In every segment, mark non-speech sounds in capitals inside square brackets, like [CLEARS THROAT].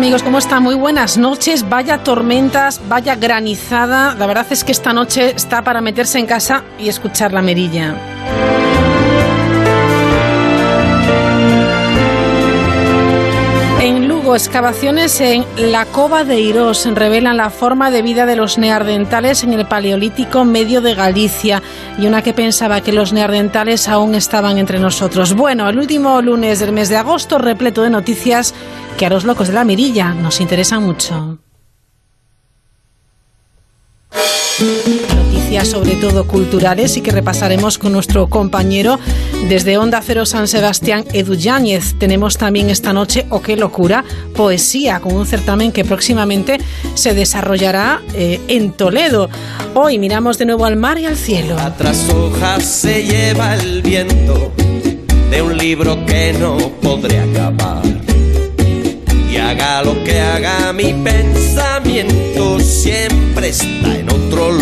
amigos? ¿Cómo están? Muy buenas noches. Vaya tormentas, vaya granizada. La verdad es que esta noche está para meterse en casa y escuchar la merilla. Excavaciones en la Cova de Irós revelan la forma de vida de los neardentales en el Paleolítico medio de Galicia y una que pensaba que los neardentales aún estaban entre nosotros. Bueno, el último lunes del mes de agosto repleto de noticias que a los locos de la mirilla nos interesan mucho. Sobre todo culturales y que repasaremos con nuestro compañero desde Onda Cero San Sebastián, Edu Yáñez. Tenemos también esta noche, o oh, qué locura, poesía, con un certamen que próximamente se desarrollará eh, en Toledo. Hoy miramos de nuevo al mar y al cielo. Tras hojas se lleva el viento de un libro que no podré acabar y haga lo que haga mi pensamiento, siempre está en otro lugar.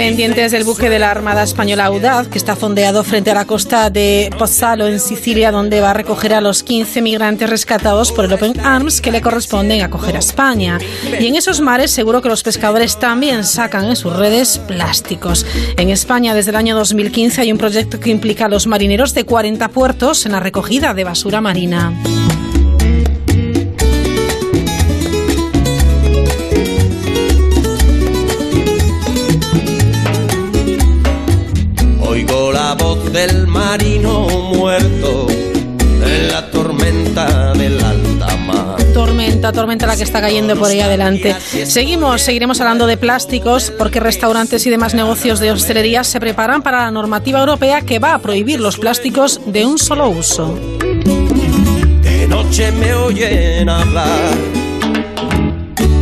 Pendientes del buque de la Armada Española Audaz, que está fondeado frente a la costa de Pozzalo, en Sicilia, donde va a recoger a los 15 migrantes rescatados por el Open Arms que le corresponden acoger a España. Y en esos mares seguro que los pescadores también sacan en sus redes plásticos. En España, desde el año 2015, hay un proyecto que implica a los marineros de 40 puertos en la recogida de basura marina. Del marino muerto en la tormenta del alta mar. Tormenta, tormenta la que está cayendo por ahí adelante. Seguimos, seguiremos hablando de plásticos porque restaurantes y demás negocios de hostelería se preparan para la normativa europea que va a prohibir los plásticos de un solo uso. De noche me oyen hablar,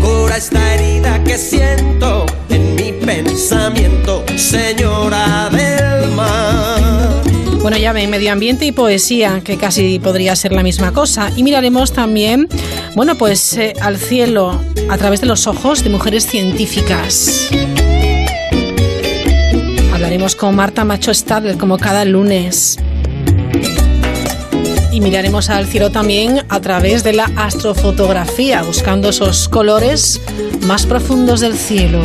cura esta herida que siento en mi pensamiento, señora del mar. Bueno, ya ven, medio ambiente y poesía, que casi podría ser la misma cosa. Y miraremos también, bueno, pues eh, al cielo a través de los ojos de mujeres científicas. Hablaremos con Marta Macho Stadler como cada lunes. Y miraremos al cielo también a través de la astrofotografía, buscando esos colores más profundos del cielo.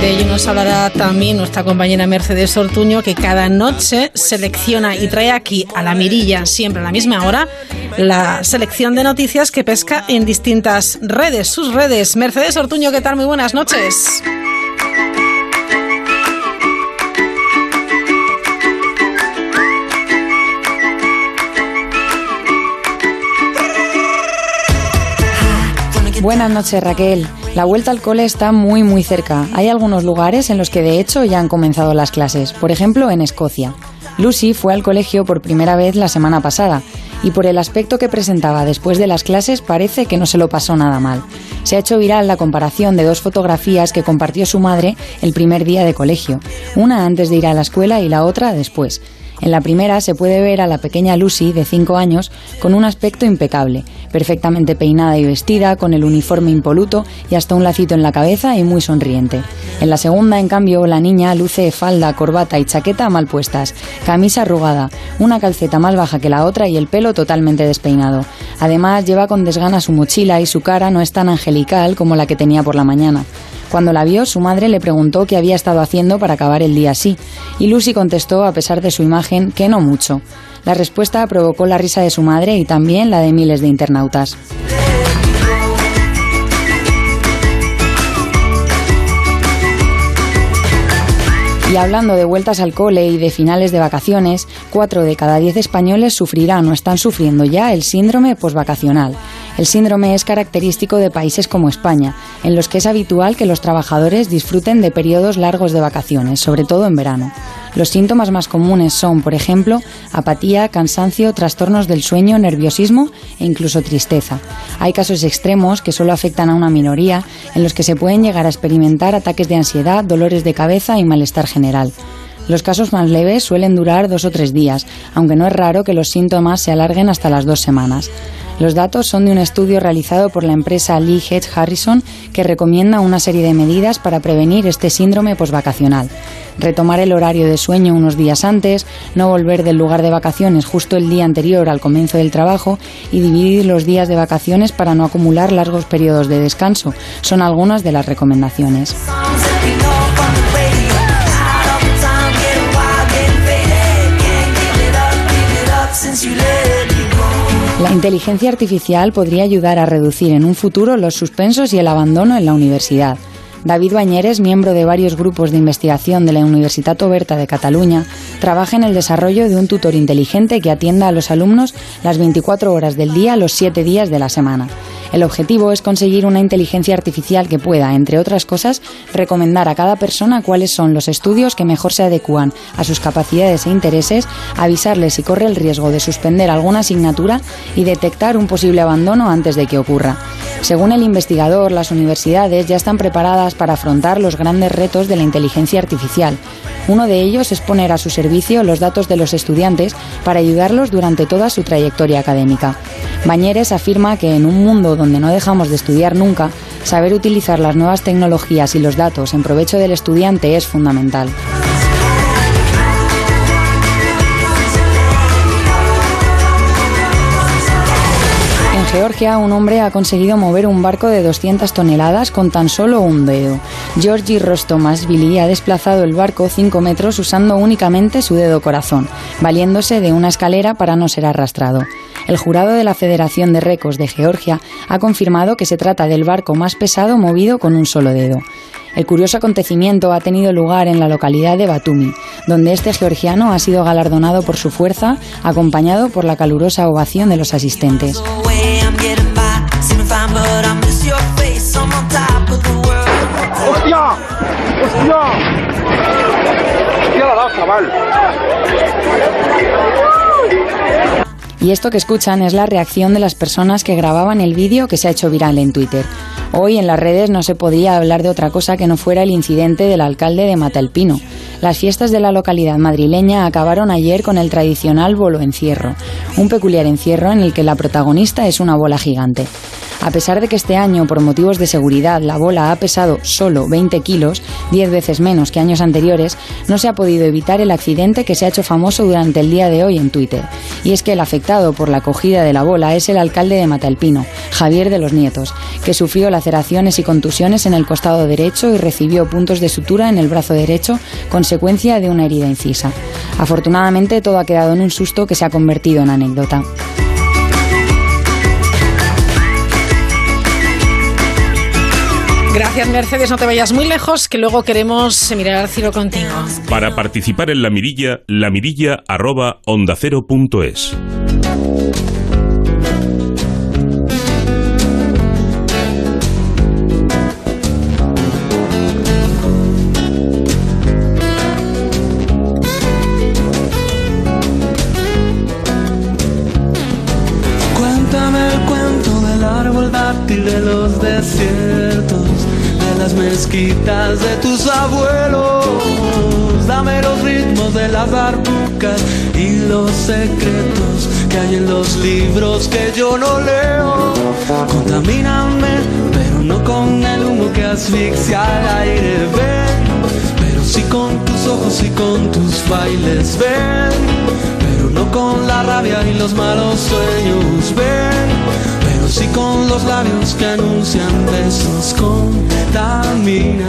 De ello nos hablará también nuestra compañera Mercedes Ortuño, que cada noche selecciona y trae aquí a la mirilla, siempre a la misma hora, la selección de noticias que pesca en distintas redes, sus redes. Mercedes Ortuño, ¿qué tal? Muy buenas noches. Buenas noches, Raquel. La vuelta al cole está muy muy cerca. Hay algunos lugares en los que de hecho ya han comenzado las clases, por ejemplo en Escocia. Lucy fue al colegio por primera vez la semana pasada y por el aspecto que presentaba después de las clases parece que no se lo pasó nada mal. Se ha hecho viral la comparación de dos fotografías que compartió su madre el primer día de colegio, una antes de ir a la escuela y la otra después. En la primera se puede ver a la pequeña Lucy, de 5 años, con un aspecto impecable, perfectamente peinada y vestida, con el uniforme impoluto y hasta un lacito en la cabeza y muy sonriente. En la segunda, en cambio, la niña luce falda, corbata y chaqueta mal puestas, camisa arrugada, una calceta más baja que la otra y el pelo totalmente despeinado. Además, lleva con desgana su mochila y su cara no es tan angelical como la que tenía por la mañana. Cuando la vio, su madre le preguntó qué había estado haciendo para acabar el día así, y Lucy contestó, a pesar de su imagen, que no mucho. La respuesta provocó la risa de su madre y también la de miles de internautas. Y hablando de vueltas al cole y de finales de vacaciones, cuatro de cada diez españoles sufrirán o están sufriendo ya el síndrome posvacacional. El síndrome es característico de países como España, en los que es habitual que los trabajadores disfruten de periodos largos de vacaciones, sobre todo en verano. Los síntomas más comunes son, por ejemplo, apatía, cansancio, trastornos del sueño, nerviosismo e incluso tristeza. Hay casos extremos que solo afectan a una minoría, en los que se pueden llegar a experimentar ataques de ansiedad, dolores de cabeza y malestar general. Los casos más leves suelen durar dos o tres días, aunque no es raro que los síntomas se alarguen hasta las dos semanas. Los datos son de un estudio realizado por la empresa Lee Hedge Harrison que recomienda una serie de medidas para prevenir este síndrome posvacacional. Retomar el horario de sueño unos días antes, no volver del lugar de vacaciones justo el día anterior al comienzo del trabajo y dividir los días de vacaciones para no acumular largos periodos de descanso son algunas de las recomendaciones. La inteligencia artificial podría ayudar a reducir en un futuro los suspensos y el abandono en la universidad. David Bañeres, miembro de varios grupos de investigación de la Universitat Oberta de Cataluña, trabaja en el desarrollo de un tutor inteligente que atienda a los alumnos las 24 horas del día, los 7 días de la semana. El objetivo es conseguir una inteligencia artificial que pueda, entre otras cosas, recomendar a cada persona cuáles son los estudios que mejor se adecúan a sus capacidades e intereses, avisarle si corre el riesgo de suspender alguna asignatura y detectar un posible abandono antes de que ocurra. Según el investigador, las universidades ya están preparadas para afrontar los grandes retos de la inteligencia artificial. Uno de ellos es poner a su servicio los datos de los estudiantes para ayudarlos durante toda su trayectoria académica. Bañeres afirma que en un mundo donde no dejamos de estudiar nunca, saber utilizar las nuevas tecnologías y los datos en provecho del estudiante es fundamental. Georgia, un hombre ha conseguido mover un barco de 200 toneladas con tan solo un dedo. Georgi Rostomasvili ha desplazado el barco 5 metros usando únicamente su dedo corazón, valiéndose de una escalera para no ser arrastrado. El jurado de la Federación de Recos de Georgia ha confirmado que se trata del barco más pesado movido con un solo dedo. El curioso acontecimiento ha tenido lugar en la localidad de Batumi, donde este georgiano ha sido galardonado por su fuerza, acompañado por la calurosa ovación de los asistentes. Y esto que escuchan es la reacción de las personas que grababan el vídeo que se ha hecho viral en Twitter. Hoy en las redes no se podía hablar de otra cosa que no fuera el incidente del alcalde de Matalpino. Las fiestas de la localidad madrileña acabaron ayer con el tradicional bolo encierro, un peculiar encierro en el que la protagonista es una bola gigante. A pesar de que este año, por motivos de seguridad, la bola ha pesado solo 20 kilos, 10 veces menos que años anteriores, no se ha podido evitar el accidente que se ha hecho famoso durante el día de hoy en Twitter. Y es que el afectado por la acogida de la bola es el alcalde de Matalpino, Javier de los Nietos, que sufrió laceraciones y contusiones en el costado derecho y recibió puntos de sutura en el brazo derecho, consecuencia de una herida incisa. Afortunadamente todo ha quedado en un susto que se ha convertido en anécdota. Gracias, Mercedes. No te vayas muy lejos, que luego queremos mirar al cielo contigo. Para participar en la mirilla, la mezquitas de tus abuelos. Dame los ritmos de las arbucas y los secretos que hay en los libros que yo no leo. Contamíname, pero no con el humo que asfixia al aire. Ven, pero sí con tus ojos y con tus bailes. Ven pero no con la rabia y los malos sueños. Ven, sí con los labios que anuncian besos. Contamíname,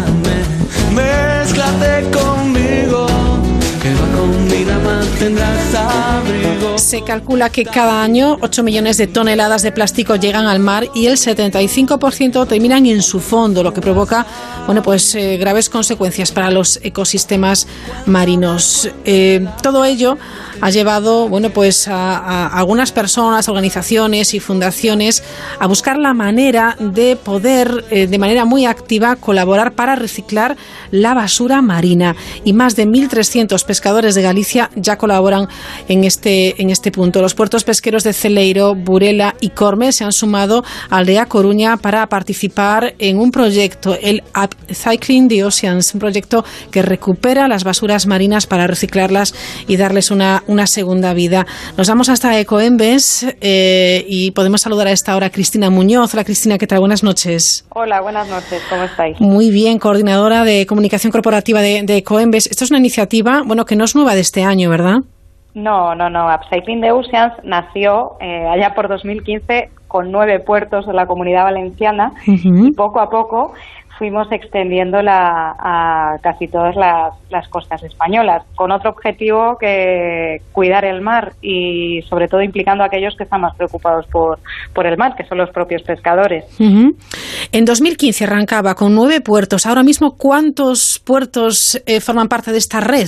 mezclate conmigo. Que con abrigo. Se calcula que cada año 8 millones de toneladas de plástico llegan al mar y el 75% terminan en su fondo, lo que provoca bueno, pues, eh, graves consecuencias para los ecosistemas marinos. Eh, todo ello ha llevado bueno, pues, a, algunas personas, organizaciones y fundaciones a buscar la manera de poder, eh, de manera muy activa, colaborar para reciclar la basura marina. Y más de 1.300 pescadores de Galicia ya colaboran en este, en este punto. Los puertos pesqueros de Celeiro, Burela y Corme se han sumado A Coruña para participar en un proyecto, el Upcycling the Oceans, un proyecto que recupera las basuras marinas para reciclarlas y darles una, una segunda vida. Nos vamos hasta Ecoembes eh, y podemos saludar a esta hora a Cristina Muñoz. Hola Cristina, ¿qué tal? Buenas noches. Hola, buenas noches, ¿cómo estáis? Muy bien, coordinadora de comunicación corporativa de, de Ecoembes. Esto es una iniciativa, bueno, que no es nueva de este año, ¿verdad? No, no, no. Upcycling the Oceans nació eh, allá por 2015 con nueve puertos de la comunidad valenciana y poco a poco fuimos extendiéndola a casi todas las, costas españolas, con otro objetivo que cuidar el mar y sobre todo implicando a aquellos que están más preocupados por, por el mar, que son los propios pescadores. En 2015 arrancaba con nueve puertos. Ahora mismo, ¿cuántos puertos eh, forman parte de esta red?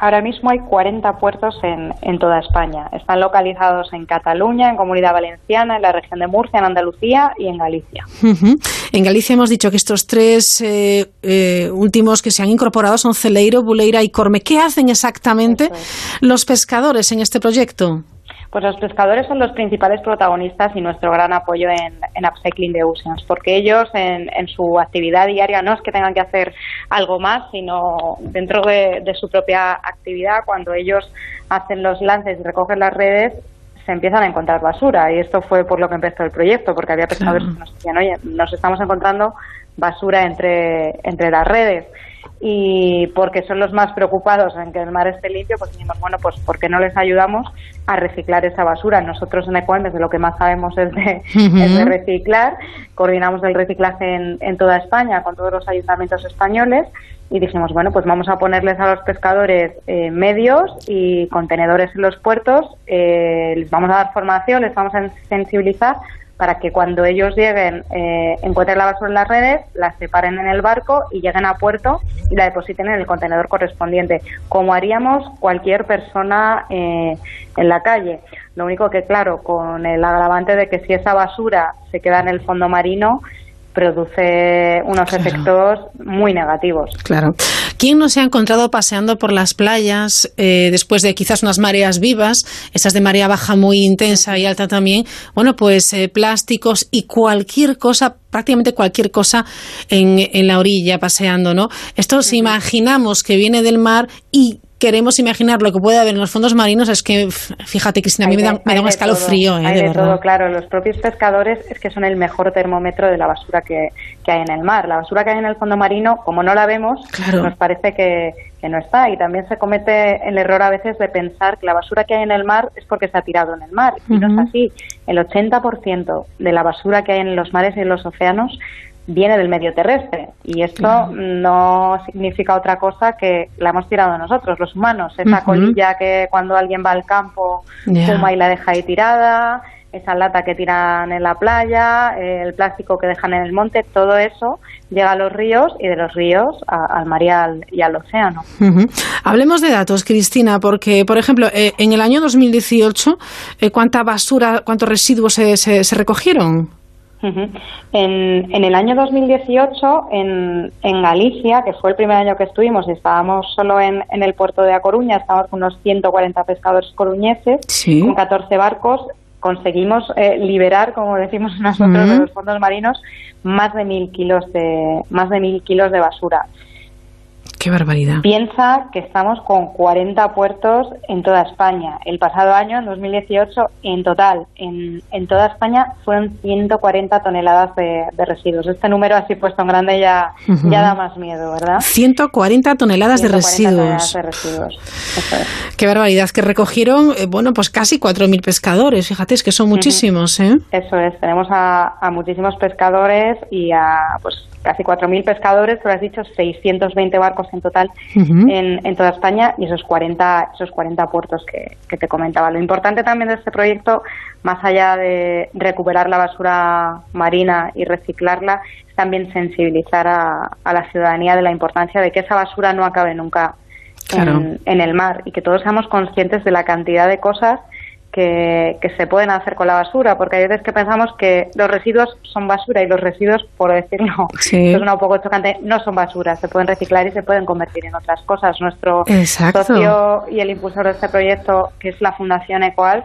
Ahora mismo hay 40 puertos en, en, toda España. Están localizados en Cataluña, en Comunidad Valenciana, en la región de Murcia, en Andalucía y en Galicia. En Galicia hemos dicho que estos tres eh, eh, últimos que se han incorporado son Celeiro, Buleira y Corme. ¿Qué hacen exactamente los pescadores en este proyecto? Pues los pescadores son los principales protagonistas y nuestro gran apoyo en, en Upcycling de Oceans, porque ellos en, su actividad diaria no es que tengan que hacer algo más, sino dentro de, su propia actividad, cuando ellos hacen los lances y recogen las redes, se empiezan a encontrar basura. Y esto fue por lo que empezó el proyecto, porque había pescadores que nos decían, oye, nos estamos encontrando basura entre, entre las redes y porque son los más preocupados en que el mar esté limpio, pues dijimos, bueno, pues ¿por qué no les ayudamos a reciclar esa basura? Nosotros en Ecuador de lo que más sabemos es de, de reciclar, coordinamos el reciclaje en, en, toda España con todos los ayuntamientos españoles y dijimos, bueno, pues vamos a ponerles a los pescadores eh, medios y contenedores en los puertos, eh, les vamos a dar formación, les vamos a sensibilizar para que cuando ellos lleguen eh, encuentren la basura en las redes, la separen en el barco y lleguen a puerto y la depositen en el contenedor correspondiente, como haríamos cualquier persona eh, en la calle. Lo único que, claro, con el agravante de que si esa basura se queda en el fondo marino, produce unos efectos muy negativos. Claro. ¿Quién no se ha encontrado paseando por las playas eh, después de quizás unas mareas vivas, esas de marea baja muy intensa y alta también? Bueno, pues eh, plásticos y cualquier cosa prácticamente cualquier cosa en, en la orilla paseando, ¿no? Esto si imaginamos que viene del mar y queremos imaginar lo que puede haber en los fondos marinos, es que, fíjate, Cristina, a mí me da, me da un escalofrío. Eh, hay de, todo, claro. Los propios pescadores es que son el mejor termómetro de la basura que, que, hay en el mar. La basura que hay en el fondo marino, como no la vemos, nos parece que, que, no está. Y también se comete el error a veces de pensar que la basura que hay en el mar es porque se ha tirado en el mar. Y no es así. El 80% de la basura que hay en los mares y en los océanos viene del medio terrestre y esto no significa otra cosa que la hemos tirado nosotros, los humanos, esa colilla que cuando alguien va al campo fuma y la deja ahí tirada, esa lata que tiran en la playa, el plástico que dejan en el monte, todo eso llega a los ríos y de los ríos al mar y al, océano. Hablemos de datos, Cristina, porque, por ejemplo, eh, en el año 2018, eh, ¿cuánta basura, cuántos residuos se, se recogieron? En, en, el año 2018, en, en, Galicia, que fue el primer año que estuvimos, estábamos solo en, en el puerto de A Coruña, estábamos con unos 140 pescadores coruñeses, con 14 barcos, conseguimos eh, liberar, como decimos nosotros, de los fondos marinos, más de mil kilos de más de mil kilos de basura. Qué barbaridad. Piensa que estamos con 40 puertos en toda España. El pasado año, en 2018, en total, en, en toda España, fueron 140 toneladas de, de, residuos. Este número así puesto en grande ya, ya da más miedo, ¿verdad? 140 toneladas 140 de residuos. Toneladas de residuos. Qué barbaridad. Que recogieron, eh, bueno, pues casi 4.000 pescadores. Fíjate, es que son muchísimos, ¿eh? Eso es. Tenemos a, a muchísimos pescadores y a, pues, casi 4.000 pescadores, pero has dicho 620 barcos en total uh -huh. en, en, toda España y esos 40, esos 40 puertos que, que, te comentaba. Lo importante también de este proyecto, más allá de recuperar la basura marina y reciclarla, es también sensibilizar a, a la ciudadanía de la importancia de que esa basura no acabe nunca claro. en, en el mar y que todos seamos conscientes de la cantidad de cosas que, se pueden hacer con la basura, porque hay veces que pensamos que los residuos son basura y los residuos, por decirlo, [LAUGHS] es un poco chocante, no son basura, se pueden reciclar y se pueden convertir en otras cosas. Nuestro socio y el impulsor de este proyecto, que es la Fundación Ecoal,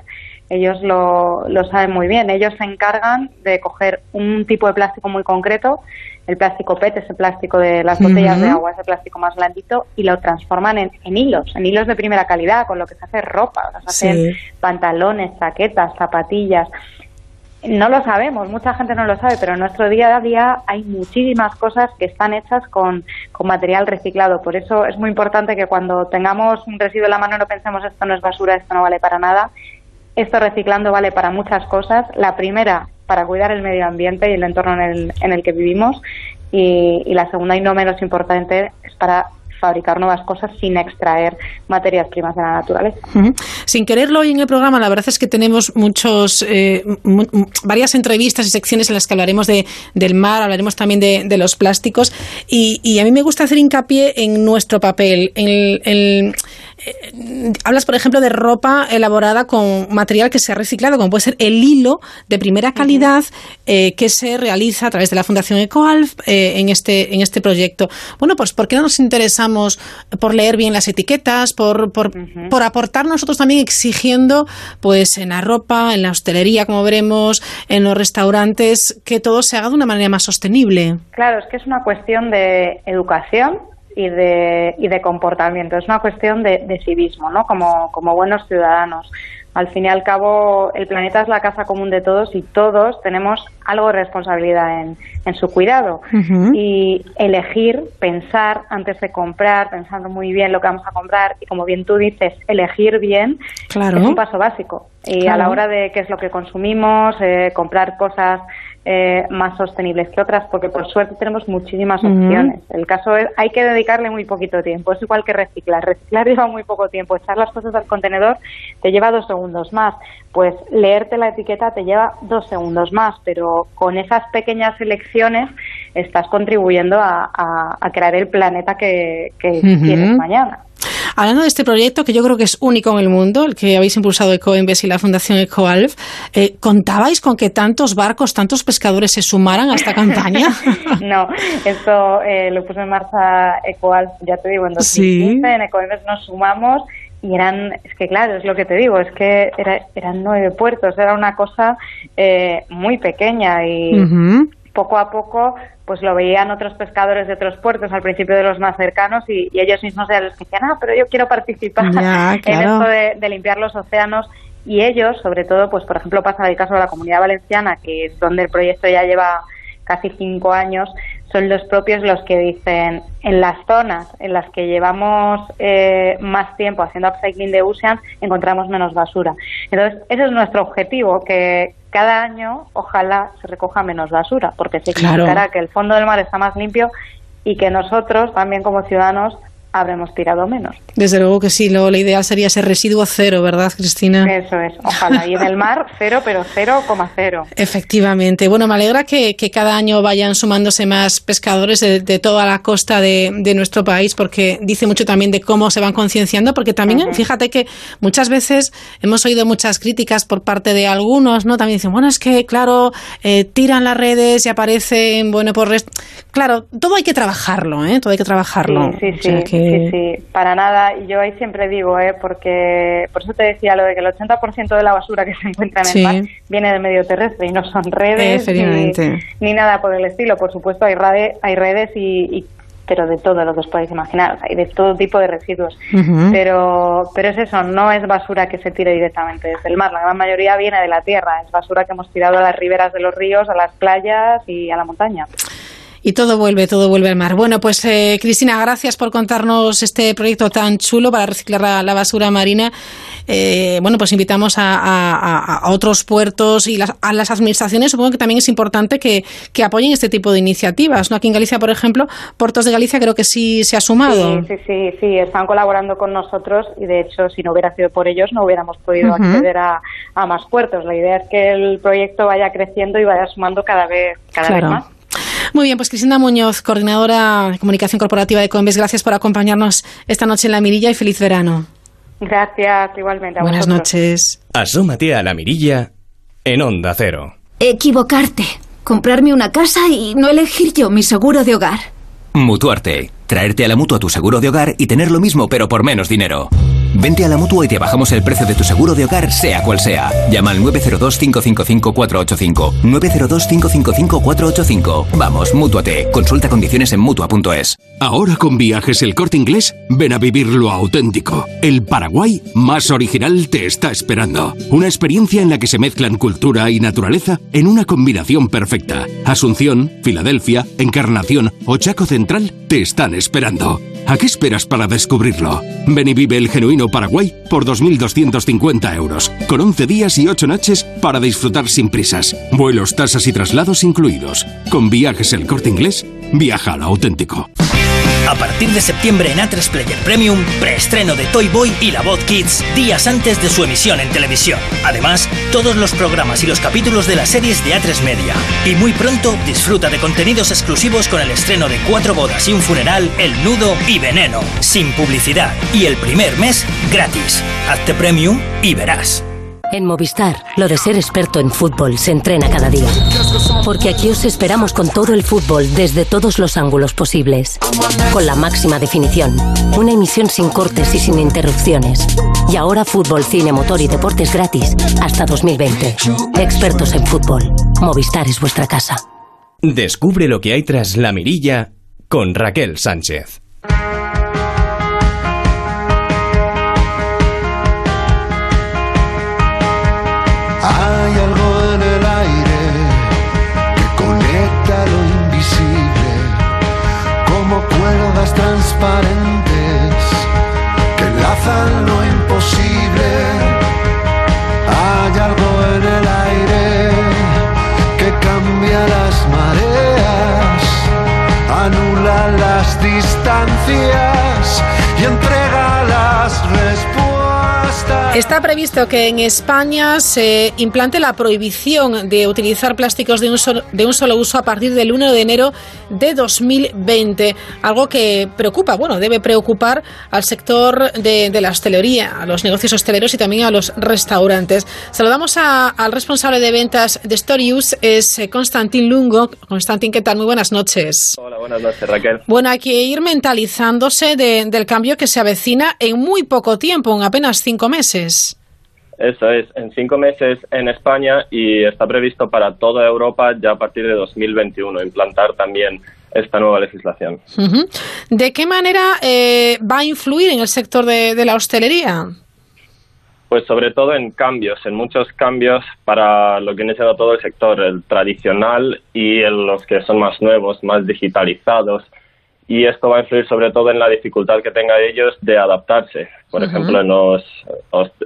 ellos lo, lo saben muy bien. Ellos se encargan de coger un tipo de plástico muy concreto, el plástico PET, ese plástico de las botellas de agua, ese plástico más blandito, y lo transforman en, hilos, en hilos de primera calidad, con lo que se hace ropa, se hacen pantalones, chaquetas, zapatillas. No lo sabemos, mucha gente no lo sabe, pero en nuestro día a día hay muchísimas cosas que están hechas con, con material reciclado. Por eso es muy importante que cuando tengamos un residuo en la mano no pensemos esto no es basura, esto no vale para nada. Esto reciclando vale para muchas cosas. La primera, para cuidar el medio ambiente y el entorno en el, en el que vivimos. Y, la segunda, y no menos importante, es para fabricar nuevas cosas sin extraer materias primas de la naturaleza. Sin quererlo hoy en el programa, la verdad es que tenemos muchos, eh, varias entrevistas y secciones en las que hablaremos de, del mar, hablaremos también de, los plásticos y, a mí me gusta hacer hincapié en nuestro papel, eh, hablas, por ejemplo, de ropa elaborada con material que se ha reciclado, como puede ser el hilo de primera calidad eh, que se realiza a través de la Fundación Ecoalf en, este, en este proyecto. Bueno, pues ¿por qué no nos interesamos por leer bien las etiquetas, por, por, por, aportar nosotros también exigiendo, pues en la ropa, en la hostelería, como veremos, en los restaurantes, que todo se haga de una manera más sostenible. Claro, es que es una cuestión de educación y de, y de comportamiento, es una cuestión de, de civismo, ¿no? Como, como buenos ciudadanos al fin y al cabo el planeta es la casa común de todos y todos tenemos algo de responsabilidad en, en su cuidado. Y elegir, pensar antes de comprar, pensando muy bien lo que vamos a comprar y como bien tú dices, elegir bien claro. es un paso básico. Y a la hora de qué es lo que consumimos, eh, comprar cosas eh, más sostenibles que otras, porque por suerte tenemos muchísimas opciones. El caso es, hay que dedicarle muy poquito tiempo, es igual que reciclar. Reciclar [LAUGHS] lleva muy poco tiempo, echar las cosas al contenedor te lleva dos segundos más, pues leerte la etiqueta te lleva dos segundos más, pero con esas pequeñas elecciones estás contribuyendo a, crear el planeta que, que quieres mañana. Hablando de este proyecto, que yo creo que es único en el mundo, el que habéis impulsado Ecoembes y la Fundación Ecoalf, eh, ¿contabais con que tantos barcos, tantos pescadores se sumaran a esta campaña? [LAUGHS] no, esto eh, lo puso en marcha Ecoalf, ya te digo, en 2015, en Ecoembes nos sumamos y eran, es que claro, es lo que te digo, es que eran nueve puertos, era una cosa eh, muy pequeña y poco a poco pues lo veían otros pescadores de otros puertos al principio de los más cercanos y, ellos mismos eran los que decían, ah, pero yo quiero participar [LAUGHS] en esto de, limpiar los océanos y ellos, sobre todo, pues por ejemplo pasa el caso de la Comunidad Valenciana, que es donde el proyecto ya lleva casi cinco años, son los propios los que dicen en las zonas en las que llevamos eh, más tiempo haciendo upcycling de oceans encontramos menos basura. Entonces, ese es nuestro objetivo, que cada año ojalá se recoja menos basura, porque significará que el fondo del mar está más limpio y que nosotros también como ciudadanos habremos tirado menos. Desde luego que sí, lo, ideal sería ese residuo cero, ¿verdad, Cristina? Eso es, ojalá. Y en el mar, [LAUGHS] cero, pero cero coma cero. Efectivamente. Bueno, me alegra que, cada año vayan sumándose más pescadores de, toda la costa de, nuestro país, porque dice mucho también de cómo se van concienciando, porque también, fíjate que muchas veces hemos oído muchas críticas por parte de algunos, ¿no? También dicen, bueno, es que, claro, eh, tiran las redes y aparecen, bueno, por... Claro, todo hay que trabajarlo, ¿eh? Todo hay que trabajarlo. Sí, sí, sí. Sí, sí, para nada. Y yo ahí siempre digo, ¿eh? porque por eso te decía lo de que el 80% de la basura que se encuentra en el mar viene del medio terrestre y no son redes ni, nada por el estilo. Por supuesto, hay, hay redes y, pero de todo lo que os podéis imaginar, hay de todo tipo de residuos. pero, pero es eso, no es basura que se tire directamente desde el mar, la gran mayoría viene de la tierra, es basura que hemos tirado a las riberas de los ríos, a las playas y a la montaña y todo vuelve, todo vuelve al mar. Bueno, pues eh, Cristina, gracias por contarnos este proyecto tan chulo para reciclar la, basura marina. Eh, bueno, pues invitamos a, otros puertos y a las administraciones. Supongo que también es importante que, apoyen este tipo de iniciativas. ¿no? Aquí en Galicia, por ejemplo, Puertos de Galicia creo que sí se ha sumado. Sí, sí, sí, están colaborando con nosotros y de hecho, si no hubiera sido por ellos, no hubiéramos podido acceder a, más puertos. La idea es que el proyecto vaya creciendo y vaya sumando cada vez, cada vez más. Muy bien, pues Cristina Muñoz, coordinadora de comunicación corporativa de Coembes, gracias por acompañarnos esta noche en La Mirilla y feliz verano. Gracias, igualmente. Buenas noches. Asómate a la mirilla en Onda Cero. Equivocarte. Comprarme una casa y no elegir yo mi seguro de hogar. Mutuarte. Traerte a la mutua tu seguro de hogar y tener lo mismo pero por menos dinero. Vente a la mutua y te bajamos el precio de tu seguro de hogar, sea cual sea. Llama al 902-555-485. 902-555-485. Vamos, mútuate. Consulta condiciones en mutua.es. Ahora con viajes el corte inglés, ven a vivir lo auténtico. El Paraguay más original te está esperando. Una experiencia en la que se mezclan cultura y naturaleza en una combinación perfecta. Asunción, Filadelfia, Encarnación o Chaco Central te están esperando. ¿A qué esperas para descubrirlo? Ven y vive el genuino Paraguay por 2.250 euros, con 11 días y 8 noches para disfrutar sin prisas. Vuelos, tasas y traslados incluidos. Con viajes el corte inglés, viaja al auténtico. A partir de septiembre en A3 Player Premium, preestreno de Toy Boy y La Voz Kids días antes de su emisión en televisión. Además, todos los programas y los capítulos de las series de A3 Media. Y muy pronto disfruta de contenidos exclusivos con el estreno de Cuatro bodas y un funeral, El Nudo y Veneno, sin publicidad. Y el primer mes gratis. Hazte Premium y verás. En Movistar, lo de ser experto en fútbol se entrena cada día. Porque aquí os esperamos con todo el fútbol desde todos los ángulos posibles. Con la máxima definición. Una emisión sin cortes y sin interrupciones. Y ahora fútbol, cine, motor y deportes gratis hasta 2020. Expertos en fútbol. Movistar es vuestra casa. Descubre lo que hay tras la mirilla con Raquel Sánchez. Lo imposible. Algo en el aire que cambia las mareas, anula las distancias y respuestas. Está previsto que en España se implante la prohibición de utilizar plásticos de un, solo, de un solo uso a partir del 1 de enero de 2020. Algo que preocupa, bueno, debe preocupar al sector de, de la hostelería, a los negocios hosteleros y también a los restaurantes. Saludamos a, al responsable de ventas de Storius, es Constantín Lungo. Constantín, ¿qué tal? Muy buenas noches. Hola, buenas noches, Raquel. Bueno, hay que ir mentalizándose de, del cambio que se avecina en muy poco tiempo, en apenas cinco meses. Eso es, en cinco meses en España y está previsto para toda Europa ya a partir de 2021 implantar también esta nueva legislación. Uh -huh. ¿De qué manera eh, va a influir en el sector de, de la hostelería? Pues sobre todo en cambios, en muchos cambios para lo que viene siendo todo el sector, el tradicional y en los que son más nuevos, más digitalizados. Y esto va a influir sobre todo en la dificultad que tengan ellos de adaptarse. Por uh -huh. ejemplo, en, los,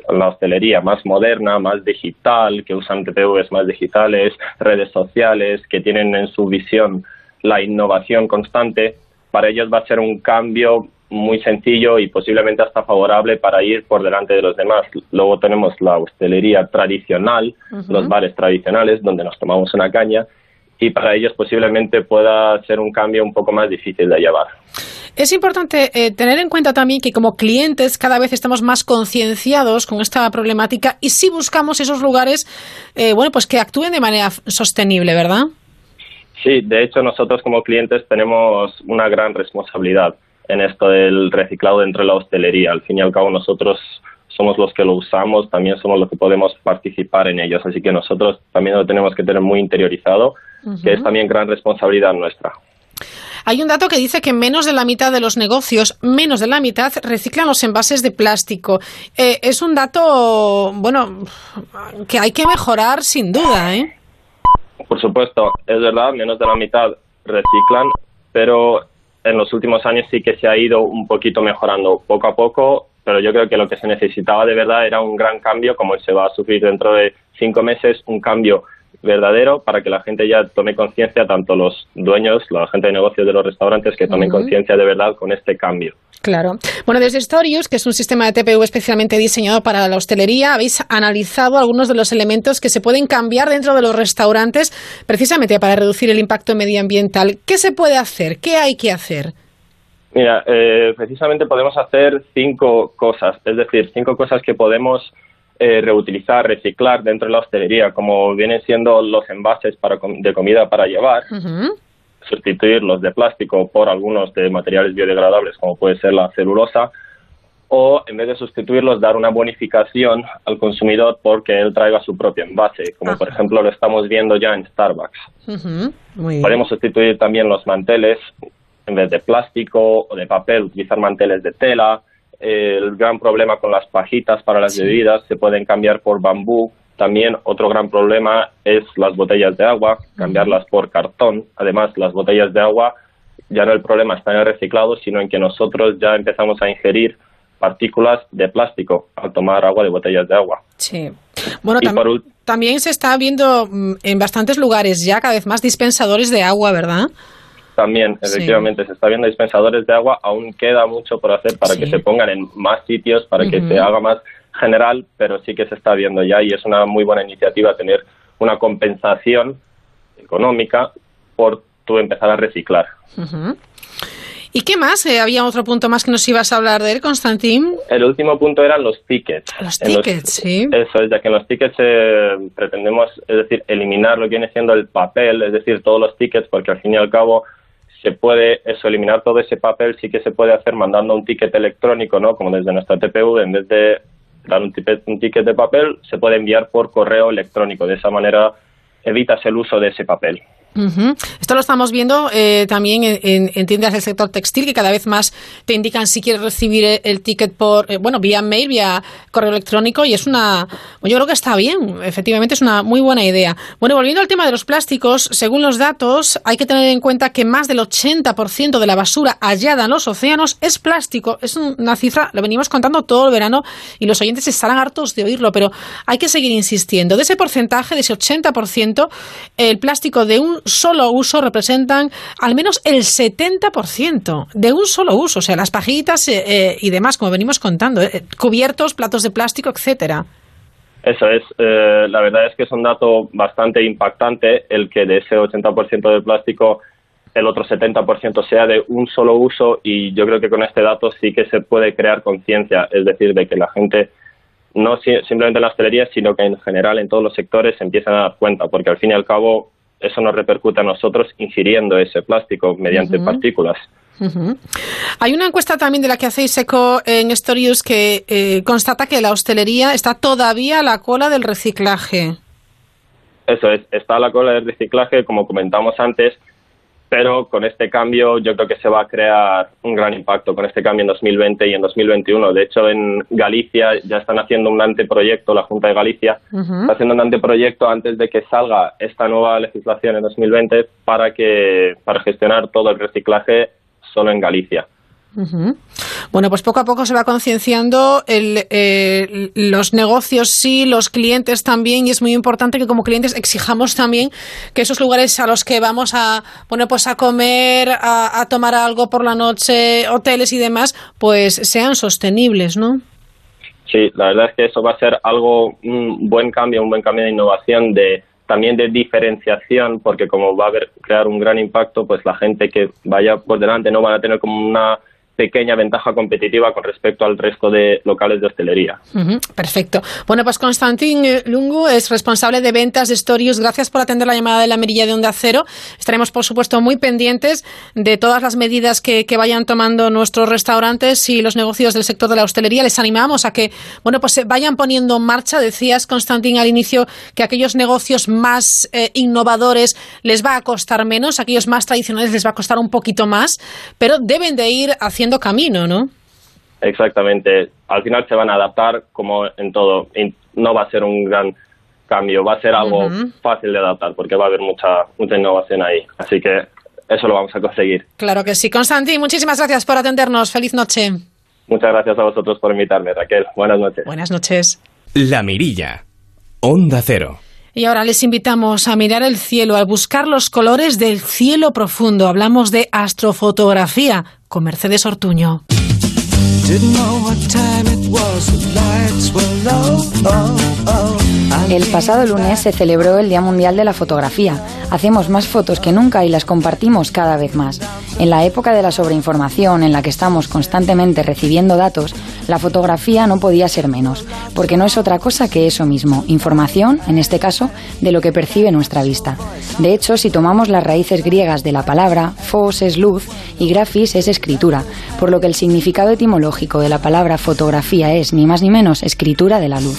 la hostelería más moderna, más digital, que usan TPVs más digitales, redes sociales, que tienen en su visión la innovación constante, para ellos va a ser un cambio muy sencillo y posiblemente hasta favorable para ir por delante de los demás. Luego tenemos la hostelería tradicional, uh -huh. los bares tradicionales donde nos tomamos una caña y para ellos posiblemente pueda ser un cambio un poco más difícil de llevar. Es importante eh, tener en cuenta también que como clientes cada vez estamos más concienciados con esta problemática y si buscamos esos lugares, eh, bueno, pues que actúen de manera sostenible, ¿verdad? Sí, de hecho nosotros como clientes tenemos una gran responsabilidad en esto del reciclado dentro de la hostelería. Al fin y al cabo nosotros somos los que lo usamos, también somos los que podemos participar en ellos. Así que nosotros también lo tenemos que tener muy interiorizado, uh -huh. que es también gran responsabilidad nuestra. Hay un dato que dice que menos de la mitad de los negocios, menos de la mitad, reciclan los envases de plástico. Eh, es un dato, bueno, que hay que mejorar sin duda, ¿eh? Por supuesto, es verdad, menos de la mitad reciclan, pero en los últimos años sí que se ha ido un poquito mejorando poco a poco, pero yo creo que lo que se necesitaba de verdad era un gran cambio, como se va a sufrir dentro de cinco meses, un cambio verdadero para que la gente ya tome conciencia, tanto los dueños, la gente de negocios de los restaurantes, que tomen uh -huh. conciencia de verdad con este cambio. Claro. Bueno, desde Storius, que es un sistema de TPU especialmente diseñado para la hostelería, habéis analizado algunos de los elementos que se pueden cambiar dentro de los restaurantes precisamente para reducir el impacto medioambiental. ¿Qué se puede hacer? ¿Qué hay que hacer? Mira, eh, precisamente podemos hacer cinco cosas, es decir, cinco cosas que podemos eh, reutilizar, reciclar dentro de la hostelería, como vienen siendo los envases para de comida para llevar, sustituirlos de plástico por algunos de materiales biodegradables, como puede ser la celulosa, o en vez de sustituirlos, dar una bonificación al consumidor porque él traiga su propio envase, como por ejemplo lo estamos viendo ya en Starbucks. Podemos sustituir también los manteles en vez de plástico o de papel, utilizar manteles de tela. El gran problema con las pajitas para las bebidas se pueden cambiar por bambú. También otro gran problema es las botellas de agua, cambiarlas por cartón. Además, las botellas de agua ya no el problema está en el reciclado, sino en que nosotros ya empezamos a ingerir partículas de plástico al tomar agua de botellas de agua. Sí. Bueno, también se está viendo mm, en bastantes lugares ya cada vez más dispensadores de agua, ¿verdad? También, efectivamente, se está viendo dispensadores de agua, aún queda mucho por hacer para que se pongan en más sitios, para que se haga más general, pero sí que se está viendo ya y es una muy buena iniciativa tener una compensación económica por tú empezar a reciclar. ¿Y qué más? Eh, ¿Había otro punto más que nos ibas a hablar de él, Constantín? El último punto eran los tickets. Los tickets, sí. Eso es, ya que en los tickets eh, pretendemos, es decir, eliminar lo que viene siendo el papel, es decir, todos los tickets, porque al fin y al cabo se puede eso, eliminar todo ese papel, sí que se puede hacer mandando un ticket electrónico, ¿no? Como desde nuestra TPU, en vez de dar un un ticket de papel, se puede enviar por correo electrónico. De esa manera evitas el uso de ese papel. Esto lo estamos viendo eh, también en, tiendas del sector textil que cada vez más te indican si quieres recibir el, ticket por, eh, bueno, vía mail, vía correo electrónico y es una, yo creo que está bien, efectivamente es una muy buena idea. Bueno, volviendo al tema de los plásticos, según los datos, hay que tener en cuenta que más del 80% de la basura hallada en los océanos es plástico. Es una cifra, lo venimos contando todo el verano y los oyentes estarán hartos de oírlo, pero hay que seguir insistiendo. De ese porcentaje, de ese 80%, el plástico de un solo uso representan al menos el 70% de un solo uso, o sea, las pajitas eh, eh, y demás, como venimos contando, eh, cubiertos, platos de plástico, etcétera. Eso es, la verdad es que es un dato bastante impactante el que de ese 80% de plástico el otro 70% sea de un solo uso y yo creo que con este dato sí que se puede crear conciencia, es decir, de que la gente no simplemente en la hostelería, sino que en general en todos los sectores se empiezan a dar cuenta, porque al fin y al cabo eso nos repercute a nosotros ingiriendo ese plástico mediante partículas. Hay una encuesta también de la que hacéis eco en Storius que eh, constata que la hostelería está todavía a la cola del reciclaje. Eso es, está a la cola del reciclaje, como comentamos antes, pero con este cambio yo creo que se va a crear un gran impacto con este cambio en 2020 y en 2021. De hecho, en Galicia ya están haciendo un anteproyecto, la Junta de Galicia está haciendo un anteproyecto antes de que salga esta nueva legislación en 2020 para que para gestionar todo el reciclaje solo en Galicia. Bueno, pues poco a poco se va concienciando eh, los negocios sí, los clientes también, y es muy importante que como clientes exijamos también que esos lugares a los que vamos a bueno, pues a comer, a, tomar algo por la noche, hoteles y demás, pues sean sostenibles, ¿no? Sí, la verdad es que eso va a ser algo, un buen cambio, un buen cambio de innovación, de también de diferenciación, porque como va a haber, crear un gran impacto, pues la gente que vaya por delante no van a tener como una pequeña ventaja competitiva con respecto al resto de locales de hostelería. perfecto. Bueno, pues Constantín Lungu es responsable de ventas de Storius. Gracias por atender la llamada de la mirilla de Onda Cero. Estaremos, por supuesto, muy pendientes de todas las medidas que, vayan tomando nuestros restaurantes y los negocios del sector de la hostelería. Les animamos a que, bueno, pues se vayan poniendo en marcha. Decías, Constantín, al inicio que aquellos negocios más eh, innovadores les va a costar menos, aquellos más tradicionales les va a costar un poquito más, pero deben de ir haciendo camino, ¿no? Exactamente. Al final se van a adaptar como en todo. No va a ser un gran cambio, va a ser algo fácil de adaptar porque va a haber mucha, mucha innovación ahí. Así que eso lo vamos a conseguir. Claro que sí. Constantín, muchísimas gracias por atendernos. Feliz noche. Muchas gracias a vosotros por invitarme, Raquel. Buenas noches. Buenas noches. La Mirilla. Onda Cero. Y ahora les invitamos a mirar el cielo, a buscar los colores del cielo profundo. Hablamos de astrofotografía con Mercedes Ortuño. El pasado lunes se celebró el Día Mundial de la Fotografía. Hacemos más fotos que nunca y las compartimos cada vez más. En la época de la sobreinformación, en la que estamos constantemente recibiendo datos, la fotografía no podía ser menos, porque no es otra cosa que eso mismo, información, en este caso, de lo que percibe nuestra vista. De hecho, si tomamos las raíces griegas de la palabra, fos es luz y grafis es escritura, por lo que el significado etimológico de la palabra fotografía es ni más ni menos escritura de la luz.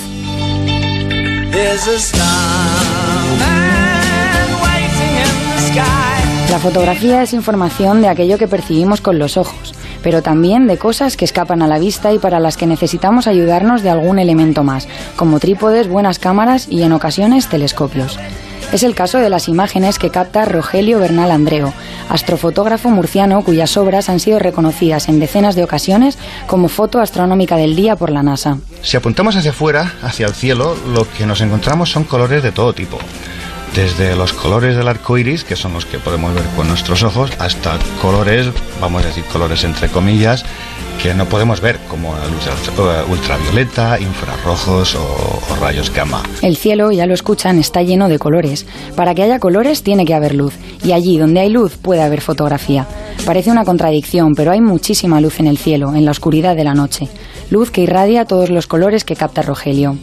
La fotografía es información de aquello que percibimos con los ojos, pero también de cosas que escapan a la vista y para las que necesitamos ayudarnos de algún elemento más, como trípodes, buenas cámaras y en ocasiones telescopios. Es el caso de las imágenes que capta Rogelio Bernal Andreo, astrofotógrafo murciano cuyas obras han sido reconocidas en decenas de ocasiones como foto astronómica del día por la NASA. Si apuntamos hacia afuera, hacia el cielo, lo que nos encontramos son colores de todo tipo desde los colores del arco iris, que son los que podemos ver con nuestros ojos, hasta colores, vamos a decir colores entre comillas, que no podemos ver, como la luz ultravioleta, infrarrojos o, o, rayos gamma. El cielo, ya lo escuchan, está lleno de colores. Para que haya colores tiene que haber luz, y allí donde hay luz puede haber fotografía. Parece una contradicción, pero hay muchísima luz en el cielo, en la oscuridad de la noche. Luz que irradia todos los colores que capta Rogelio.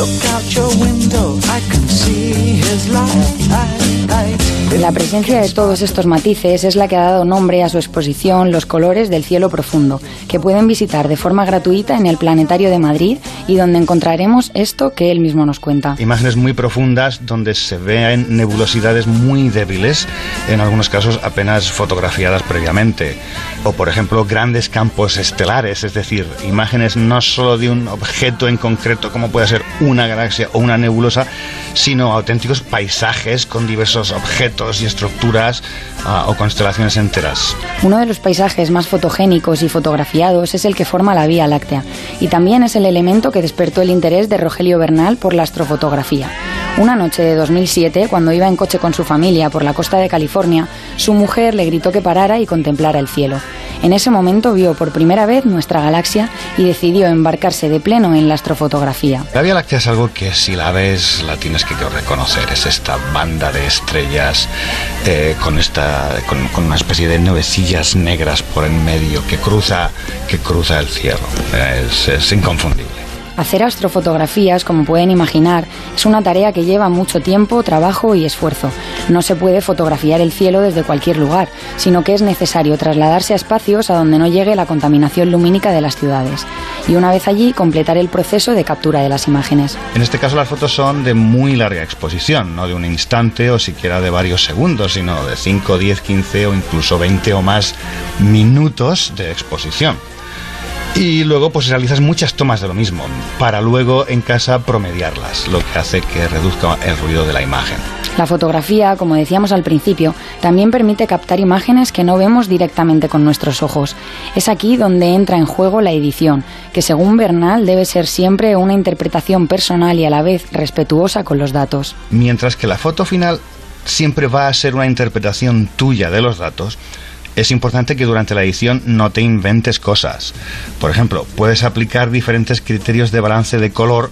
Look out your window, I can see his light. La presencia de todos estos matices es la que ha dado nombre a su exposición Los colores del cielo profundo, que pueden visitar de forma gratuita en el Planetario de Madrid y donde encontraremos esto que él mismo nos cuenta. Imágenes muy profundas donde se ven nebulosidades muy débiles, en algunos casos apenas fotografiadas previamente. O por ejemplo grandes campos estelares, es decir, imágenes no solo de un objeto en concreto como puede ser una galaxia o una nebulosa, sino auténticos paisajes con diversos objetos y estructuras uh, o constelaciones enteras. Uno de los paisajes más fotogénicos y fotografiados es el que forma la Vía Láctea y también es el elemento que despertó el interés de Rogelio Bernal por la astrofotografía. Una noche de 2007, cuando iba en coche con su familia por la costa de California, su mujer le gritó que parara y contemplara el cielo. En ese momento vio por primera vez nuestra galaxia y decidió embarcarse de pleno en la astrofotografía. La Vía Láctea es algo que si la ves la tienes que reconocer. Es esta banda de estrellas eh, con, esta, con, con, una especie de nubecillas negras por en medio que cruza, que cruza el cielo. Es, es inconfundible. Hacer astrofotografías, como pueden imaginar, es una tarea que lleva mucho tiempo, trabajo y esfuerzo. No se puede fotografiar el cielo desde cualquier lugar, sino que es necesario trasladarse a espacios a donde no llegue la contaminación lumínica de las ciudades. Y una vez allí, completar el proceso de captura de las imágenes. En este caso, las fotos son de muy larga exposición, no de un instante o siquiera de varios segundos, sino de 5, 10, 15 o incluso 20 o más minutos de exposición y luego pues realizas muchas tomas de lo mismo para luego en casa promediarlas, lo que hace que reduzca el ruido de la imagen. La fotografía, como decíamos al principio, también permite captar imágenes que no vemos directamente con nuestros ojos. Es aquí donde entra en juego la edición, que según Bernal debe ser siempre una interpretación personal y a la vez respetuosa con los datos. Mientras que la foto final siempre va a ser una interpretación tuya de los datos, es importante que durante la edición no te inventes cosas. Por ejemplo, puedes aplicar diferentes criterios de balance de color,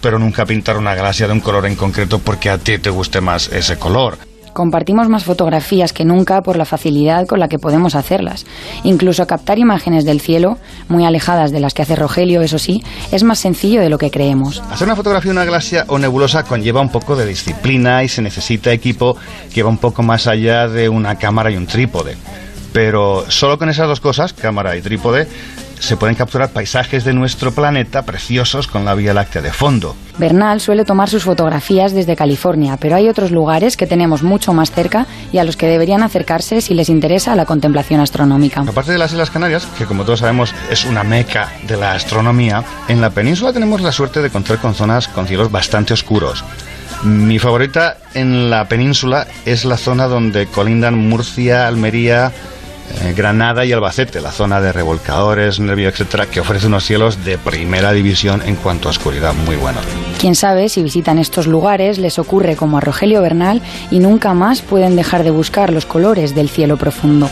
pero nunca pintar una galaxia de un color en concreto porque a ti te guste más ese color. Compartimos más fotografías que nunca por la facilidad con la que podemos hacerlas. Incluso captar imágenes del cielo, muy alejadas de las que hace Rogelio, eso sí, es más sencillo de lo que creemos. Hacer una fotografía de una galaxia o nebulosa conlleva un poco de disciplina y se necesita equipo que va un poco más allá de una cámara y un trípode. Pero solo con esas dos cosas, cámara y trípode, se pueden capturar paisajes de nuestro planeta preciosos con la Vía Láctea de fondo. Bernal suele tomar sus fotografías desde California, pero hay otros lugares que tenemos mucho más cerca y a los que deberían acercarse si les interesa la contemplación astronómica. Aparte de las Islas Canarias, que como todos sabemos es una meca de la astronomía, en la península tenemos la suerte de contar con zonas con cielos bastante oscuros. Mi favorita en la península es la zona donde colindan Murcia, Almería, Granada y Albacete, la zona de revolcadores, nervio, etcétera, que ofrece unos cielos de primera división en cuanto a oscuridad muy buenos. Quién sabe si visitan estos lugares les ocurre como a Rogelio Bernal y nunca más pueden dejar de buscar los colores del cielo profundo.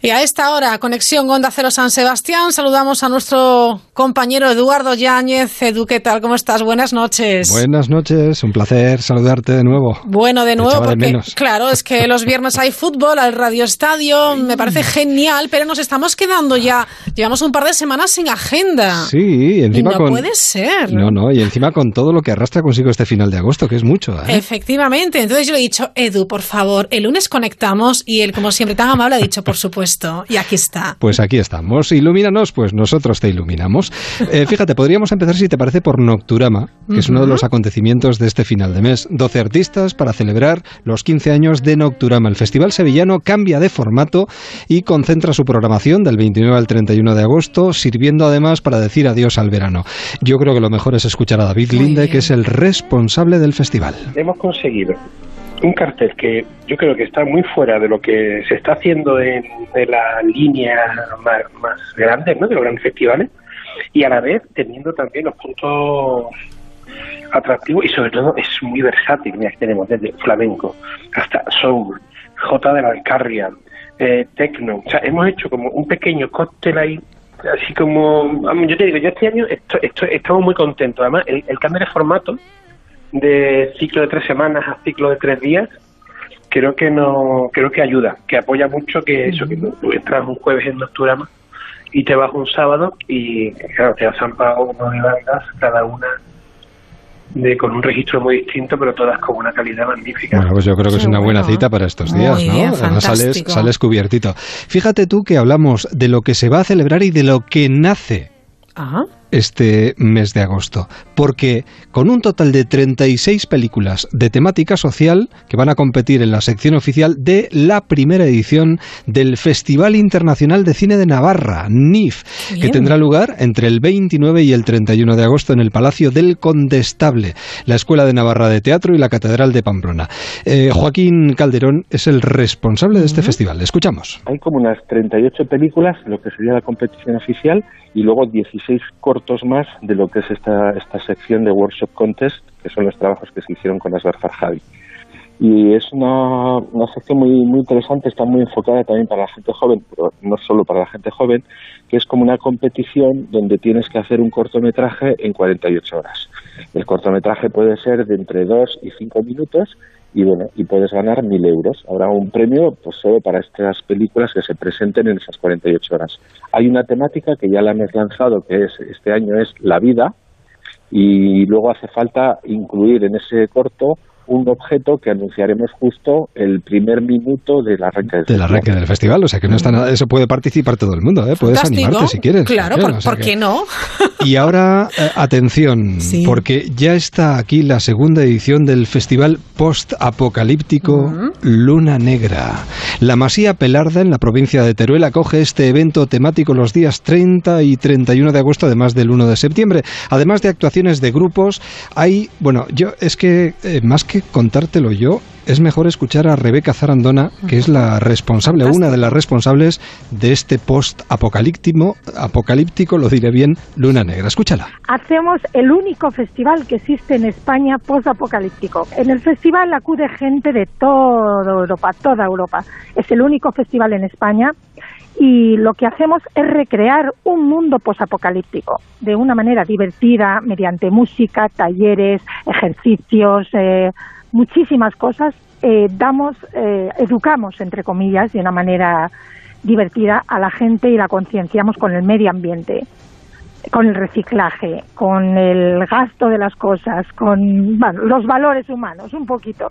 Y a esta hora, conexión Onda Cero San Sebastián, saludamos a nuestro compañero Eduardo Yáñez. Edu, ¿qué tal? ¿Cómo estás? Buenas noches. Buenas noches, un placer saludarte de nuevo. Bueno, de nuevo, porque claro, es que los viernes hay fútbol al Radio Estadio, [LAUGHS] me parece genial, pero nos estamos quedando ya, llevamos un par de semanas sin agenda. Sí, y encima no con... puede ser. No, no, y encima con todo lo que arrastra consigo este final de agosto, que es mucho. ¿eh? Efectivamente, entonces yo le he dicho, Edu, por favor, el lunes conectamos y él, como siempre, tan amable, ha dicho, por supuesto. Y aquí está. Pues aquí estamos. Ilumínanos, pues nosotros te iluminamos. Eh, fíjate, podríamos empezar, si te parece, por Nocturama, que es uno de los acontecimientos de este final de mes. 12 artistas para celebrar los 15 años de Nocturama. El festival sevillano cambia de formato y concentra su programación del 29 al 31 de agosto, sirviendo además para decir adiós al verano. Yo creo que lo mejor es escuchar a David Linde, que es el responsable del festival. Hemos conseguido un cartel que yo creo que está muy fuera de lo que se está haciendo en, la línea más, más grande ¿no? de los grandes festivales y a la vez teniendo también los puntos atractivos y sobre todo es muy versátil. Mira, tenemos desde flamenco hasta soul, J de la Alcarria, eh, techno. O sea, hemos hecho como un pequeño cóctel ahí así como yo te digo yo este año estamos muy contentos además el, el cambio de formato de ciclo de tres semanas a ciclo de tres días, creo que no creo que ayuda, que apoya mucho que eso, que tú entras un jueves en Nocturama y te vas un sábado y claro, te has zampado nueve bandas, cada una de, con un registro muy distinto, pero todas con una calidad magnífica. Bueno, pues yo creo que es una buena cita para estos días, ¿no? sales, sales cubiertito. Fíjate tú que hablamos de lo que se va a celebrar y de lo que nace. Ajá este mes de agosto, porque con un total de 36 películas de temática social que van a competir en la sección oficial de la primera edición del Festival Internacional de Cine de Navarra, NIF, que tendrá lugar entre el 29 y el 31 de agosto en el Palacio del Condestable, la Escuela de Navarra de Teatro y la Catedral de Pamplona. Eh, Joaquín Calderón es el responsable de este festival. Escuchamos. Hay como unas 38 películas, lo que sería la competición oficial, y luego 16 cortos más de lo que es esta, esta sección de Workshop Contest, que son los trabajos que se hicieron con Asgar Farhadi. Y es una, una sección muy, muy interesante, está muy enfocada también para la gente joven, pero no solo para la gente joven, que es como una competición donde tienes que hacer un cortometraje en 48 horas. El cortometraje puede ser de entre 2 y 5 minutos y bueno, y puedes ganar mil euros. Habrá un premio pues solo para estas películas que se presenten en esas 48 horas. Hay una temática que ya la hemos lanzado, que es este año es la vida, y luego hace falta incluir en ese corto un objeto que anunciaremos justo el primer minuto del arranque del, del arranque del festival. O sea que no está nada, eso puede participar todo el mundo, ¿eh? puedes animarte si quieres. Claro, ¿por, qué no? [LAUGHS] Y ahora, eh, atención, porque ya está aquí la segunda edición del festival post-apocalíptico Luna Negra. La Masía Pelarda, en la provincia de Teruel, acoge este evento temático los días 30 y 31 de agosto, además del 1 de septiembre. Además de actuaciones de grupos, hay, bueno, yo es que eh, más que contártelo yo, es mejor escuchar a Rebeca Zarandona, que es la responsable, una de las responsables de este post apocalíptico, apocalíptico, lo diré bien, Luna Negra. Escúchala. Hacemos el único festival que existe en España post apocalíptico. En el festival acude gente de toda Europa, toda Europa. Es el único festival en España y lo que hacemos es recrear un mundo posapocalíptico de una manera divertida, mediante música, talleres, ejercicios, eh, muchísimas cosas. Eh, damos, eh, educamos, entre comillas, de una manera divertida a la gente y la concienciamos con el medio ambiente, con el reciclaje, con el gasto de las cosas, con los valores humanos, un poquito.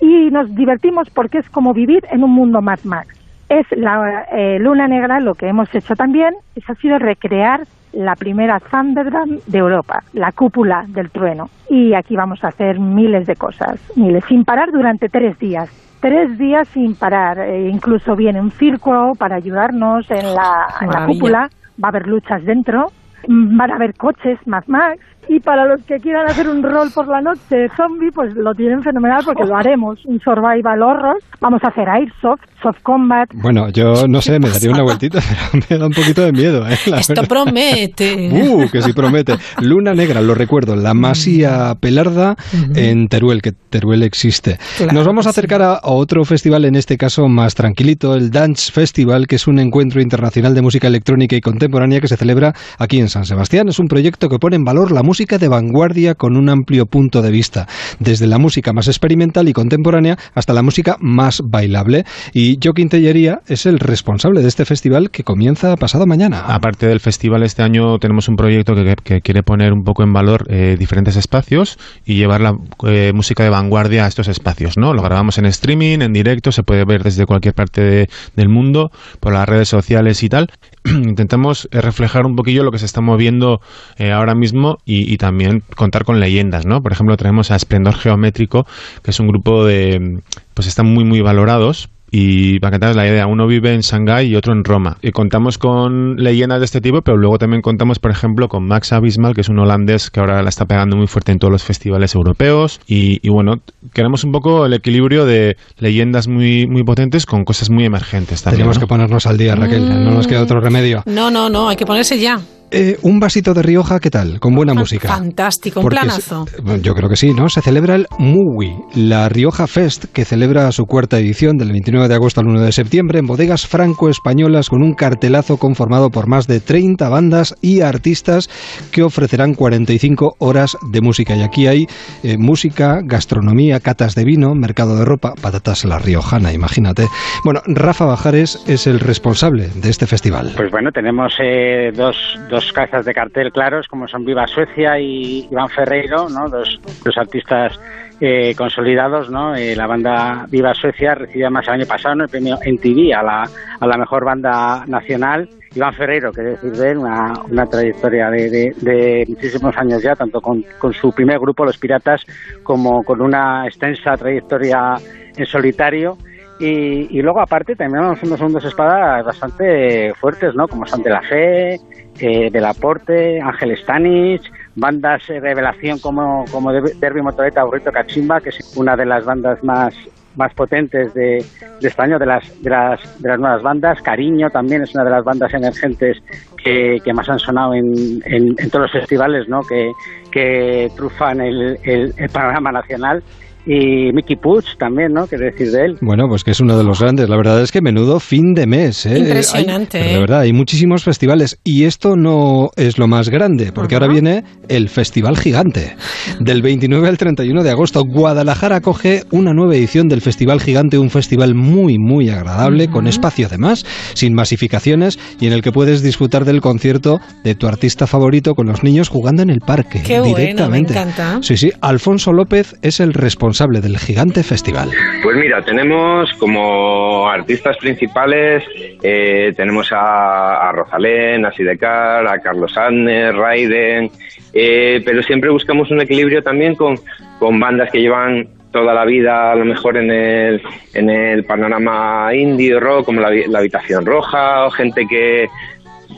Y nos divertimos porque es como vivir en un mundo Mad Max es la eh, Luna Negra, lo que hemos hecho también, es, ha sido recrear la primera Thunderdome de Europa, la cúpula del trueno. Y aquí vamos a hacer miles de cosas, miles, sin parar durante tres días. Tres días sin parar. Eh, incluso viene un círculo para ayudarnos en la, en la cúpula. Va a haber luchas dentro. Van a haber coches, más más Y para los que quieran hacer un rol por la noche zombie, pues lo tienen fenomenal porque lo haremos. Un survival horror. Vamos a hacer airsoft, soft combat. Bueno, yo no sé, me daría una [LAUGHS] vueltita, [LAUGHS] pero me da un poquito de miedo. ¿eh? Esto promete. Uh, que sí promete. Luna Negra, lo recuerdo, la Masía Pelarda en Teruel, que Teruel existe. Nos vamos a acercar a otro festival, en este caso más tranquilito, el Dance Festival, que es un encuentro internacional de música electrónica y contemporánea que se celebra aquí en San Sebastián. Es un proyecto que pone en valor la música de vanguardia con un amplio punto de vista, desde la música más experimental y contemporánea hasta la música más bailable. Y Joaquín Tellería es el responsable de este festival que comienza pasado mañana. Aparte del festival, este año tenemos un proyecto que, quiere poner un poco en valor eh, diferentes espacios y llevar la eh, música de vanguardia a estos espacios. ¿no? Lo grabamos en streaming, en directo, se puede ver desde cualquier parte del mundo, por las redes sociales y tal. [CLEARS THROAT] Intentamos eh, reflejar un poquillo lo que se está moviendo ahora mismo y, y, también contar con leyendas. ¿no? Por ejemplo, tenemos a Esplendor Geométrico, que es un grupo de... pues están muy, muy valorados y para que te la idea, uno vive en Shanghái y otro en Roma. Y contamos con leyendas de este tipo, pero luego también contamos, por ejemplo, con Max Abismal, que es un holandés que ahora la está pegando muy fuerte en todos los festivales europeos. Y, bueno, queremos un poco el equilibrio de leyendas muy, muy potentes con cosas muy emergentes también. Tenemos que ponernos al día, Raquel, no nos queda otro remedio. No, no, no, hay que ponerse ya. Eh, un vasito de Rioja, ¿qué tal? Con buena música. Fantástico, un planazo. yo creo que sí, ¿no? Se celebra el MUWI, la Rioja Fest, que celebra su cuarta edición del 29 de agosto al 1 de septiembre en bodegas franco-españolas con un cartelazo conformado por más de 30 bandas y artistas que ofrecerán 45 horas de música. Y aquí hay eh, música, gastronomía, catas de vino, mercado de ropa, patatas la riojana, imagínate. Bueno, Rafa Bajares es el responsable de este festival. Pues bueno, tenemos eh, dos dos casas de cartel claros como son Viva Suecia y Iván Ferreiro, ¿no? dos, artistas eh, consolidados, ¿no? Eh, la banda Viva Suecia recibió más el año pasado el premio MTV a la, a la mejor banda nacional. Iván Ferreiro, que decir de él, una, una trayectoria de, de, muchísimos años ya, tanto con, con su primer grupo, Los Piratas, como con una extensa trayectoria en solitario y, luego, aparte, también unos dos espadas bastante fuertes, ¿no? Como son De La Fe, eh, Del Aporte, Ángel Stanich, bandas de revelación como, como Derby Motoreta, Burrito Cachimba, que es una de las bandas más más potentes de, de este año, de las, de, las, de las nuevas bandas. Cariño también es una de las bandas emergentes que, que más han sonado en, en, todos los festivales ¿no? que, que trufan el, el, el panorama nacional y Mickey Puch también, ¿no? ¿Qué decir de él? Bueno, pues que es uno de los grandes. La verdad es que menudo fin de mes. ¿eh? Impresionante. de verdad, hay muchísimos festivales y esto no es lo más grande, porque ahora viene el Festival Gigante. Del 29 al 31 de agosto, Guadalajara acoge una nueva edición del Festival Gigante, un festival muy, muy agradable, con espacio además, sin masificaciones y en el que puedes disfrutar del concierto de tu artista favorito con los niños jugando en el parque. Qué directamente. Bueno, me encanta. Sí, sí. Alfonso López es el responsable del Gigante Festival? Pues mira, tenemos como artistas principales, eh, tenemos a, a, Rosalén, a Sidecar, a Carlos Adner, Raiden, eh, pero siempre buscamos un equilibrio también con, con bandas que llevan toda la vida a lo mejor en el, en el panorama indie rock como la, la Habitación Roja o gente que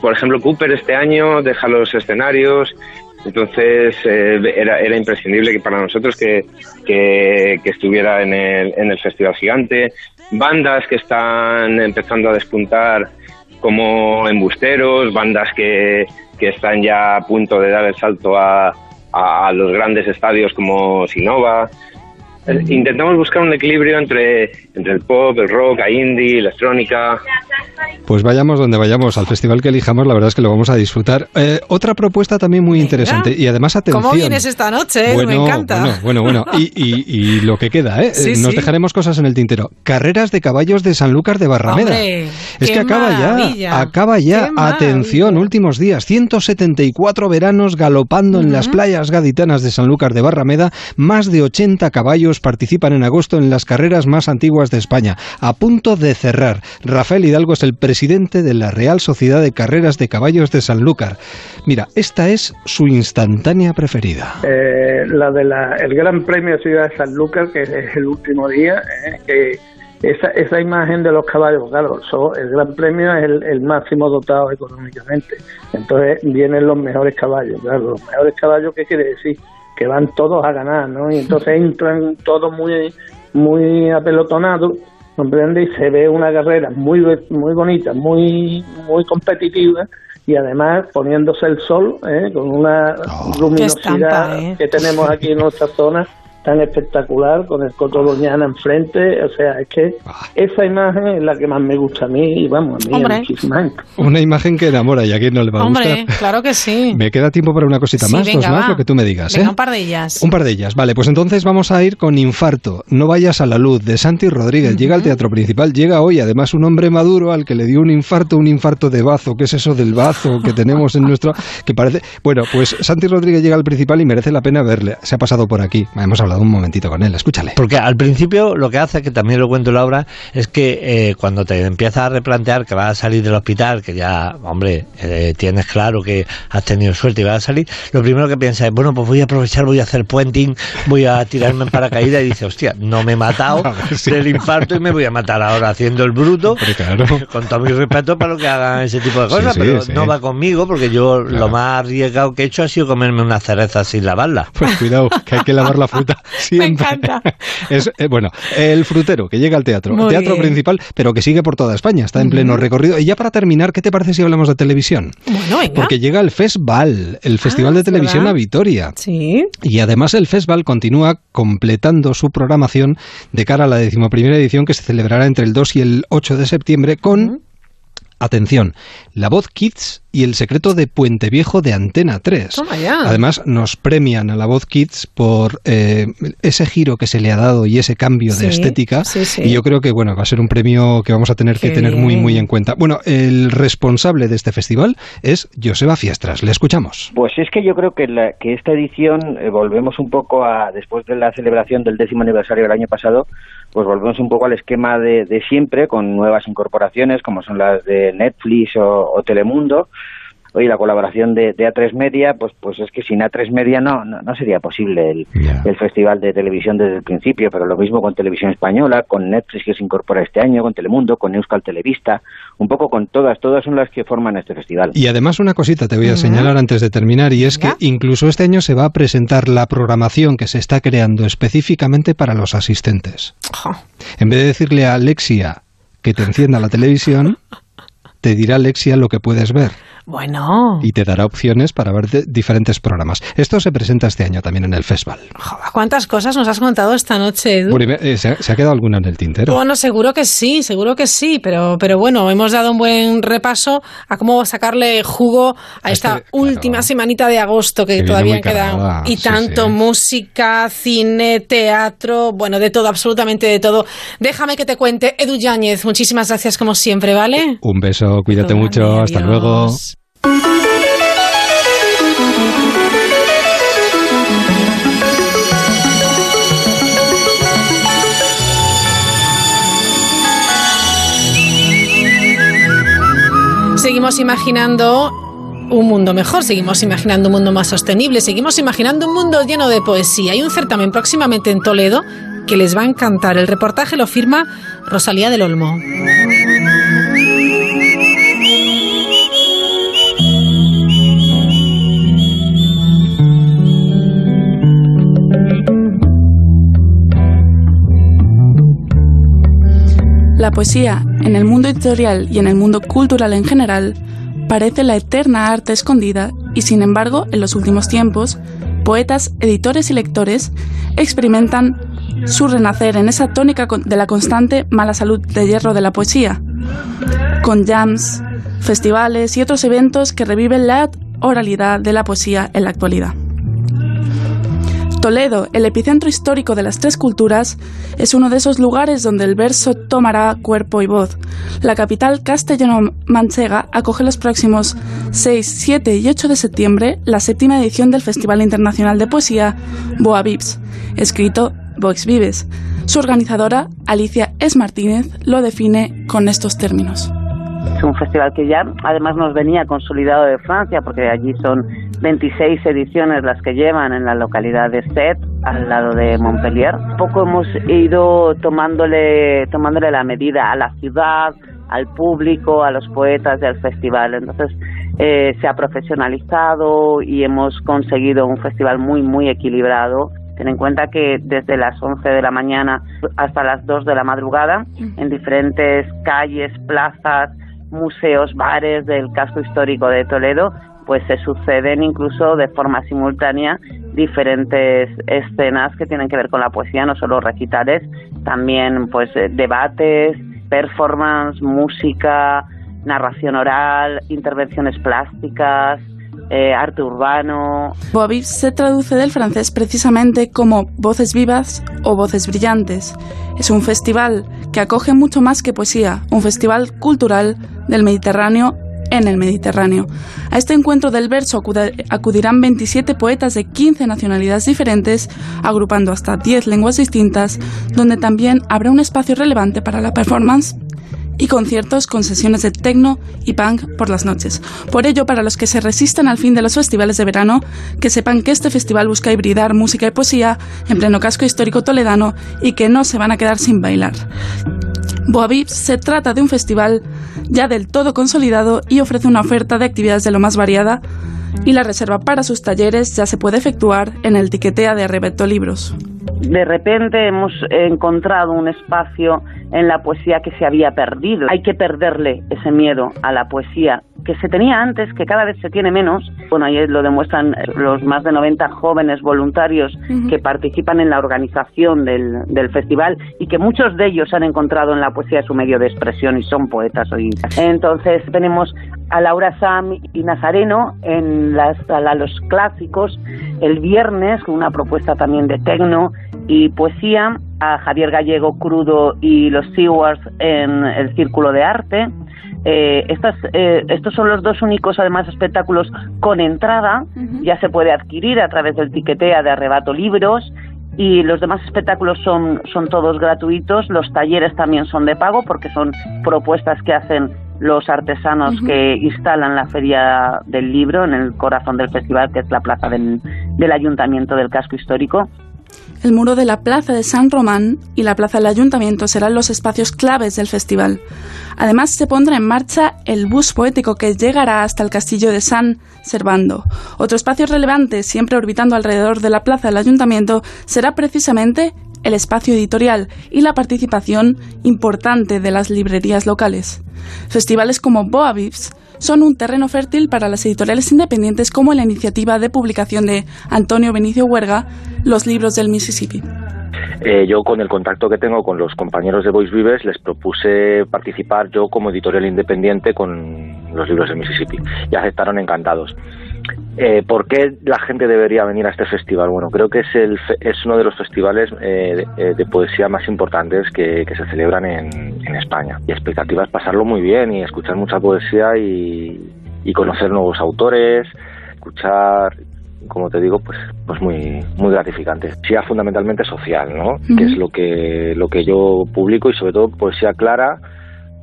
por ejemplo Cooper este año deja los escenarios entonces eh, era, era imprescindible que para nosotros que, que, estuviera en el, en el Festival Gigante. Bandas que están empezando a despuntar como embusteros, bandas que, que están ya a punto de dar el salto a, a los grandes estadios como Sinova. Eh, intentamos buscar un equilibrio entre, entre el pop, el rock, la indie, electrónica. Pues vayamos donde vayamos, al festival que elijamos, la verdad es que lo vamos a disfrutar. Eh, otra propuesta también muy interesante y además atención. ¿Cómo vienes esta noche? Me encanta. Bueno, bueno, bueno. [LAUGHS] Y, lo que queda, ¿eh? Nos dejaremos cosas en el tintero. Carreras de caballos de Sanlúcar de Barrameda. es que acaba ya, acaba ya. Atención, últimos días. 174 veranos galopando en las playas gaditanas de Sanlúcar de Barrameda. Más de 80 caballos participan en agosto en las carreras más antiguas de España. A punto de cerrar. Rafael Hidalgo el presidente de la Real Sociedad de Carreras de Caballos de Sanlúcar. Mira, esta es su instantánea preferida. Eh, la del Gran Premio Ciudad de Sanlúcar, que es el último día, eh, esa, esa imagen de los caballos, claro, el Gran Premio es el, máximo dotado económicamente. Entonces vienen los mejores caballos, claro, los mejores caballos, ¿qué quiere decir? Que van todos a ganar, ¿no? Y entonces entran todos muy, muy apelotonados, ¿comprende? Y se ve una carrera muy, muy bonita, muy, muy competitiva y además poniéndose el sol ¿eh? con una oh. luminosidad ¿eh? que tenemos aquí en nuestra zona tan espectacular con el Coto Doñana enfrente, o sea, es que esa imagen es la que más me gusta a mí y vamos, a mí muchísima Una imagen que enamora y a quien no le va a Hombre, claro que sí. Me queda tiempo para una cosita más, dos más, lo que tú me digas. ¿eh? un par de ellas. Un par de ellas, vale, pues entonces vamos a ir con Infarto, No vayas a la luz, de Santi Rodríguez. Llega al teatro principal, llega hoy, además un hombre maduro al que le dio un infarto, un infarto de bazo, ¿qué es eso del bazo que [LAUGHS] tenemos en nuestro... que parece... Bueno, pues Santi Rodríguez llega al principal y merece la pena verle. Se ha pasado por aquí, hemos hablado un momentito con él, escúchale. Porque al principio lo que hace, que también lo cuento en la obra, es que eh, cuando te empiezas a replantear que vas a salir del hospital, que ya, hombre, eh, tienes claro que has tenido suerte y vas a salir, lo primero que piensas es, bueno, pues voy a aprovechar, voy a hacer puenting, voy a tirarme en paracaídas y dice, hostia, no me he matado [LAUGHS] del infarto y me voy a matar ahora haciendo el bruto, [LAUGHS] con todo mi respeto para lo que hagan ese tipo de cosas, pero no va conmigo porque yo lo más arriesgado que he hecho ha sido comerme una cereza sin lavarla. Pues cuidado, que hay que lavar la fruta siempre. [LAUGHS] es, eh, bueno, el frutero que llega al teatro, el teatro principal, pero que sigue por toda España, está en pleno recorrido. Y ya para terminar, ¿qué te parece si hablamos de televisión? Bueno, venga. Porque llega el Festival, el Festival ah, de Televisión a Vitoria. Sí. Y además el Festival continúa completando su programación de cara a la decimoprimera edición que se celebrará entre el 2 y el 8 de septiembre con Atención, La Voz Kids y El secreto de Puente Viejo de Antena 3. Además, nos premian a La Voz Kids por eh, ese giro que se le ha dado y ese cambio de estética. y yo creo que bueno, va a ser un premio que vamos a tener que tener muy, muy en cuenta. Bueno, el responsable de este festival es Joseba Fiestras. Le escuchamos. Pues es que yo creo que, que esta edición, eh, volvemos un poco a, después de la celebración del décimo aniversario del año pasado, pues volvemos un poco al esquema de, siempre, con nuevas incorporaciones como son las de Netflix o Telemundo, oye, la colaboración de, A3 Media, pues, pues es que sin A3 Media no, no, sería posible el, el, festival de televisión desde el principio, pero lo mismo con Televisión Española, con Netflix que se incorpora este año, con Telemundo, con Euskal Televista, un poco con todas, todas son las que forman este festival. Y además una cosita te voy a señalar antes de terminar, y es que incluso este año se va a presentar la programación que se está creando específicamente para los asistentes. En vez de decirle a Alexia que te encienda la televisión, te dirá Alexia lo que puedes ver. Bueno. Y te dará opciones para ver diferentes programas. Esto se presenta este año también en el festival. ¿Cuántas cosas nos has contado esta noche, Edu? Eh, ¿se, ha, quedado alguna en el tintero? Bueno, seguro que sí, seguro que sí, pero, pero bueno, hemos dado un buen repaso a cómo sacarle jugo a esta última semanita de agosto que, todavía queda. Y tanto música, cine, teatro, bueno, de todo, absolutamente de todo. Déjame que te cuente, Edu Yáñez, muchísimas gracias como siempre, ¿vale? Un beso, cuídate mucho, hasta luego. Seguimos imaginando un mundo mejor, seguimos imaginando un mundo más sostenible, seguimos imaginando un mundo lleno de poesía. Hay un certamen próximamente en Toledo que les va a encantar. El reportaje lo firma Rosalía del Olmo. La poesía, en el mundo editorial y en el mundo cultural en general, parece la eterna arte escondida y sin embargo, en los últimos tiempos, poetas, editores y lectores experimentan su renacer en esa tónica de la constante mala salud de hierro de la poesía, con jams, festivales y otros eventos que reviven la oralidad de la poesía en la actualidad. Toledo, el epicentro histórico de las tres culturas, es uno de esos lugares donde el verso tomará cuerpo y voz. La capital castellano-manchega acoge los próximos 6, 7 y 8 de septiembre la séptima edición del Festival Internacional de Poesía Boa Vips, escrito Vox Vives. Su organizadora, Alicia S. Martínez, lo define con estos términos. Es un festival que ya además nos venía consolidado de Francia, porque allí son 26 ediciones las que llevan en la localidad de Sète al lado de Montpellier. Poco hemos ido tomándole, tomándole la medida a la ciudad, al público, a los poetas del festival. Entonces eh, se ha profesionalizado y hemos conseguido un festival muy, muy equilibrado. Ten en cuenta que desde las 11 de la mañana hasta las 2 de la madrugada, en diferentes calles, plazas, museos, bares del casco histórico de Toledo, pues se suceden incluso de forma simultánea diferentes escenas que tienen que ver con la poesía, no solo recitales, también pues eh, debates, performance, música, narración oral, intervenciones plásticas, eh, arte urbano. Boaviv se traduce del francés precisamente como voces vivas o voces brillantes. Es un festival que acoge mucho más que poesía, un festival cultural del Mediterráneo en el Mediterráneo. A este encuentro del verso acudirán 27 poetas de 15 nacionalidades diferentes, agrupando hasta 10 lenguas distintas, donde también habrá un espacio relevante para la performance y conciertos con sesiones de techno y punk por las noches. Por ello, para los que se resisten al fin de los festivales de verano, que sepan que este festival busca hibridar música y poesía en pleno casco histórico toledano y que no se van a quedar sin bailar. Boaviv se trata de un festival ya del todo consolidado y ofrece una oferta de actividades de lo más variada y la reserva para sus talleres ya se puede efectuar en el tiquetea de Arrebeto Libros. De repente hemos encontrado un espacio en la poesía que se había perdido. Hay que perderle ese miedo a la poesía que se tenía antes, que cada vez se tiene menos. Bueno, ahí lo demuestran los más de 90 jóvenes voluntarios que participan en la organización del, del, festival y que muchos de ellos han encontrado en la poesía su medio de expresión y son poetas hoy. Entonces tenemos a Laura Sam y Nazareno en las, a los clásicos el viernes con una propuesta también de tecno y poesía a Javier Gallego Crudo y los Stewards en el Círculo de Arte. Eh, estas, eh, estos son los dos únicos, además, espectáculos con entrada. Ya se puede adquirir a través del tiquetea de Arrebato Libros. Y los demás espectáculos son, son todos gratuitos. Los talleres también son de pago porque son propuestas que hacen los artesanos que instalan la feria del libro en el corazón del festival, que es la plaza del, del Ayuntamiento del Casco Histórico el muro de la Plaza de San Román y la Plaza del Ayuntamiento serán los espacios claves del festival. Además, se pondrá en marcha el bus poético que llegará hasta el castillo de San Servando. Otro espacio relevante, siempre orbitando alrededor de la Plaza del Ayuntamiento, será precisamente el espacio editorial y la participación importante de las librerías locales. Festivales como Boavivs son un terreno fértil para las editoriales independientes como la iniciativa de publicación de Antonio Benicio Huerga, Los libros del Mississippi. Eh, yo con el contacto que tengo con los compañeros de Voice Vives les propuse participar yo como editorial independiente con los libros del Mississippi y aceptaron encantados. Eh, ¿Por qué la gente debería venir a este festival? Bueno, creo que es, el, es uno de los festivales eh, de, poesía más importantes que, se celebran en, España. Y expectativa es pasarlo muy bien y escuchar mucha poesía y, conocer nuevos autores, escuchar como te digo, pues, pues muy, muy gratificante. Poesía fundamentalmente social, ¿no? Que es lo que, lo que yo publico y sobre todo poesía clara,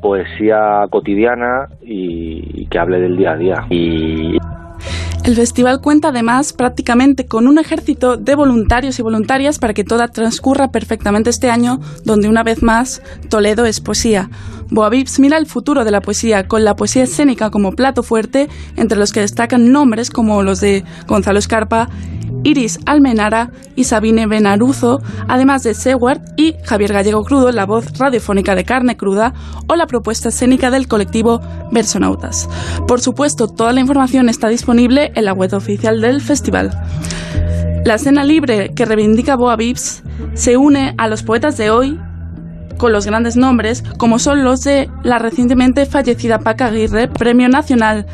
poesía cotidiana y, que hable del día a día. Y el festival cuenta además prácticamente con un ejército de voluntarios y voluntarias para que toda transcurra perfectamente este año, donde una vez más Toledo es poesía. Boavips mira el futuro de la poesía con la poesía escénica como plato fuerte, entre los que destacan nombres como los de Gonzalo Escarpa Iris Almenara y Sabine Benaruzo, además de Seward y Javier Gallego Crudo, la voz radiofónica de Carne Cruda, o la propuesta escénica del colectivo Versonautas. Por supuesto, toda la información está disponible en la web oficial del festival. La escena libre que reivindica Boa Vips se une a los poetas de hoy con los grandes nombres, como son los de la recientemente fallecida Paca Aguirre, Premio Nacional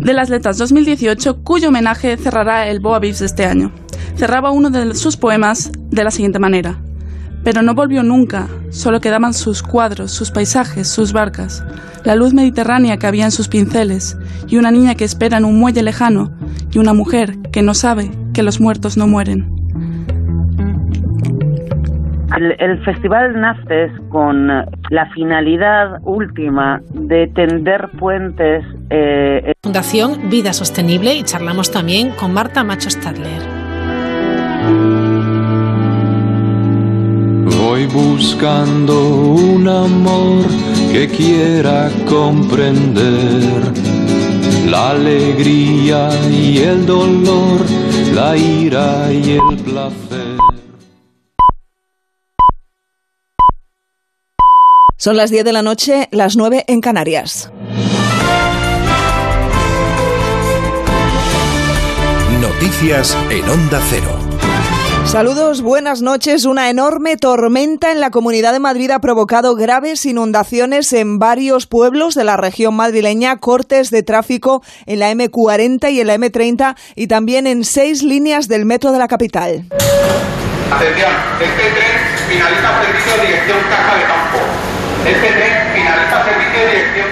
de las Letras 2018, cuyo homenaje cerrará el Boa Vives de este año. Cerraba uno de sus poemas de la siguiente manera. Pero no volvió nunca, solo quedaban sus cuadros, sus paisajes, sus barcas, la luz mediterránea que había en sus pinceles, y una niña que espera en un muelle lejano, y una mujer que no sabe que los muertos no mueren. El, festival nace con la finalidad última de tender puentes. Eh, Fundación Vida Sostenible y charlamos también con Marta Macho Stadler. buscando un amor que quiera comprender la alegría y el dolor, la ira y el placer. Son las 10 de la noche, las 9 en Canarias. Noticias en Onda Cero. Saludos, buenas noches. Una enorme tormenta en la Comunidad de Madrid ha provocado graves inundaciones en varios pueblos de la región madrileña, cortes de tráfico en la M40 y en la M30 y también en seis líneas del metro de la capital. Atención, este tren finaliza servicio de dirección Caja de Campo.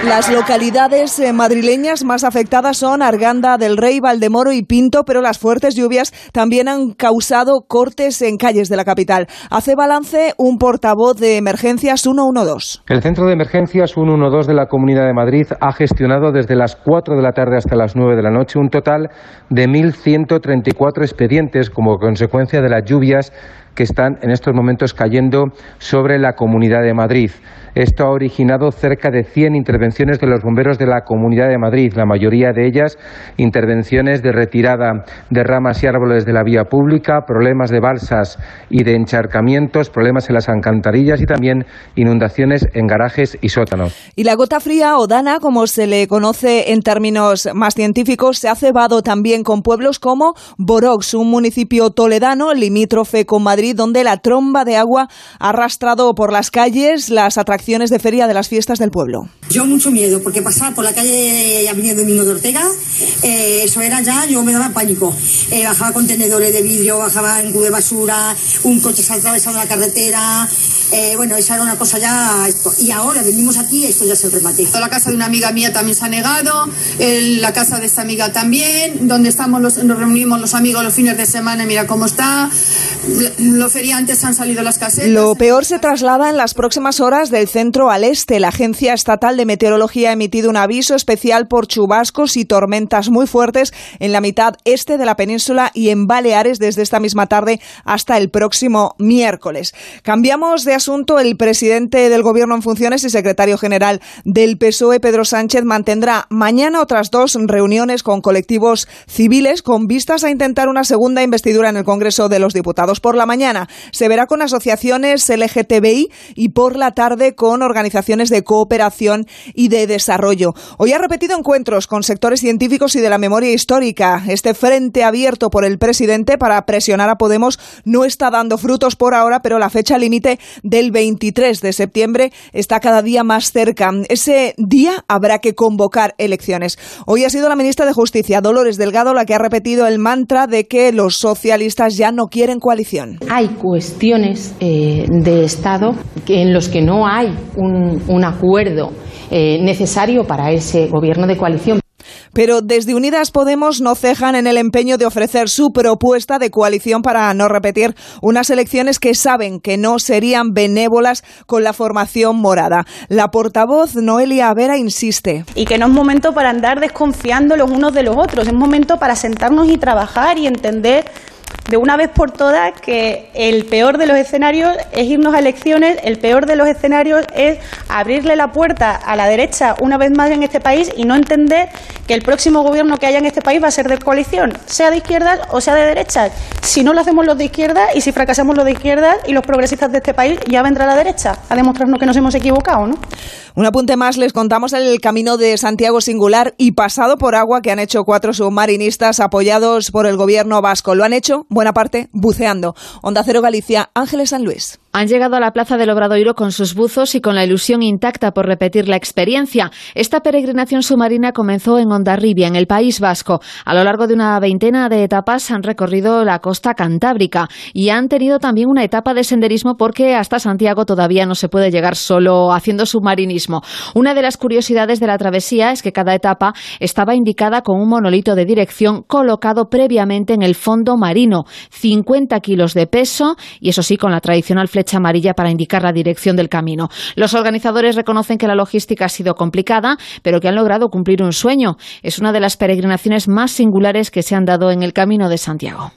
Las localidades eh, madrileñas más afectadas son Arganda del Rey, Valdemoro y Pinto, pero las fuertes lluvias también han causado cortes en calles de la capital. Hace balance un portavoz de emergencias 112. El Centro de Emergencias 112 de la Comunidad de Madrid ha gestionado desde las 4 de la tarde hasta las 9 de la noche un total de 1.134 expedientes como consecuencia de las lluvias que están en estos momentos cayendo sobre la Comunidad de Madrid. Esto ha originado cerca de 100 intervenciones de los bomberos de la Comunidad de Madrid, la mayoría de ellas intervenciones de retirada de ramas y árboles de la vía pública, problemas de balsas y de encharcamientos, problemas en las alcantarillas y también inundaciones en garajes y sótanos. Y la gota fría o dana, como se le conoce en términos más científicos, se ha cebado también con pueblos como Borox, un municipio toledano limítrofe con Madrid, donde la tromba de agua ha arrastrado por las calles las atracciones de feria de las fiestas del pueblo. Yo mucho miedo, porque pasar por la calle Avenida Domingo de Ortega, eh, eso era ya, yo me daba pánico. Eh, bajaba contenedores de vidrio, bajaba en cubo de basura, un coche se ha atravesado la carretera. Eh, bueno, esa era una cosa ya. Esto. Y ahora venimos aquí, esto ya es el remate. La casa de una amiga mía también se ha negado, el- la casa de esta amiga también, donde estamos los, nos reunimos los amigos los fines de semana, mira cómo está. Los feriantes han salido las casetas. Lo peor se traslada en las próximas horas del centro al este. La Agencia Estatal de Meteorología ha emitido un aviso especial por chubascos y tormentas muy fuertes en la mitad este de la península y en Baleares desde esta misma tarde hasta el próximo miércoles. Cambiamos de asunto. El presidente del Gobierno en funciones y secretario general del PSOE, Pedro Sánchez, mantendrá mañana otras dos reuniones con colectivos civiles con vistas a intentar una segunda investidura en el Congreso de los Diputados. Por la mañana se verá con asociaciones LGTBI y por la tarde con organizaciones de cooperación y de desarrollo. Hoy ha repetido encuentros con sectores científicos y de la memoria histórica. Este frente abierto por el presidente para presionar a Podemos no está dando frutos por ahora, pero la fecha límite del 23 de septiembre está cada día más cerca. Ese día habrá que convocar elecciones. Hoy ha sido la ministra de Justicia, Dolores Delgado, la que ha repetido el mantra de que los socialistas ya no quieren coalición. Hay cuestiones eh, de Estado en los que no hay un, un acuerdo eh, necesario para ese gobierno de coalición. Pero desde Unidas Podemos no cejan en el empeño de ofrecer su propuesta de coalición para no repetir unas elecciones que saben que no serían benévolas con la formación morada. La portavoz Noelia Vera insiste. y que no es momento para andar desconfiando los unos de los otros, es momento para sentarnos y trabajar y entender de una vez por todas que el peor de los escenarios es irnos a elecciones, el peor de los escenarios es abrirle la puerta a la derecha una vez más en este país y no entender que el próximo gobierno que haya en este país va a ser de coalición, sea de izquierdas o sea de derechas. Si no lo hacemos los de izquierdas y si fracasamos los de izquierdas y los progresistas de este país, ya vendrá la derecha a demostrarnos que nos hemos equivocado, ¿no? Un apunte más, les contamos el camino de Santiago singular y pasado por agua que han hecho cuatro submarinistas apoyados por el gobierno vasco. Lo han hecho, buena parte, buceando. Onda Cero Galicia, Ángeles San Luis. Han llegado a la Plaza del Obradoiro con sus buzos y con la ilusión intacta por repetir la experiencia. Esta peregrinación submarina comenzó en Ondarribia, en el País Vasco. A lo largo de una veintena de etapas han recorrido la costa cantábrica y han tenido también una etapa de senderismo porque hasta Santiago todavía no se puede llegar solo haciendo submarinismo. Una de las curiosidades de la travesía es que cada etapa estaba indicada con un monolito de dirección colocado previamente en el fondo marino. 50 kilos de peso y eso sí, con la tradicional flecha amarilla para indicar la dirección del camino. Los organizadores reconocen que la logística ha sido complicada, pero que han logrado cumplir un sueño. Es una de las peregrinaciones más singulares que se han dado en el Camino de Santiago.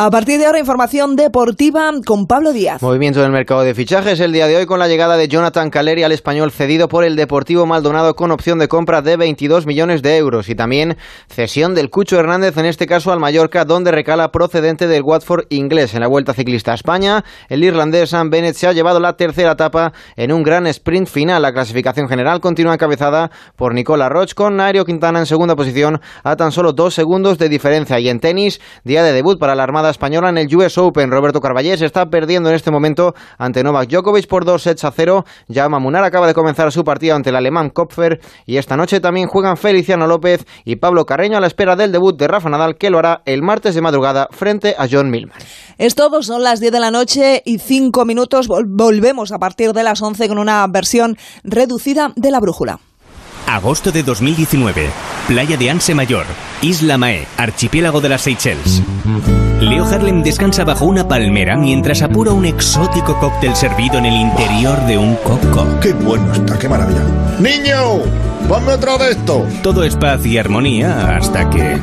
A partir de ahora, información deportiva con Pablo Díaz. Movimiento del mercado de fichajes el día de hoy con la llegada de Jonathan Caleri al español cedido por el Deportivo Maldonado con opción de compra de 22 millones de euros y también cesión del Cucho Hernández, en este caso al Mallorca, donde recala procedente del Watford inglés. En la Vuelta Ciclista a España, el irlandés Sam Bennett se ha llevado la tercera etapa en un gran sprint final. La clasificación general continúa encabezada por Nicola Roch con Nairo Quintana en segunda posición a tan solo dos segundos de diferencia. Y en tenis, día de debut para la Armada española en el US Open. Roberto Carballés está perdiendo en este momento ante Novak Djokovic por dos sets a cero. Jaume Munar acaba de comenzar su partido ante el alemán Kopfer y esta noche también juegan Feliciano López y Pablo Carreño a la espera del debut de Rafa Nadal que lo hará el martes de madrugada frente a John Millman. Es todo, son las 10 de la noche y 5 minutos. Volvemos a partir de las 11 con una versión reducida de la brújula. Agosto de 2019. Playa de Anse Mayor, Isla Mae, archipiélago de las Seychelles. Leo Harlem descansa bajo una palmera mientras apura un exótico cóctel servido en el interior de un coco. ¡Qué bueno está! ¡Qué maravilla! ¡Niño! ¡Ponme otro de esto! Todo es paz y armonía hasta que...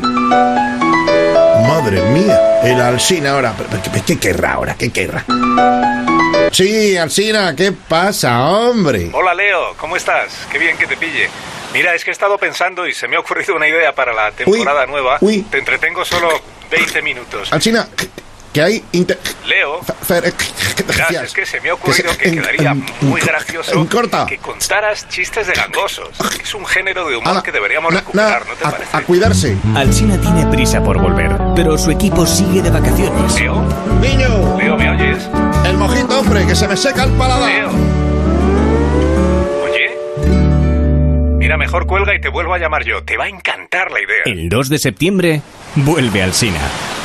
Madre mía, el Alsina ahora. ¿Qué, qué querrá ahora? ¿Qué querrá? Sí, Alsina, ¿qué pasa, hombre? Hola, Leo, ¿cómo estás? Qué bien que te pille. Mira, es que he estado pensando y se me ha ocurrido una idea para la temporada nueva. Te entretengo solo 20 minutos. Alcina, que hay... Leo, es que se me ha ocurrido que, quedaría muy gracioso que contaras chistes de gangosos. Es un género de humor que deberíamos recuperar, ¿no te parece? A cuidarse. Alcina tiene prisa por volver, pero su equipo sigue de vacaciones. Leo. Niño. Leo, ¿me oyes? El mojito, hombre, que se me seca el paladar. Leo. Mira, mejor cuelga y te vuelvo a llamar yo. Te va a encantar la idea. El 2 de septiembre, vuelve al Sina.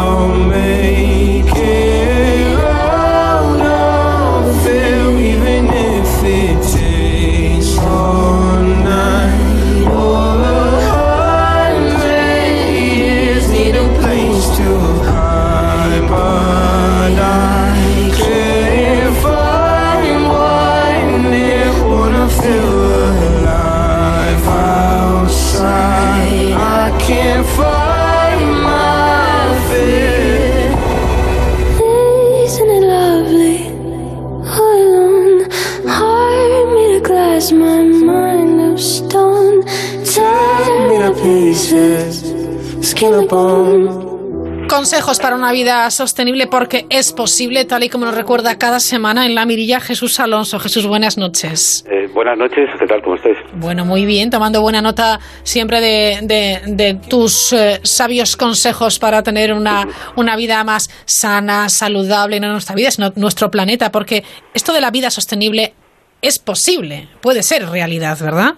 Consejos para una vida sostenible porque es posible, tal y como nos recuerda cada semana en la mirilla Jesús Alonso. Jesús, buenas noches. Eh, buenas noches, ¿qué tal? ¿Cómo estáis? Bueno, muy bien, tomando buena nota siempre de, tus eh, sabios consejos para tener una, una vida más sana, saludable, no nuestra vida, sino nuestro planeta, porque esto de la vida sostenible es posible, puede ser realidad, ¿verdad?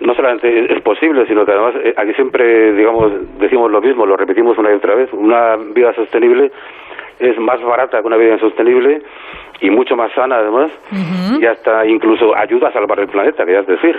No solamente es posible, sino que además eh, aquí siempre, digamos, decimos lo mismo, lo repetimos una y otra vez, una vida sostenible es más barata que una vida insostenible y mucho más sana además y hasta incluso ayuda a salvar el planeta, querías decir.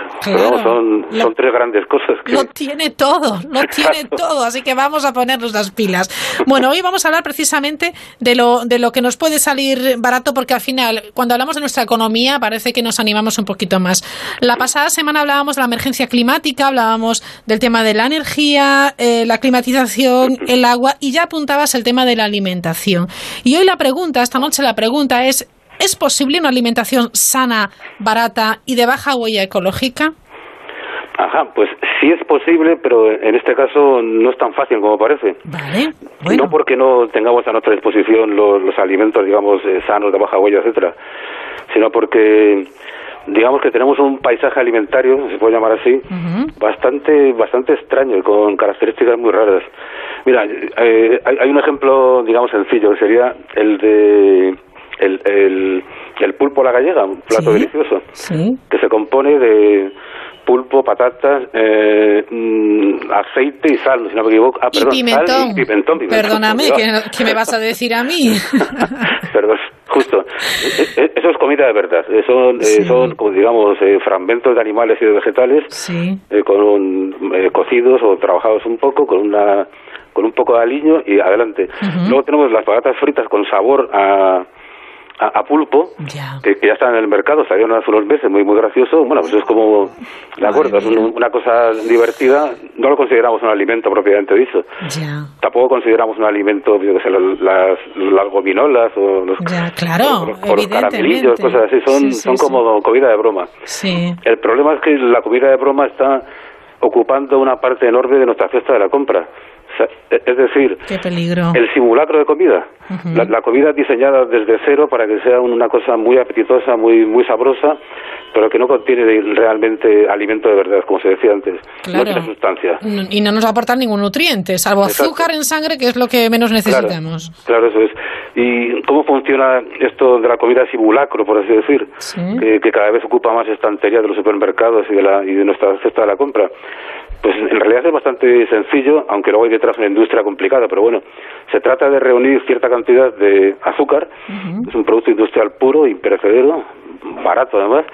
son, son tres grandes cosas. Que... Lo tiene todo, lo [LAUGHS] tiene todo, así que vamos a ponernos las pilas. Bueno, hoy vamos a hablar precisamente de lo, de lo que nos puede salir barato porque al final, cuando hablamos de nuestra economía, parece que nos animamos un poquito más. La pasada semana hablábamos de la emergencia climática, hablábamos del tema de la energía, eh, la climatización, el agua y ya apuntabas el tema de la alimentación. Y hoy la pregunta, esta noche la pregunta es, ¿es posible una alimentación sana, barata y de baja huella ecológica? Ajá, pues sí es posible, pero en este caso no es tan fácil como parece. Vale. No porque no tengamos a nuestra disposición los, alimentos, digamos, eh, sanos, de baja huella, etcétera, sino porque digamos que tenemos un paisaje alimentario, se puede llamar así, bastante bastante extraño, con características muy raras. Mira, eh, hay, un ejemplo, digamos, sencillo, que sería el de el, el, el pulpo a la gallega, un plato delicioso, que se compone de pulpo, patatas, eh, mm, aceite y sal, si no me equivoco. Ah, perdón, y pimentón. Sal y pimentón, pimentón Perdóname, ¿qué, me vas a decir a mí? [LAUGHS] perdón, justo. E, e, eso es comida de verdad. Son, eh, son digamos, eh, fragmentos de animales y de vegetales con un, cocidos o trabajados un poco con una con un poco de aliño y adelante. Luego tenemos las patatas fritas con sabor a a, pulpo, Que, ya está en el mercado, salieron hace unos meses, muy muy gracioso. Bueno, pues es como, de acuerdo, es una cosa divertida. No lo consideramos un alimento propiamente dicho. Tampoco consideramos un alimento, yo que sé, las, las gominolas o los, claro, los, caramelillos, cosas así. Son, son como comida de broma. El problema es que la comida de broma está ocupando una parte enorme de nuestra fiesta de la compra. Es decir, el simulacro de comida. La, comida diseñada desde cero para que sea una cosa muy apetitosa, muy, muy sabrosa, pero que no contiene realmente alimento de verdad, como se decía antes. No tiene sustancia. Y no nos va a aportar ningún nutriente, salvo azúcar en sangre, que es lo que menos necesitamos. Claro, eso es. ¿Y cómo funciona esto de la comida simulacro, por así decir? Que, cada vez ocupa más estantería de los supermercados y de, la, y de nuestra cesta de la compra. Pues en realidad es bastante sencillo, aunque luego hay detrás una industria complicada, pero bueno, se trata de reunir cierta cantidad de azúcar, es un producto industrial puro, imperecedero, barato además,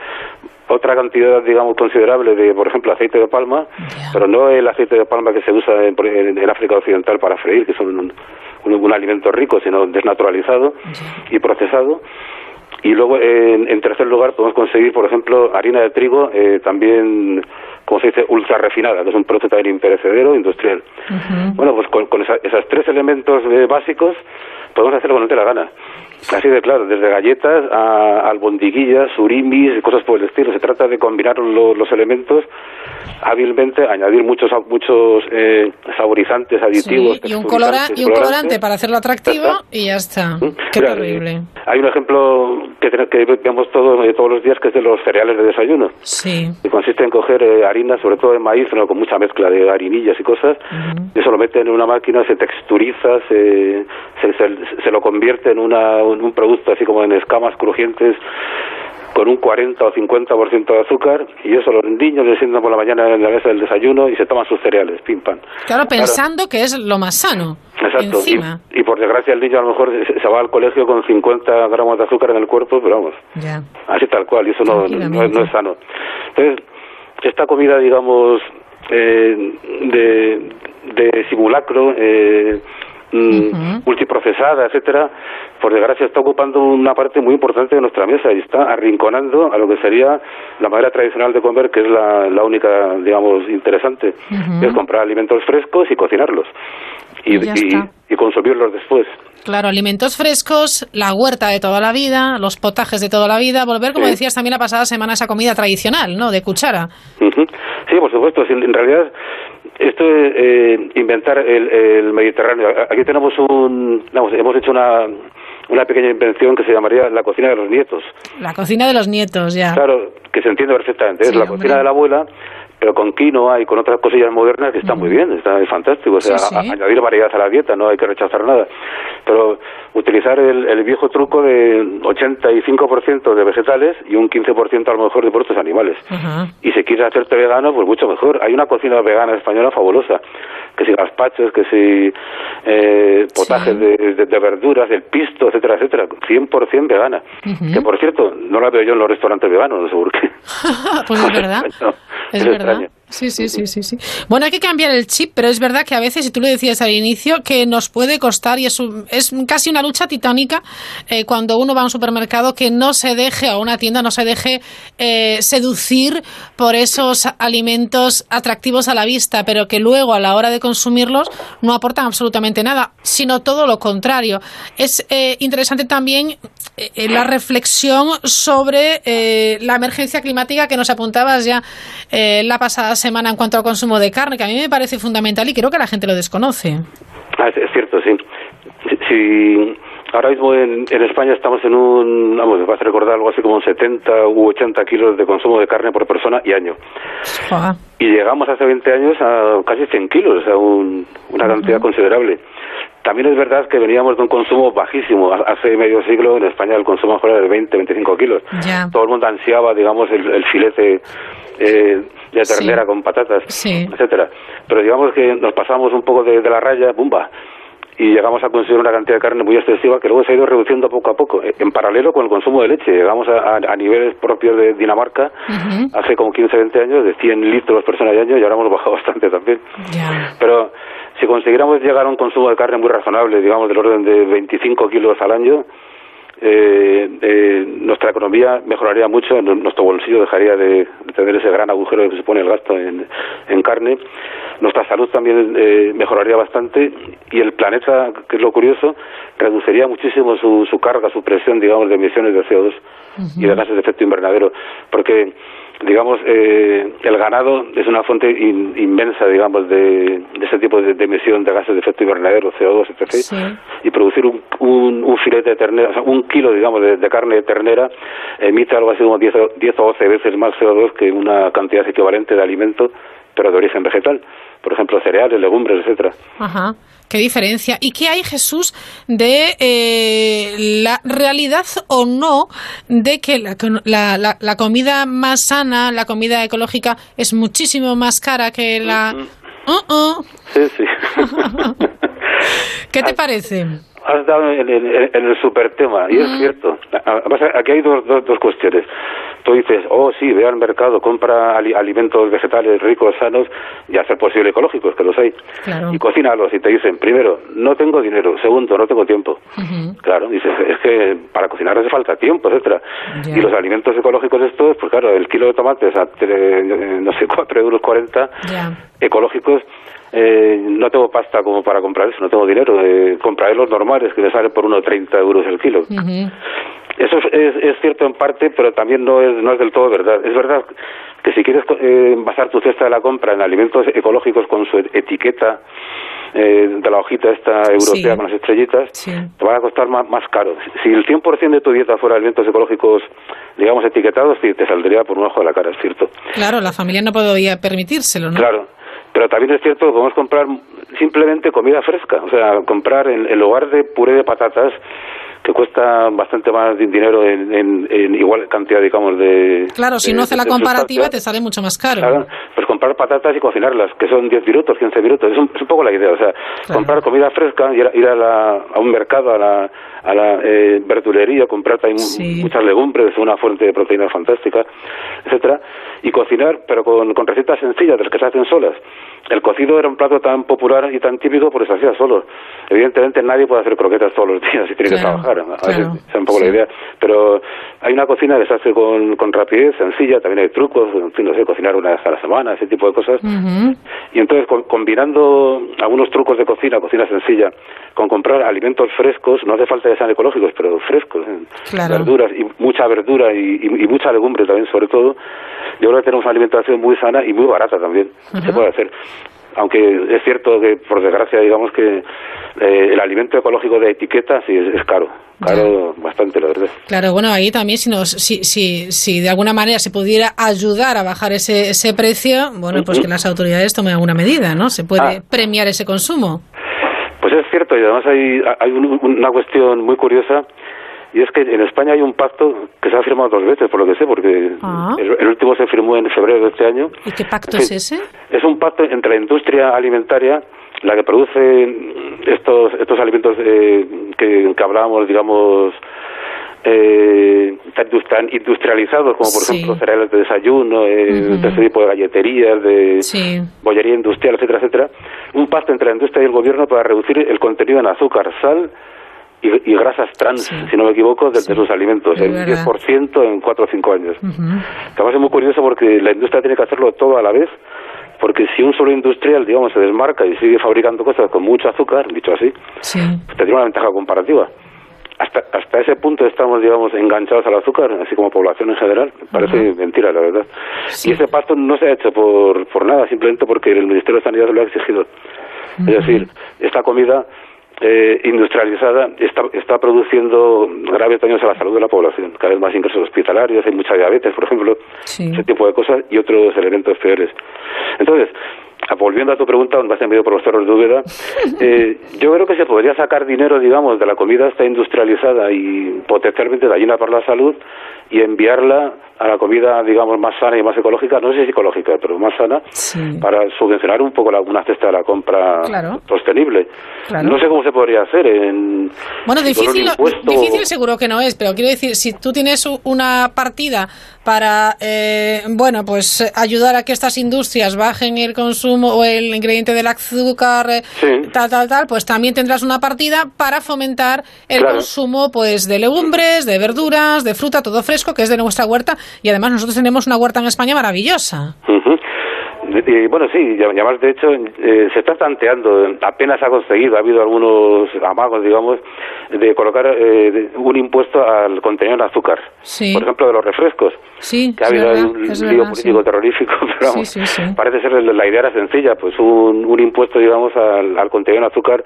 otra cantidad, digamos, considerable de, por ejemplo, aceite de palma, pero no el aceite de palma que se usa en, en, África Occidental para freír, que es un, un, alimento rico, sino desnaturalizado y procesado. Y luego, en, tercer lugar, podemos conseguir, por ejemplo, harina de trigo, eh, también como se dice, ultra refinada, que es un producto también imperecedero industrial. Bueno, pues con, esos tres elementos eh, básicos podemos hacer lo que nos dé la gana. Así de claro, desde galletas a albondiguillas, surimis y cosas por el estilo. Se trata de combinar los elementos hábilmente, añadir muchos muchos eh, saborizantes, aditivos. y, un y un colorante para hacerlo atractivo y ya está. ¿Mm? Qué terrible. Hay un ejemplo que, que vemos todos, eh, todos los días que es de los cereales de desayuno. Sí. Que consiste en coger eh, harina, sobre todo de maíz, con mucha mezcla de harinillas y cosas. y Eso lo mete en una máquina, se texturiza, se, se, se lo convierte en una un producto así como en escamas crujientes con un 40 o 50% de azúcar y eso los niños le sientan por la mañana en la mesa del desayuno y se toman sus cereales, pim pam. Claro, pensando que es lo más sano. Exacto. Y, por desgracia el niño a lo mejor se, va al colegio con 50 gramos de azúcar en el cuerpo, pero vamos, así tal cual, y eso no, no, es sano. Entonces, esta comida, digamos, eh, de, de simulacro, eh, Mm, multiprocesada, etcétera, por desgracia está ocupando una parte muy importante de nuestra mesa y está arrinconando a lo que sería la manera tradicional de comer, que es la, la única, digamos, interesante, es comprar alimentos frescos y cocinarlos y, y, consumirlos después. Claro, alimentos frescos, la huerta de toda la vida, los potajes de toda la vida, volver, como decías también la pasada semana, a esa comida tradicional, ¿no? De cuchara. Sí, por supuesto. En realidad, esto es eh, inventar el, Mediterráneo. Aquí tenemos un, hemos hecho una, una pequeña invención que se llamaría la cocina de los nietos. La cocina de los nietos, ya. Claro, que se entiende perfectamente. es la cocina de la abuela, pero con quinoa y con otras cosillas modernas que está muy bien, está fantástico. O sea, añadir variedad a la dieta, no hay que rechazar nada. Pero utilizar el, viejo truco de 85% de vegetales y un 15% a lo mejor de productos animales. Y si quieres hacerte vegano, pues mucho mejor. Hay una cocina vegana española fabulosa, que si gazpachos, que si eh, potajes de, verduras, del pisto, etcétera, etcétera, 100% vegana. Que por cierto, no la veo yo en los restaurantes veganos, no sé por qué. pues es verdad. [LAUGHS] es, verdad. Sí, sí, sí, sí, sí. Bueno, hay que cambiar el chip, pero es verdad que a veces, y tú lo decías al inicio, que nos puede costar, y es, es casi una lucha titánica eh, cuando uno va a un supermercado que no se deje, a una tienda no se deje eh, seducir por esos alimentos atractivos a la vista, pero que luego a la hora de consumirlos no aportan absolutamente nada, sino todo lo contrario. Es eh, interesante también la reflexión sobre la emergencia climática que nos apuntabas ya la pasada semana en cuanto al consumo de carne, que a mí me parece fundamental y creo que la gente lo desconoce. Ah, es, cierto, sí. Si, ahora mismo en, España estamos en un, vamos, me vas a recordar algo así como 70 u 80 kilos de consumo de carne por persona y año. Y llegamos hace 20 años a casi 100 kilos, o sea, una cantidad considerable. también es verdad que veníamos de un consumo bajísimo. Hace medio siglo en España el consumo era de 20, 25 kilos. Todo el mundo ansiaba, digamos, el, filete eh, de ternera con patatas, etcétera. Pero digamos que nos pasamos un poco de, de la raya, ¡bumba! y llegamos a conseguir una cantidad de carne muy excesiva que luego se ha ido reduciendo poco a poco, eh, en paralelo con el consumo de leche. Llegamos a, a, niveles propios de Dinamarca hace como 15, 20 años, de 100 litros personas al año, y ahora hemos bajado [LAUGHS] bastante también. Pero si consiguiéramos llegar a un consumo de carne muy razonable, digamos del orden de 25 kilos al año, eh, eh, nuestra economía mejoraría mucho, nuestro bolsillo dejaría de, tener ese gran agujero que supone el gasto en, carne, nuestra salud también eh, mejoraría bastante y el planeta, que es lo curioso, reduciría muchísimo su, su carga, su presión, digamos, de emisiones de CO2 y de gases de efecto invernadero, porque digamos, eh, el ganado es una fuente inmensa, digamos, de, ese tipo de, emisión de gases de efecto invernadero, CO2, etc. Y producir un, un, filete de ternera, o sea, un kilo, digamos, de, carne de ternera emite algo así como 10, 10 o 12 veces más CO2 que una cantidad equivalente de alimento, pero de origen vegetal. Por ejemplo, cereales, legumbres, etcétera. Ajá. Qué diferencia. ¿Y qué hay, Jesús, de eh, la realidad o no de que la, la, comida más sana, la comida ecológica, es muchísimo más cara que la... Uh -uh. Sí, sí. [LAUGHS] ¿Qué te parece? has dado en, el super tema, y es cierto. aquí hay dos, dos, cuestiones. Tú dices, oh, sí, ve al mercado, compra alimentos vegetales ricos, sanos, y hacer posible ecológicos, que los hay. Y cocínalos, y te dicen, primero, no tengo dinero, segundo, no tengo tiempo. Claro, dices, es que para cocinar hace falta tiempo, etcétera Y los alimentos ecológicos estos, pues claro, el kilo de tomates a, no sé, [LAUGHS] cuatro euros cuarenta, ecológicos, eh, no tengo pasta como para comprar eso, no tengo dinero. Eh, compraré los normales que me salen por unos 30 euros el kilo. Eso es, cierto en parte, pero también no es, no es del todo verdad. Es verdad que si quieres eh, basar tu cesta de la compra en alimentos ecológicos con su etiqueta eh, de la hojita esta europea con las estrellitas, te va a costar más, más caro. Si el 100% de tu dieta fuera alimentos ecológicos, digamos, etiquetados, te saldría por un ojo de la cara, es cierto. Claro, la familia no podría permitírselo, ¿no? Claro. Pero también es cierto que podemos comprar simplemente comida fresca, o sea, comprar en, lugar de puré de patatas, que cuesta bastante más dinero en, igual cantidad, digamos, de... Claro, si no hace la comparativa te sale mucho más caro. Claro, pues comprar patatas y cocinarlas, que son 10 minutos, 15 minutos, es un, poco la idea, o sea, comprar comida fresca, ir, ir a, a un mercado, a la, a la eh, verdulería, comprar también muchas legumbres, una fuente de proteína fantástica, etcétera, y cocinar, pero con, con recetas sencillas, de las que se hacen solas. El cocido era un plato tan popular y tan típico porque se hacía solo. Evidentemente nadie puede hacer croquetas todos los días [LAUGHS] y tiene que trabajar. A veces es un poco la idea. Pero hay una cocina que se hace con, con rapidez, sencilla, también hay trucos, en fin, no sé, cocinar una vez a la semana, ese tipo de cosas. Y entonces combinando algunos trucos de cocina, cocina sencilla, con comprar alimentos frescos, no hace falta que sean ecológicos, pero frescos, ¿eh? verduras y mucha verdura y, y, mucha legumbre también sobre todo, yo creo que tenemos una alimentación muy sana y muy barata también. Se puede hacer. Aunque es cierto que por desgracia digamos que eh, el alimento ecológico de etiqueta sí es, caro. Caro bastante la verdad. Claro bueno ahí también si nos si, si, si de alguna manera se pudiera ayudar a bajar ese, ese precio bueno pues que las autoridades tomen alguna medida no se puede ah. premiar ese consumo pues es cierto y además hay hay una cuestión muy curiosa y es que en España hay un pacto que se ha firmado dos veces, por lo que sé, porque ah. el, último se firmó en febrero de este año. ¿Y qué pacto es ese? Es un pacto entre la industria alimentaria, la que produce estos estos alimentos eh, que, hablábamos, digamos, eh, tan industrializados como por ejemplo cereales de desayuno, eh, de ese tipo de galleterías, de bollería industrial, etcétera, etcétera. Un pacto entre la industria y el gobierno para reducir el contenido en azúcar, sal y, grasas trans, si no me equivoco, de, sus alimentos, el 10% en 4 o 5 años. Además es muy curioso porque la industria tiene que hacerlo todo a la vez, porque si un solo industrial, digamos, se desmarca y sigue fabricando cosas con mucho azúcar, dicho así, pues tendría una ventaja comparativa. Hasta, hasta ese punto estamos, digamos, enganchados al azúcar, así como población en general. Parece mentira, la verdad. Y ese pacto no se ha hecho por, por nada, simplemente porque el Ministerio de Sanidad lo ha exigido. Es decir, esta comida eh, industrializada está, está produciendo graves daños a la salud de la población. Cada vez más ingresos hospitalarios, hay mucha diabetes, por ejemplo, ese tipo de cosas y otros elementos peores. Entonces, volviendo a tu pregunta, me has enviado por los cerros de Úbeda, [LAUGHS] eh, yo creo que se podría sacar dinero, digamos, de la comida esta industrializada y potencialmente dañina para la salud y enviarla a la comida, digamos, más sana y más ecológica, no sé si ecológica, pero más sana, para subvencionar un poco la, una cesta de la compra sostenible. No sé cómo se podría hacer. En, bueno, difícil, difícil seguro que no es, pero quiero decir, si tú tienes una partida para, eh, bueno, pues ayudar a que estas industrias bajen el consumo o el ingrediente del azúcar, eh, tal, tal, tal, pues también tendrás una partida para fomentar el consumo, pues, de legumbres, de verduras, de fruta, todo fresco, que es de nuestra huerta y además nosotros tenemos una huerta en España maravillosa. Bueno, sí, además de hecho eh, se está tanteando, apenas ha conseguido, ha habido algunos amagos, digamos, de colocar eh, un impuesto al contenido de azúcar, por ejemplo, de los refrescos. Sí, que ha habido un lío político terrorífico, [LAUGHS] pero parece ser la idea era sencilla, pues un, un impuesto, digamos, al, contenido de azúcar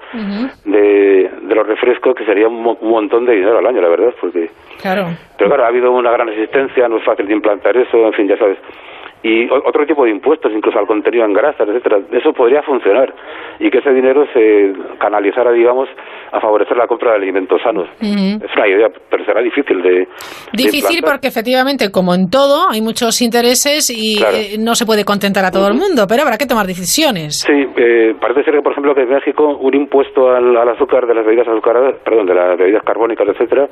de, de, los refrescos, que sería un, montón de dinero al año, la verdad, porque... Claro. Pero claro, ha habido una gran resistencia, no es fácil de implantar eso, en fin, ya sabes y otro tipo de impuestos, incluso al contenido en grasas, etcétera. Eso podría funcionar y que ese dinero se canalizara, digamos, a favorecer la compra de alimentos sanos. Es una idea, pero será difícil de. Difícil porque efectivamente, como en todo, hay muchos intereses y eh, no se puede contentar a todo el mundo, pero habrá que tomar decisiones. Sí, eh, parece ser que, por ejemplo, que en México un impuesto al, azúcar de las bebidas azucaradas, perdón, de las bebidas carbónicas, etcétera,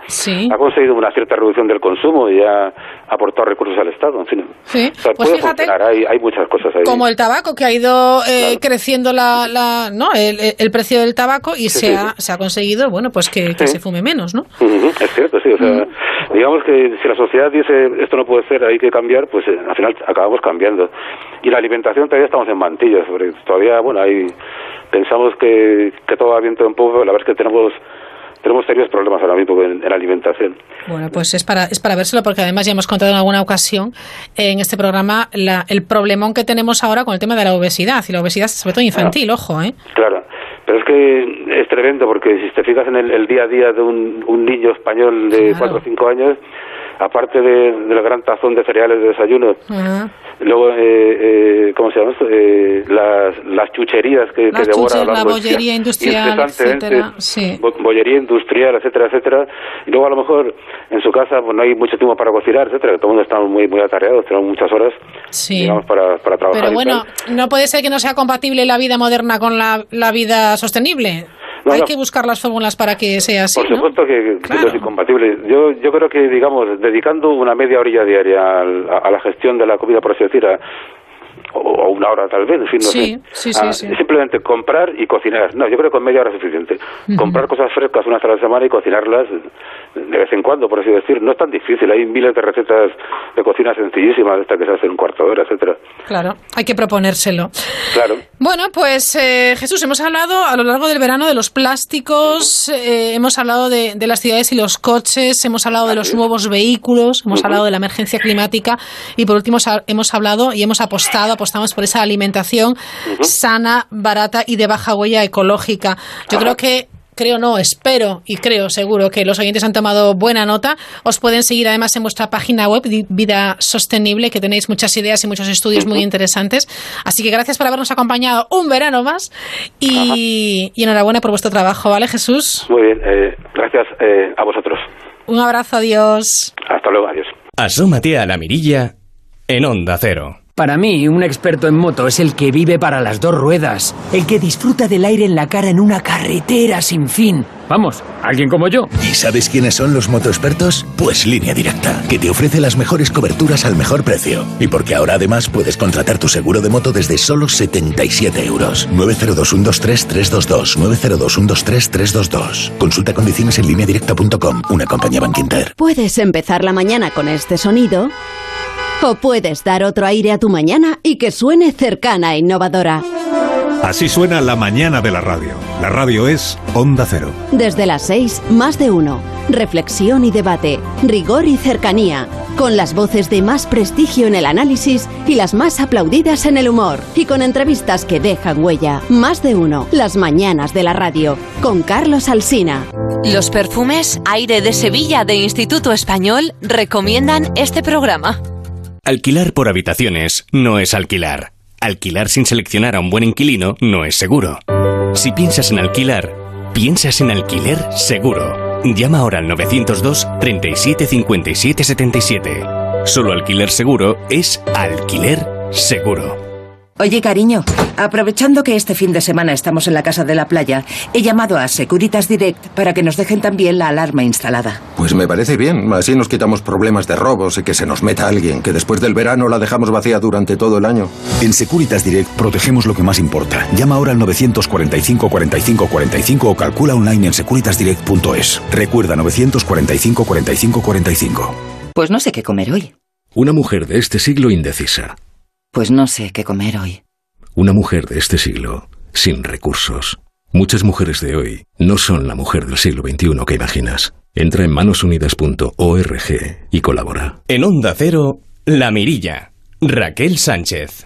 ha conseguido una cierta reducción del consumo y ha aportado recursos al Estado, en fin. Sí, pues hay, muchas cosas ahí. Como el tabaco, que ha ido eh, creciendo la, la ¿no? El, precio del tabaco y se, Ha, se ha conseguido, bueno, pues que, se fume menos, ¿no? Es cierto, sí. O sea, digamos que si la sociedad dice esto no puede ser, hay que cambiar, pues eh, al final acabamos cambiando. Y la alimentación todavía estamos en mantillas, todavía, bueno, hay pensamos que, que todo va viento en poco, la verdad es que tenemos tenemos serios problemas ahora mismo en, la alimentación. Bueno, pues es para, es para vérselo porque además ya hemos contado en alguna ocasión en este programa la, el problemón que tenemos ahora con el tema de la obesidad y la obesidad sobre todo infantil, ojo, ¿eh? Claro. Pero es que es tremendo porque si te fijas en el, día a día de un, un niño español de 4 o 5 años, aparte de, del gran tazón de cereales de desayuno, luego, eh, eh, ¿cómo se llama esto? Eh, las, las chucherías que, que devora la bollería industrial, etcétera, bollería industrial, etcétera, etcétera, y luego a lo mejor en su casa pues no hay mucho tiempo para cocinar, etcétera, todo el mundo está muy, muy atareados, tenemos muchas horas, digamos, para, para trabajar. Pero bueno, no puede ser que no sea compatible la vida moderna con la, la vida sostenible. Hay que buscar las fórmulas para que sea así. Por supuesto que, es incompatible. Yo, yo creo que, digamos, dedicando una media orilla diaria a, la gestión de la comida, por así decir, o, una hora tal vez, en fin, no sé. Sí, sí, simplemente comprar y cocinar. No, yo creo que con media hora es suficiente. Comprar cosas frescas una vez a la semana y cocinarlas de vez en cuando, por así decir. No es tan difícil. Hay miles de recetas de cocina sencillísimas, esta que se hace en un cuarto de hora, etcétera. Claro, hay que proponérselo. Claro. Bueno, pues eh, Jesús, hemos hablado a lo largo del verano de los plásticos, eh, hemos hablado de, las ciudades y los coches, hemos hablado de los nuevos vehículos, hemos hablado de la emergencia climática y por último hemos hablado y hemos apostado apostamos por esa alimentación sana, barata y de baja huella ecológica. Yo creo que creo no, espero y creo seguro que los oyentes han tomado buena nota. Os pueden seguir además en vuestra página web Vida Sostenible, que tenéis muchas ideas y muchos estudios muy interesantes. Así que gracias por habernos acompañado un verano más y, enhorabuena por vuestro trabajo, ¿vale Jesús? Muy bien, eh, gracias eh, a vosotros. Un abrazo, adiós. Hasta luego, adiós. Asómate a la mirilla en Onda Cero. Para mí, un experto en moto es el que vive para las dos ruedas, el que disfruta del aire en la cara en una carretera sin fin. Vamos, alguien como yo. ¿Y sabes quiénes son los motoexpertos? Pues Línea Directa, que te ofrece las mejores coberturas al mejor precio. Y porque ahora además puedes contratar tu seguro de moto desde solo 77 euros. 902-123-322. 902-123-322. Consulta condiciones en lineadirecta.com, una compañía Bankinter. Puedes empezar la mañana con este sonido o puedes dar otro aire a tu mañana y que suene cercana e innovadora. Así suena la mañana de la radio. La radio es Onda Cero. Desde las 6, más de uno. Reflexión y debate, rigor y cercanía. Con las voces de más prestigio en el análisis y las más aplaudidas en el humor. Y con entrevistas que dejan huella. Más de uno. Las mañanas de la radio. Con Carlos Alsina. Los perfumes Aire de Sevilla de Instituto Español recomiendan este programa. Alquilar por habitaciones no es alquilar. alquilar sin seleccionar a un buen inquilino no es seguro. Si piensas en alquilar, piensas en alquiler seguro. Llama ahora al 902 37 57 77. Solo alquiler seguro es alquiler seguro. Oye, cariño, aprovechando que este fin de semana estamos en la casa de la playa, he llamado a Securitas Direct para que nos dejen también la alarma instalada. Pues me parece bien, así nos quitamos problemas de robos y que se nos meta alguien, que después del verano la dejamos vacía durante todo el año. En Securitas Direct protegemos lo que más importa. Llama ahora al 945 45 45 o calcula online en securitasdirect.es. Recuerda 945 45 45. Pues no sé qué comer hoy. Una mujer de este siglo indecisa. Pues no sé qué comer hoy. Una mujer de este siglo, sin recursos. Muchas mujeres de hoy no son la mujer del siglo XXI que imaginas. Entra en manosunidas.org y colabora. En Onda Cero, La Mirilla. Raquel Sánchez.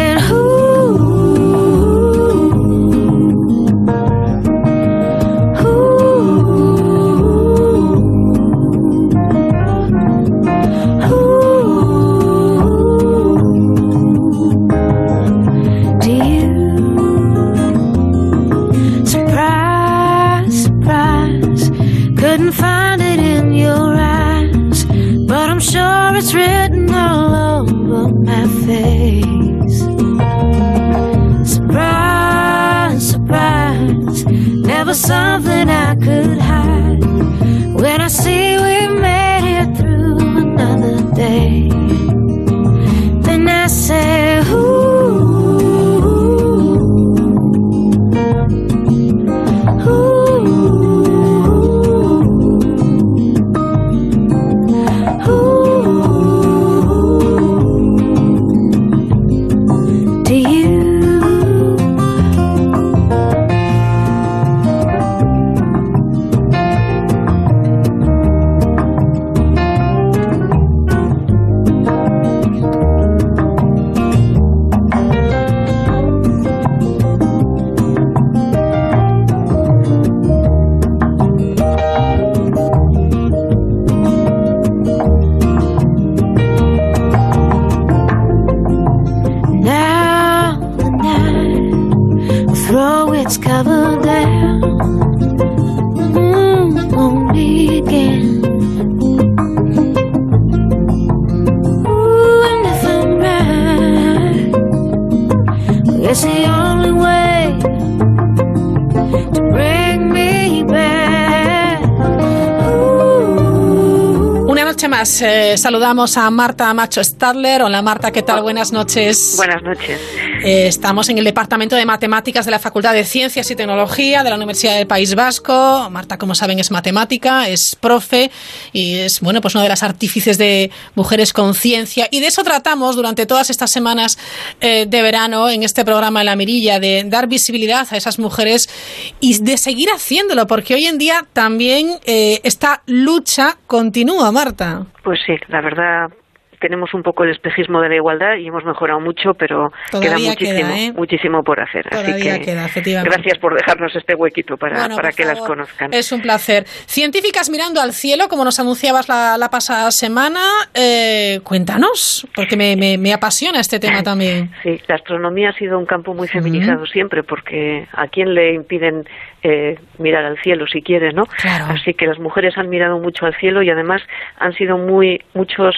Eh, saludamos a Marta Macho Stadler. Hola Marta, ¿qué tal? Buenas noches. Buenas noches. Eh, estamos en el Departamento de Matemáticas de la Facultad de Ciencias y Tecnología de la Universidad del País Vasco. Marta, como saben, es matemática, es profe y es, bueno, pues una de las artífices de Mujeres con Ciencia. Y de eso tratamos durante todas estas semanas eh, de verano en este programa de La Mirilla, de dar visibilidad a esas mujeres y de seguir haciéndolo, porque hoy en día también esta lucha continúa, Marta. Pues sí, la verdad tenemos un poco el espejismo de la igualdad y hemos mejorado mucho, pero queda muchísimo, ¿eh? muchísimo por hacer. Así que gracias por dejarnos este huequito para, para que las conozcan. Es un placer. Científicas mirando al cielo, como nos anunciabas la, pasada semana, eh, cuéntanos, porque me, me, apasiona este tema [LAUGHS] también. Sí, la astronomía ha sido un campo muy feminizado siempre, porque a quién le impiden eh, mirar al cielo si quiere, ¿no? Así que las mujeres han mirado mucho al cielo y además han sido muy muchos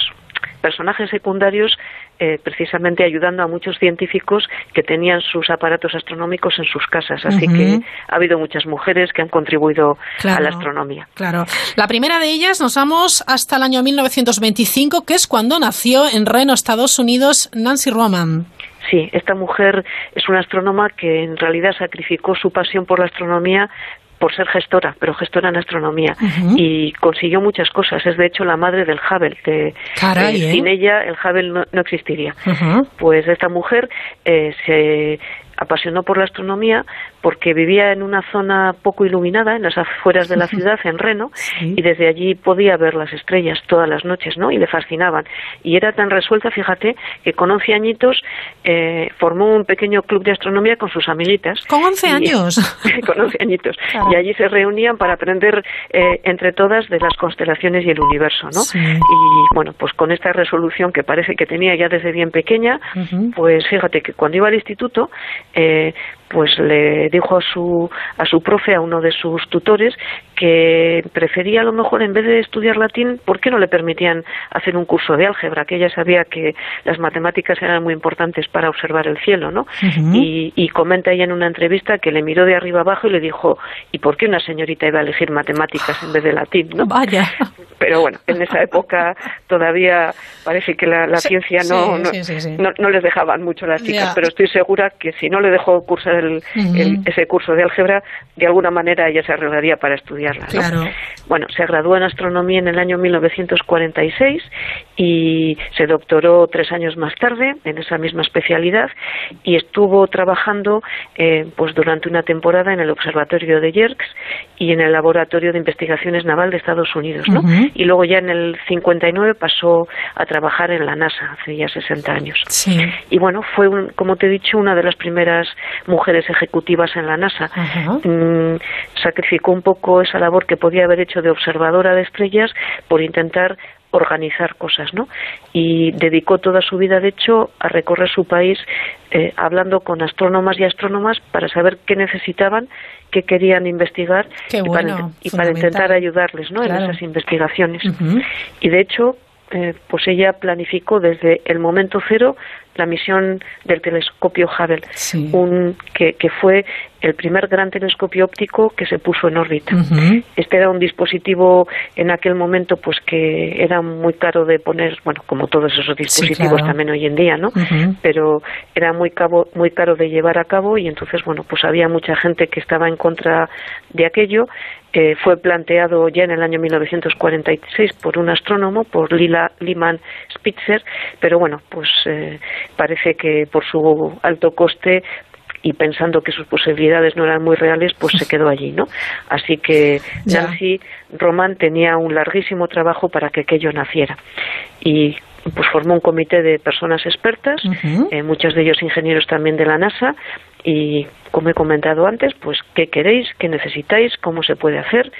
personajes secundarios eh, precisamente ayudando a muchos científicos que tenían sus aparatos astronómicos en sus casas. Así que ha habido muchas mujeres que han contribuido a la astronomía. Claro. La primera de ellas nos vamos hasta el año 1925, que es cuando nació en Reno, Estados Unidos, Nancy Roman. Sí, esta mujer es una astrónoma que en realidad sacrificó su pasión por la astronomía por ser gestora, pero gestora en astronomía. Y consiguió muchas cosas. Es de hecho la madre del Hubble. De, Caray, ¿eh? Sin ella el Hubble no, no existiría. Pues esta mujer eh, se apasionó por la astronomía porque vivía en una zona poco iluminada, en las afueras de la ciudad, en Reno, y desde allí podía ver las estrellas todas las noches, ¿no? Y le fascinaban. Y era tan resuelta, fíjate, que con 11 añitos eh, formó un pequeño club de astronomía con sus amiguitas. ¿Con 11 Y- años? [LAUGHS] con 11 añitos. Y allí se reunían para aprender eh, entre todas de las constelaciones y el universo, ¿no? Sí. Y bueno, pues con esta resolución que parece que tenía ya desde bien pequeña, pues fíjate que cuando iba al instituto, eh, pues le dijo a su a su profe, a uno de sus tutores, que prefería a lo mejor en vez de estudiar latín, ¿por qué no le permitían hacer un curso de álgebra? Que ella sabía que las matemáticas eran muy importantes para observar el cielo, ¿no? Y, y comenta ella en una entrevista que le miró de arriba abajo y le dijo, ¿y por qué una señorita iba a elegir matemáticas en vez de latín, no? Vaya. Pero bueno, en esa época todavía parece que la, la Sí, ciencia no, sí, no, sí, no- no les dejaban mucho las chicas, pero estoy segura que si no le dejó cursar el- ese curso de álgebra, de alguna manera ella se arreglaría para estudiarla. Bueno, se graduó en astronomía en el año 1946 y se doctoró tres años más tarde en esa misma especialidad y estuvo trabajando eh, pues durante una temporada en el observatorio de Yerkes y en el laboratorio de investigaciones naval de Estados Unidos, ¿no? Y luego ya en el 59 pasó a trabajar en la NASA hace ya 60 años. Sí. Y bueno, fue, un- como te he dicho, una de las primeras mujeres ejecutivas en la NASA. Mm, sacrificó un poco esa labor que podía haber hecho de observadora de estrellas por intentar organizar cosas, ¿no? Y dedicó toda su vida, de hecho, a recorrer su país eh, hablando con astrónomas y astrónomas para saber qué necesitaban, qué querían investigar Qué y, para, bueno, y para intentar ayudarles, ¿no? Claro. En esas investigaciones. Y de hecho, eh, pues ella planificó desde el momento cero la misión del telescopio Hubble, Sí. un, que, que fue el primer gran telescopio óptico que se puso en órbita. Este era un dispositivo en aquel momento pues que era muy caro de poner, bueno, como todos esos dispositivos claro. también hoy en día, ¿no? Pero era muy cabo, muy caro de llevar a cabo y entonces, bueno, pues había mucha gente que estaba en contra de aquello. Eh, fue planteado ya en el año 1946 por un astrónomo, por Lila Lyman Spitzer, pero bueno, pues eh, parece que por su alto coste y pensando que sus posibilidades no eran muy reales, pues se quedó allí, ¿no? Así que Ya. Nancy Roman tenía un larguísimo trabajo para que aquello naciera. Y pues formó un comité de personas expertas, eh, muchos de ellos ingenieros también de la NASA, y como he comentado antes, pues qué queréis, qué necesitáis, cómo se puede hacer.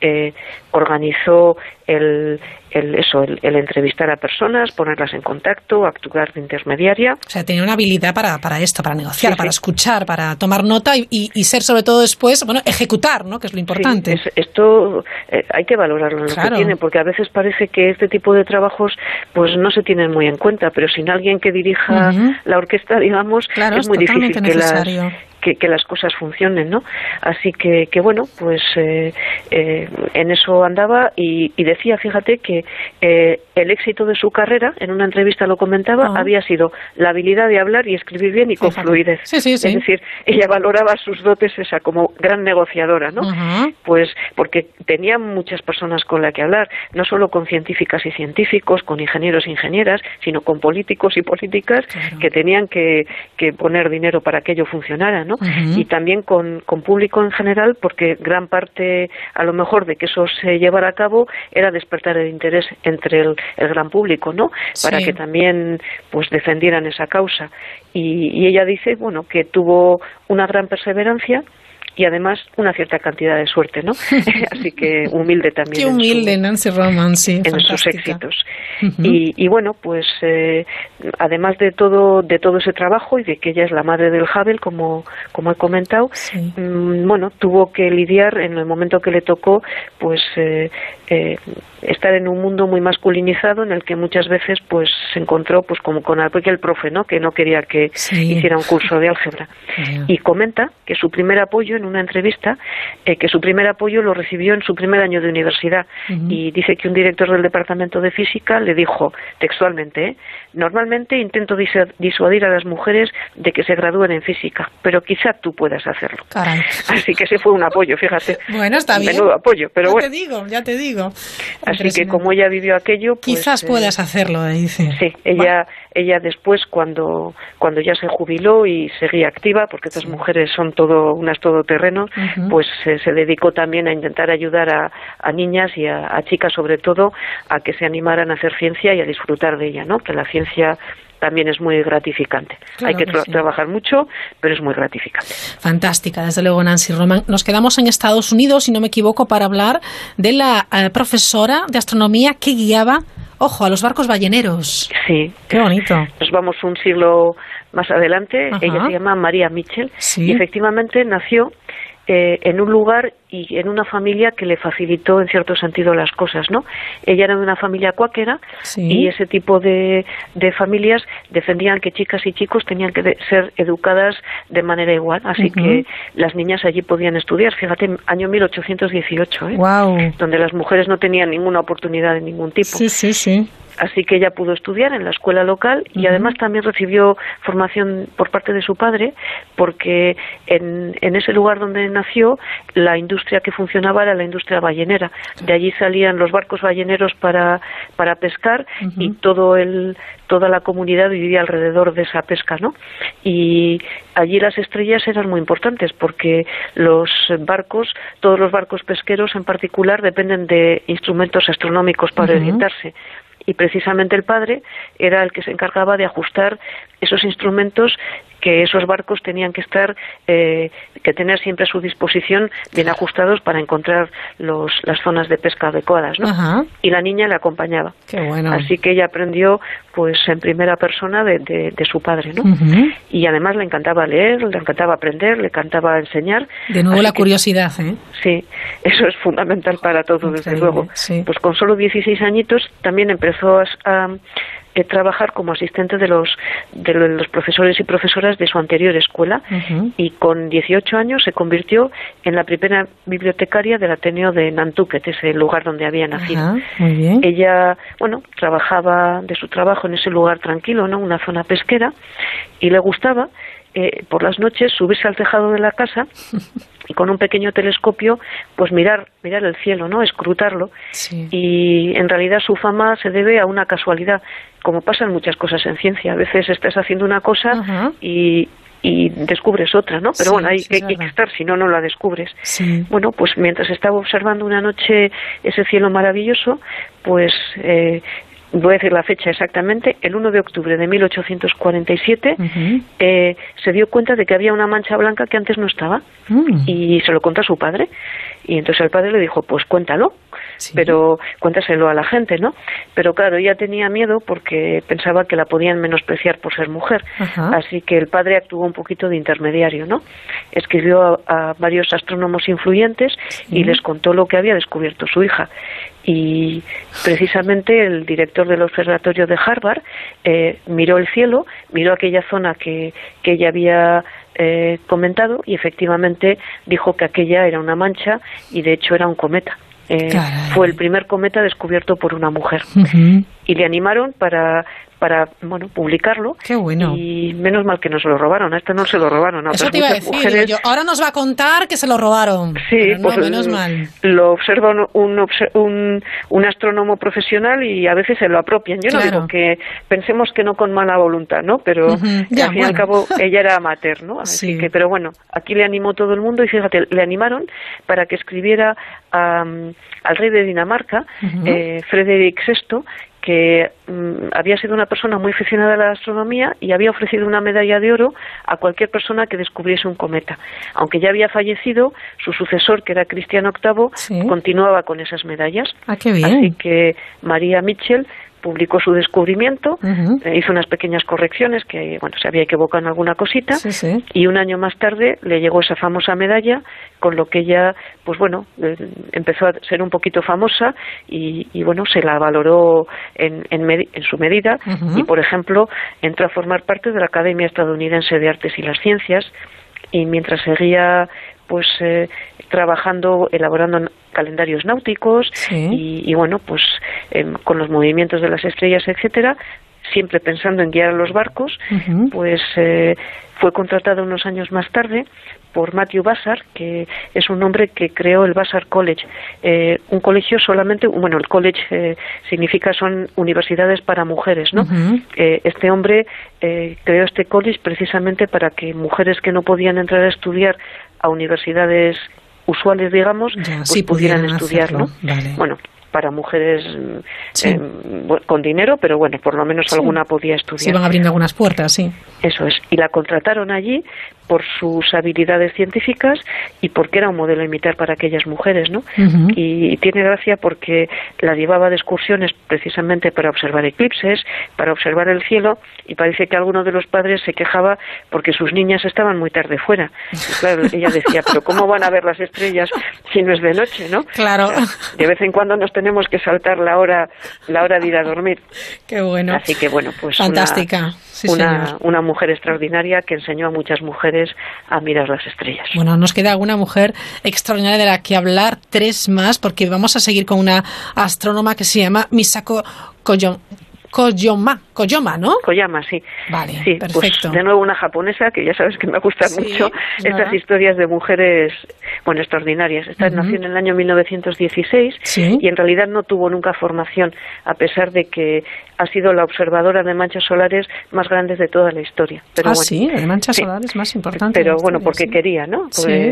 Eh, organizó el, el eso, el, el entrevistar a personas, ponerlas en contacto, actuar de intermediaria. O sea, tenía una habilidad para, para esto, para negociar, Sí, para sí. escuchar, para tomar nota y, y- y ser sobre todo después, bueno, ejecutar, ¿no? Que es lo importante. Sí, es- esto eh, hay que valorarlo en lo que tiene, porque a veces parece que este tipo de trabajos pues no se tienen muy en cuenta, pero sin alguien que dirija la orquesta, digamos, Claro, es es muy difícil que las. Que, que las cosas funcionen, ¿no? Así que, que bueno, pues eh, eh, en eso andaba y, y decía, fíjate, que eh, el éxito de su carrera, en una entrevista lo comentaba, había sido la habilidad de hablar y escribir bien y con fluidez. Sí, sí, sí. Es decir, ella valoraba sus dotes esa como gran negociadora, ¿no? Ajá. Pues porque tenía muchas personas con las que hablar, no solo con científicas y científicos, con ingenieros e ingenieras, sino con políticos y políticas Claro. que tenían que, que poner dinero para que ello funcionara, ¿no? Y también con, con público en general, porque gran parte, a lo mejor, de que eso se llevara a cabo era despertar el interés entre el, el gran público, ¿no? Para que también pues defendieran esa causa. Y, y ella dice, bueno, que tuvo una gran perseverancia y además una cierta cantidad de suerte, ¿no? [LAUGHS] Así que humilde también. Qué en su- humilde, Nancy Roman, sí, en sus éxitos. Y, y bueno, pues eh, además de todo de todo ese trabajo y de que ella es la madre del Hubble, como como he comentado, Sí. mm, bueno, tuvo que lidiar en el momento que le tocó, pues eh, eh, estar en un mundo muy masculinizado en el que muchas veces pues se encontró pues como con aquel profe, ¿no? Que no quería que Sí. hiciera un curso de álgebra. Y comenta que su primer apoyo en en una entrevista eh, que su primer apoyo lo recibió en su primer año de universidad y dice que un director del departamento de física le dijo textualmente, ¿eh? Normalmente intento disuadir a las mujeres de que se gradúen en física, pero quizá tú puedas hacerlo. [LAUGHS] Así que ese fue un apoyo, fíjate. [LAUGHS] Bueno, está bien. Menudo apoyo, pero ya bueno. te digo, ya te digo. Así que como ella vivió aquello, pues, quizás eh, puedas hacerlo, dice. Sí, ella ella después cuando cuando ya se jubiló y seguía activa porque estas mujeres son todo unas todoterreno pues se dedicó también a intentar ayudar a, a niñas y a, a, chicas sobre todo a que se animaran a hacer ciencia y a disfrutar de ella no que la ciencia también es muy gratificante. Claro Hay que, que tra- sí. trabajar mucho, pero es muy gratificante. Fantástica, desde luego, Nancy Roman. Nos quedamos en Estados Unidos, si no me equivoco, para hablar de la eh, profesora de astronomía que guiaba, ojo, a los barcos balleneros. Sí. Qué bonito. Nos vamos un siglo más adelante. Ajá. Ella se llama María Mitchell Sí. y efectivamente nació eh, en un lugar y en una familia que le facilitó en cierto sentido las cosas, ¿no? Ella era de una familia cuáquera Sí. y ese tipo de, de familias defendían que chicas y chicos tenían que de- ser educadas de manera igual, así que las niñas allí podían estudiar. Fíjate, año 1818, ¿eh? Wow. donde las mujeres no tenían ninguna oportunidad de ningún tipo. Sí, sí, sí. Así que ella pudo estudiar en la escuela local y además también recibió formación por parte de su padre, porque en, en ese lugar donde nació, la industria que funcionaba era la industria ballenera. De allí salían los barcos balleneros para, para pescar y todo el, toda la comunidad vivía alrededor de esa pesca, ¿no? Y allí las estrellas eran muy importantes porque los barcos, todos los barcos pesqueros en particular, dependen de instrumentos astronómicos para orientarse y precisamente el padre era el que se encargaba de ajustar esos instrumentos que esos barcos tenían que estar eh, que tener siempre a su disposición bien ajustados para encontrar los, las zonas de pesca adecuadas ¿no? Ajá. y la niña le acompañaba Qué bueno. así que ella aprendió pues en primera persona de, de, de su padre ¿no? Y además le encantaba leer le encantaba aprender le encantaba enseñar De nuevo Así la que- curiosidad, ¿eh? Sí, eso es fundamental para todo, desde Increíble, luego. sí. Pues con solo 16 añitos también empezó a, a, eh, trabajar como asistente de los, de lo- los profesores y profesoras de su anterior escuela y con 18 años se convirtió en la primera bibliotecaria del Ateneo de Nantucket, ese lugar donde había nacido. Ajá, muy bien. Ella, bueno, trabajaba de su trabajo en ese lugar tranquilo, ¿no? Una zona pesquera y le gustaba eh, por las noches subirse al tejado de la casa [LAUGHS] y con un pequeño telescopio pues mirar mirar el cielo, ¿no? Escrutarlo Sí. y en realidad su fama se debe a una casualidad, como pasan muchas cosas en ciencia. A veces estás haciendo una cosa y y descubres otra, ¿no? Pero Sí, bueno, hay, sí, que- hay que verdad. estar, si no, no la descubres. Sí. Bueno, pues mientras estaba observando una noche ese cielo maravilloso, pues eh, voy a decir la fecha exactamente, el 1 de octubre de 1847, Ujú. eh, se dio cuenta de que había una mancha blanca que antes no estaba Mm. y se lo contó a su padre. Y entonces el padre le dijo, pues cuéntalo, Sí. pero cuéntaselo a la gente, ¿no? Pero claro, ella tenía miedo porque pensaba que la podían menospreciar por ser mujer. Ajá. Así que el padre actuó un poquito de intermediario, ¿no? Escribió a, a varios astrónomos influyentes y les contó lo que había descubierto su hija. Y precisamente el director del observatorio de Harvard eh, miró el cielo, miró aquella zona que, que ella había eh, comentado y efectivamente dijo que aquella era una mancha y de hecho era un cometa. Eh, fue el primer cometa descubierto por una mujer. Y le animaron para para bueno publicarlo Qué bueno. y menos mal que no se lo robaron a esta no se lo robaron a Eso te iba a decir. mujeres digo yo, ahora nos va a contar que se lo robaron. Sí, no, pues menos mal. lo observa un, un, un, un astrónomo profesional y a veces se lo apropian. Yo no digo que pensemos que no con mala voluntad, ¿no? Pero ya, al fin y al cabo [LAUGHS] ella era amateur, ¿no? Así Sí. que, pero bueno, aquí le animó todo el mundo y fíjate, le animaron para que escribiera a, al rey de Dinamarca, Ujú. eh, Frederick VI, que mm, había sido una persona muy aficionada a la astronomía y había ofrecido una medalla de oro a cualquier persona que descubriese un cometa. Aunque ya había fallecido, su sucesor, que era Cristiano VIII, Sí. continuaba con esas medallas. Ah, qué bien. Así que María Mitchell publicó su descubrimiento, eh, hizo unas pequeñas correcciones que, bueno, se había equivocado en alguna cosita, Sí, sí. y un año más tarde le llegó esa famosa medalla, con lo que ella, pues bueno, eh, empezó a ser un poquito famosa y, y, bueno, se la valoró en, en, en su medida y, por ejemplo, entró a formar parte de la Academia Estadounidense de Artes y las Ciencias y mientras seguía pues eh, trabajando, elaborando calendarios náuticos y, bueno, pues em, con los movimientos de las estrellas, etcétera, siempre pensando en guiar a los barcos, pues eh, fue contratado unos años más tarde por Matthew Vassar, que es un hombre que creó el Vassar College, eh, un colegio solamente, bueno, el college eh, significa son universidades para mujeres, ¿no? este hombre creó este college precisamente para que mujeres que no podían entrar a estudiar a universidades usuales, digamos, pues pudieran, estudiar, ¿no? Bueno, para mujeres eh, con dinero, pero bueno, por lo menos alguna podía estudiar. Se van abriendo algunas puertas, sí. Eso es. Y la contrataron allí por sus habilidades científicas y porque era un modelo a imitar para aquellas mujeres, ¿no? y, tiene gracia porque la llevaba de excursiones precisamente para observar eclipses, para observar el cielo y parece que alguno de los padres se quejaba porque sus niñas estaban muy tarde fuera. Y claro, ella decía, pero ¿cómo van a ver las estrellas si no es de noche, no? Claro. De vez en cuando nos tenemos que saltar la hora, la hora de ir a dormir. [LAUGHS] Qué bueno. Así que bueno, pues fantástica. una, una mujer extraordinaria que enseñó a muchas mujeres a mirar las estrellas. Bueno, nos queda alguna mujer extraordinaria de la que hablar, tres más, porque vamos a seguir con una astrónoma que se llama Misako. Koyoma, Koyoma, ¿no? Koyama, sí. Vale, sí, pues, perfecto. de nuevo una japonesa, que ya sabes que me gustan mucho estas historias de mujeres, bueno, extraordinarias. Esta nació en el año 1916 y en realidad no tuvo nunca formación, a pesar de que ha sido la observadora de manchas solares más grandes de toda la historia. Pero ah, sí, de manchas solares más importantes. Pero bueno, porque quería, ¿no?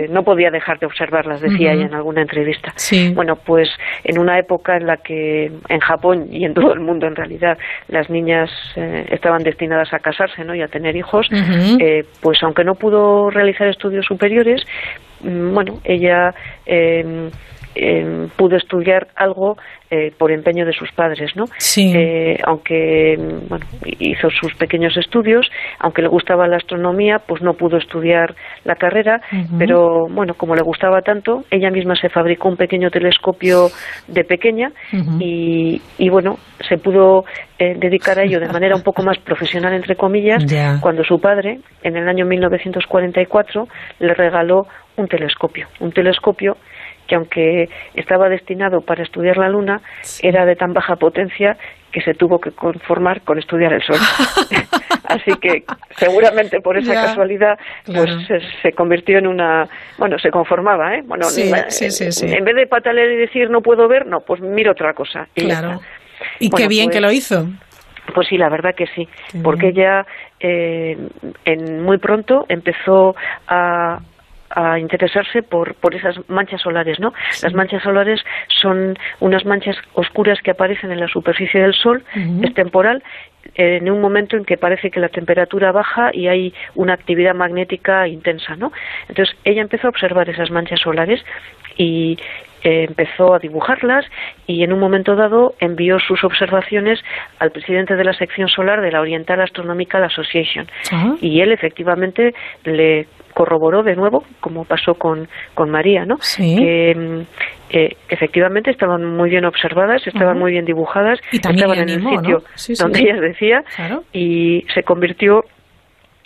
no podía dejar de observarlas, decía ella en alguna entrevista. Bueno, pues en una época en la que en Japón y en todo el mundo en realidad las niñas eh, estaban destinadas a casarse, ¿no? Y a tener hijos, eh, pues aunque no pudo realizar estudios superiores, mm, bueno, ella eh, pudo estudiar algo eh, por empeño de sus padres, ¿no? Eh, aunque bueno, hizo sus pequeños estudios, aunque le gustaba la astronomía, pues no pudo estudiar la carrera, pero bueno, como le gustaba tanto, ella misma se fabricó un pequeño telescopio de pequeña y, y, bueno, se pudo eh, dedicar a ello de manera un poco más profesional, entre comillas, [LAUGHS] cuando su padre, en el año 1944, le regaló un telescopio, un telescopio que aunque estaba destinado para estudiar la Luna, era de tan baja potencia que se tuvo que conformar con estudiar el Sol. [LAUGHS] Así que seguramente por esa casualidad pues se, convirtió en una... Bueno, se conformaba, ¿eh? Bueno, en vez de patalear y decir no puedo ver, no, pues miro otra cosa. Y claro. Y qué bien que lo pues hizo. Pues sí, la verdad que sí, porque ella eh, en, muy pronto empezó a, a interesarse por, por esas manchas solares, ¿no? Las manchas solares son unas manchas oscuras que aparecen en la superficie del Sol, es temporal, en un momento en que parece que la temperatura baja y hay una actividad magnética intensa, ¿no? Entonces ella empezó a observar esas manchas solares y eh, empezó a dibujarlas y en un momento dado envió sus observaciones al presidente de la sección solar de la Oriental Astronomical Association. Y él efectivamente le corroboró de nuevo, como pasó con, con María, ¿no? Que mm, eh, efectivamente estaban muy bien observadas, estaban muy bien dibujadas, estaban en el sitio donde ella decía y se convirtió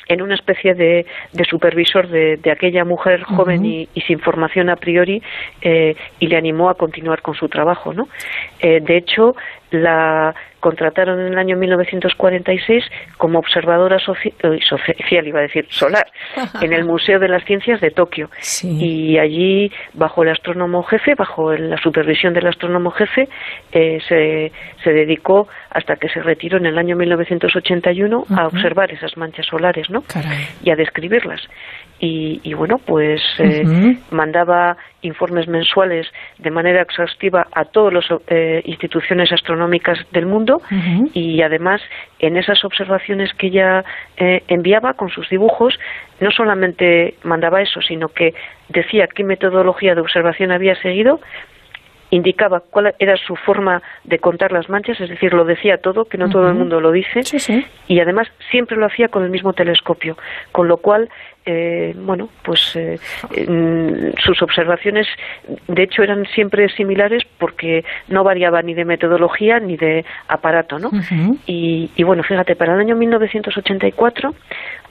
en una especie de, de supervisor de, de, aquella mujer joven y, sin formación a priori eh, y le animó a continuar con su trabajo, ¿no? Eh, de hecho, la contrataron en el año 1946 como observadora eh, social, iba a decir, solar, [LAUGHS] en el Museo de las Ciencias de Tokio. Y allí, bajo el astrónomo jefe, bajo la supervisión del astrónomo jefe, eh, se, se, dedicó hasta que se retiró en el año 1981 a observar esas manchas solares, ¿no? Y a describirlas y, bueno, pues eh, mandaba informes mensuales de manera exhaustiva a todas las eh, instituciones astronómicas del mundo y además en esas observaciones que ella eh, enviaba con sus dibujos no solamente mandaba eso, sino que decía qué metodología de observación había seguido, indicaba cuál era su forma de contar las manchas, es decir, lo decía todo, que no todo el mundo lo dice, y además siempre lo hacía con el mismo telescopio, con lo cual, eh, bueno, pues eh, sus observaciones, de hecho, eran siempre similares porque no variaba ni de metodología ni de aparato, ¿no? y, y bueno, fíjate, para el año 1984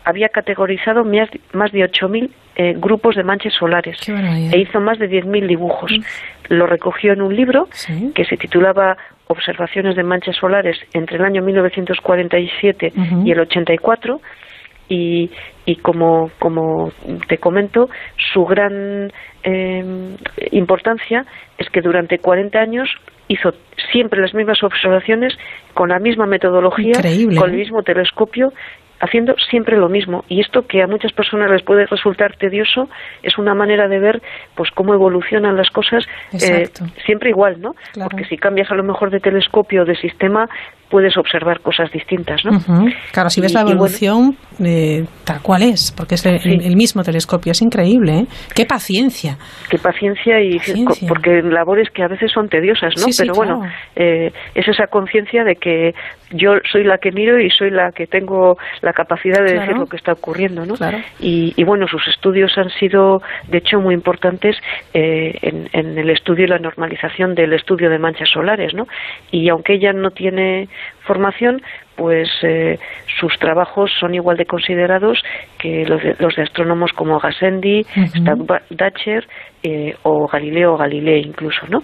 había categorizado más, de 8.000 eh, grupos de manchas solares e hizo más de 10.000 dibujos. Lo recogió en un libro que se titulaba Observaciones de manchas solares entre el año 1947 y el 84 y, y como, como te comento, su gran eh, importancia es que durante 40 años hizo siempre las mismas observaciones con la misma metodología, con el ¿eh? mismo telescopio haciendo siempre lo mismo y esto que a muchas personas les puede resultar tedioso es una manera de ver pues cómo evolucionan las cosas eh, siempre igual no porque si cambias a lo mejor de telescopio o de sistema puedes observar cosas distintas no. Claro, si ves Y- la bueno, evolución eh, tal cual es, porque es el, mismo telescopio, es increíble, ¿eh? ¡Qué paciencia! qué paciencia y Paciencia. porque labores que a veces son tediosas no Sí, pero bueno claro. eh, es esa conciencia de que yo soy la que miro y soy la que tengo la capacidad de decir lo que está ocurriendo no Claro. y, y bueno sus estudios han sido de hecho muy importantes eh, en, en el estudio y la normalización del estudio de manchas solares no y aunque ella no tiene formación pues eh, sus trabajos son igual de considerados que los de, los de astrónomos como Gassendi, Staddacher eh, o Galileo Galilei incluso, ¿no?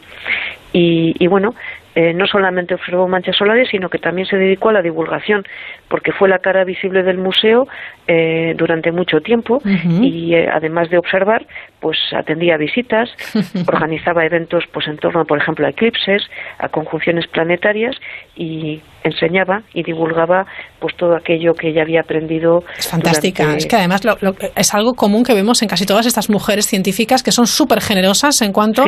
Y, y bueno, eh, no solamente observó manchas solares, sino que también se dedicó a la divulgación, porque fue la cara visible del museo eh, durante mucho tiempo y eh, además de observar, pues atendía visitas, [LAUGHS] organizaba eventos pues en torno, por ejemplo, a eclipses, a conjunciones planetarias y enseñaba y divulgaba pues todo aquello que ella había aprendido. Es fantástica. durante- Es que además lo- lo- es algo común que vemos en casi todas estas mujeres científicas que son súper generosas en cuanto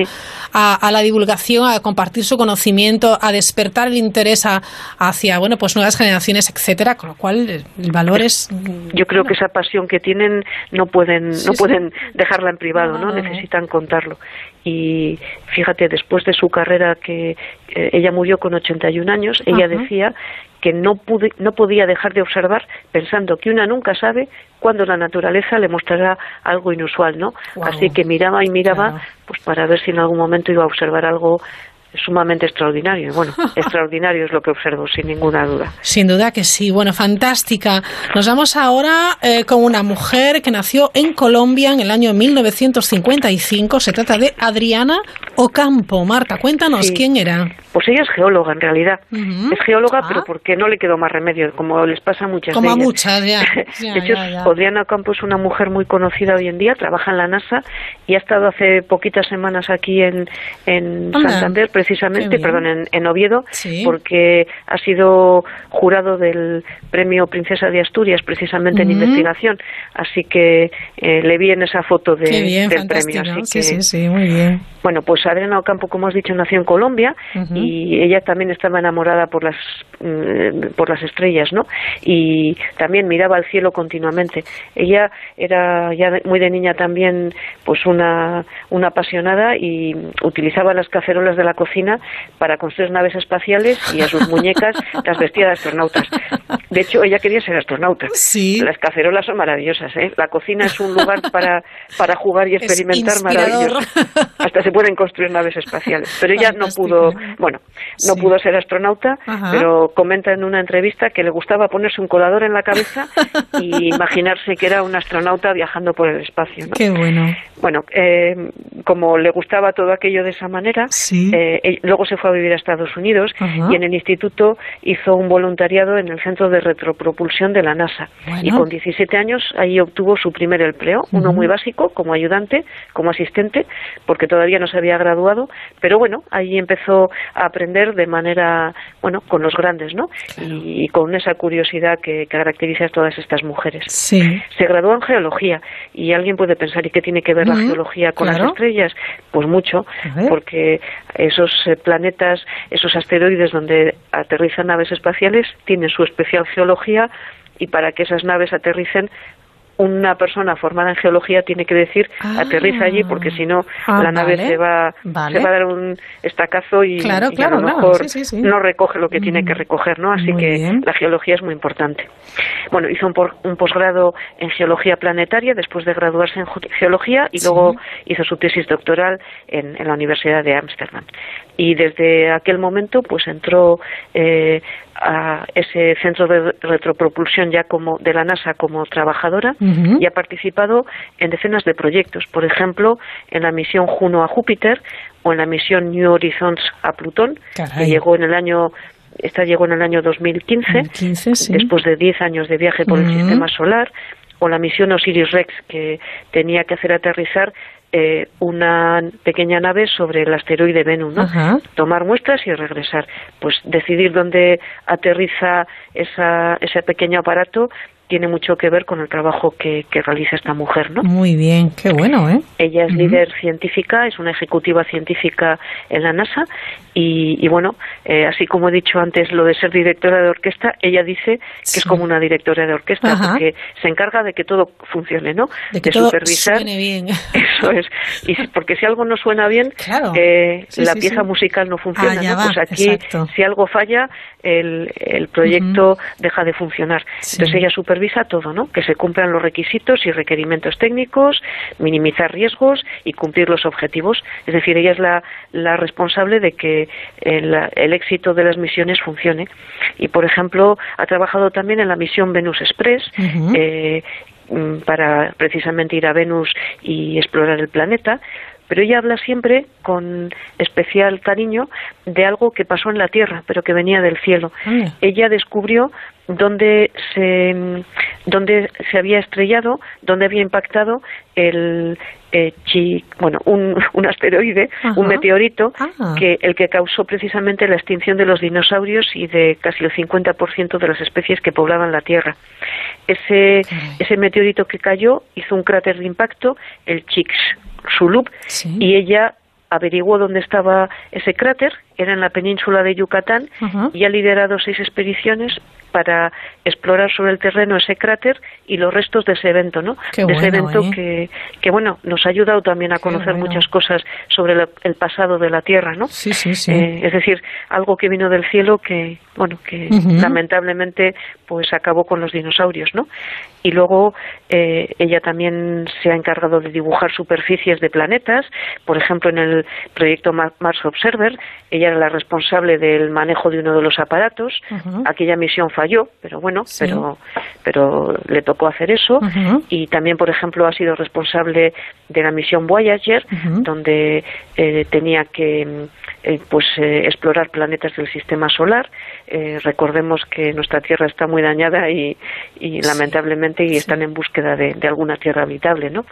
a, a la divulgación, a compartir su conocimiento, a despertar el interés a- hacia bueno pues nuevas generaciones, etcétera. Con lo cual eh, el valor es yo creo que esa pasión que tienen no pueden Sí, no sí. pueden dejarla en privado No, necesitan contarlo. Y fíjate después de su carrera que eh, ella murió con 81 años ella Ajá. decía que no pude, no podía dejar de observar pensando que una nunca sabe cuándo la naturaleza le mostrará algo inusual no así que miraba y miraba Claro. pues para ver si en algún momento iba a observar algo sumamente extraordinario bueno [LAUGHS] extraordinario es lo que observo sin ninguna duda Sin duda que sí, bueno, fantástica. Nos vamos ahora eh, con una mujer que nació en Colombia en el año 1955. Se trata de Adriana Ocampo. Marta, cuéntanos Sí. quién era. Pues ella es geóloga en realidad. Es geóloga, Ah. pero porque no le quedó más remedio, como les pasa a muchas Como de a muchas, ya. [LAUGHS] Ya, de hecho, ya, ya. Adriana Campos es una mujer muy conocida hoy en día, trabaja en la NASA y ha estado hace poquitas semanas aquí en, en Santander, precisamente, perdón, en, en Oviedo, Sí. porque ha sido jurado del premio Princesa de Asturias, precisamente en investigación. Así que eh, le vi en esa foto de, bien, del fantástico. premio. Así Sí, que, sí, sí, muy bien. Bueno, pues Adriana Ocampo, como has dicho, nació en Colombia y ella también estaba enamorada por las mm, por las estrellas, ¿no? Y también miraba al cielo continuamente. Ella era ya muy de niña también, pues una una apasionada y utilizaba las cacerolas de la cocina para construir naves espaciales y a sus muñecas [LAUGHS] las vestía de astronautas. De hecho, ella quería ser astronauta. Sí. Las cacerolas son maravillosas, ¿eh? La cocina es un lugar para para jugar y experimentar maravilloso hasta se pueden construir naves espaciales. Pero ella no pudo, bueno, no Sí. pudo ser astronauta, Ajá. pero comenta en una entrevista que le gustaba ponerse un colador en la cabeza [LAUGHS] y imaginarse que era un astronauta viajando por el espacio. ¿no? Qué bueno. Bueno, eh, como le gustaba todo aquello de esa manera, eh, luego se fue a vivir a Estados Unidos Ajá. y en el instituto hizo un voluntariado en el Centro de Retropropulsión de la NASA. Bueno. Y con 17 años ahí obtuvo su primer empleo, uno muy básico, como ayudante, como asistente, porque todavía no se había graduado, pero bueno, ahí empezó a aprender de manera, bueno, con los grandes, ¿no? Y, con esa curiosidad que caracteriza a todas estas mujeres. Sí. Se graduó en geología y alguien puede pensar, ¿y qué tiene que ver la geología con claro. las estrellas? Pues mucho, porque esos eh, planetas, esos asteroides donde aterrizan naves espaciales tienen su especial geología y para que esas naves aterricen una persona formada en geología tiene que decir Ah. aterriza allí porque si no Ah, la nave vale. se va Vale. se va a dar un estacazo y, Claro, y claro, a lo claro. mejor Sí, sí, sí. no recoge lo que tiene que recoger, ¿no? Así Muy que bien. la geología es muy importante. Bueno, hizo un, por- un posgrado en geología planetaria después de graduarse en ge- geología y luego hizo su tesis doctoral en, en la Universidad de Ámsterdam. Y desde aquel momento, pues entró eh, a ese centro de retropropulsión ya como de la NASA como trabajadora y ha participado en decenas de proyectos. Por ejemplo, en la misión Juno a Júpiter o en la misión New Horizons a Plutón, Caray. que llegó en el año esta llegó en el año 2015, 2015, sí. después de 10 años de viaje por el sistema solar, o la misión Osiris Rex, que tenía que hacer aterrizar eh, una pequeña nave sobre el asteroide Venus, ¿no? Ajá. tomar muestras y regresar. Pues decidir dónde aterriza esa, ese pequeño aparato tiene mucho que ver con el trabajo que, que realiza esta mujer, ¿no? Muy bien, qué bueno, ¿eh? Ella es líder científica, es una ejecutiva científica en la NASA y, y bueno, eh, así como he dicho antes lo de ser directora de orquesta, ella dice que es como una directora de orquesta Ajá. porque se encarga de que todo funcione, ¿no? De que todo supervisar. suene bien. [LAUGHS] Eso Y porque si algo no suena bien, Claro. eh, Sí, la sí, pieza sí. musical no funciona. Va, Pues aquí, exacto. si algo falla, el, el proyecto deja de funcionar. Entonces ella supervisa todo, ¿no? Que se cumplan los requisitos y requerimientos técnicos, minimizar riesgos y cumplir los objetivos. Es decir, ella es la, la responsable de que el, el éxito de las misiones funcione. Y, por ejemplo, ha trabajado también en la misión Venus Express, eh, para precisamente ir a Venus y explorar el planeta, pero ella habla siempre con especial cariño de algo que pasó en la Tierra, pero que venía del cielo. Anda. Ella descubrió dónde se, mm, dónde se había estrellado, dónde había impactado el eh, chi- bueno, un, [LAUGHS] un asteroide, Ajá. un meteorito, Ah. que el que causó precisamente la extinción de los dinosaurios y de casi el 50% de las especies que poblaban la Tierra. Ese, ese meteorito que cayó hizo un cráter de impacto, el Chicxulub, Sí. y ella averiguó dónde estaba ese cráter, era en la península de Yucatán, y ha liderado seis expediciones para explorar sobre el terreno ese cráter y los restos de ese evento, ¿no? Qué de ese bueno, evento ¿eh? que, que, bueno, nos ha ayudado también a conocer bueno. muchas cosas sobre la- el pasado de la Tierra, ¿no? Sí, sí, sí. Eh, es decir, algo que vino del cielo que, bueno, que lamentablemente pues acabó con los dinosaurios, ¿no? Y luego eh, ella también se ha encargado de dibujar superficies de planetas, por ejemplo en el proyecto Ma- Mars Observer, ella era la responsable del manejo de uno de los aparatos, aquella misión falló, pero bueno, Sí. pero pero le tocó hacer eso. Y también por ejemplo ha sido responsable de la misión Voyager donde eh, tenía que eh, pues eh, explorar planetas del sistema solar. Eh, recordemos que nuestra tierra está muy dañada y, y lamentablemente y están en búsqueda de, de alguna tierra habitable no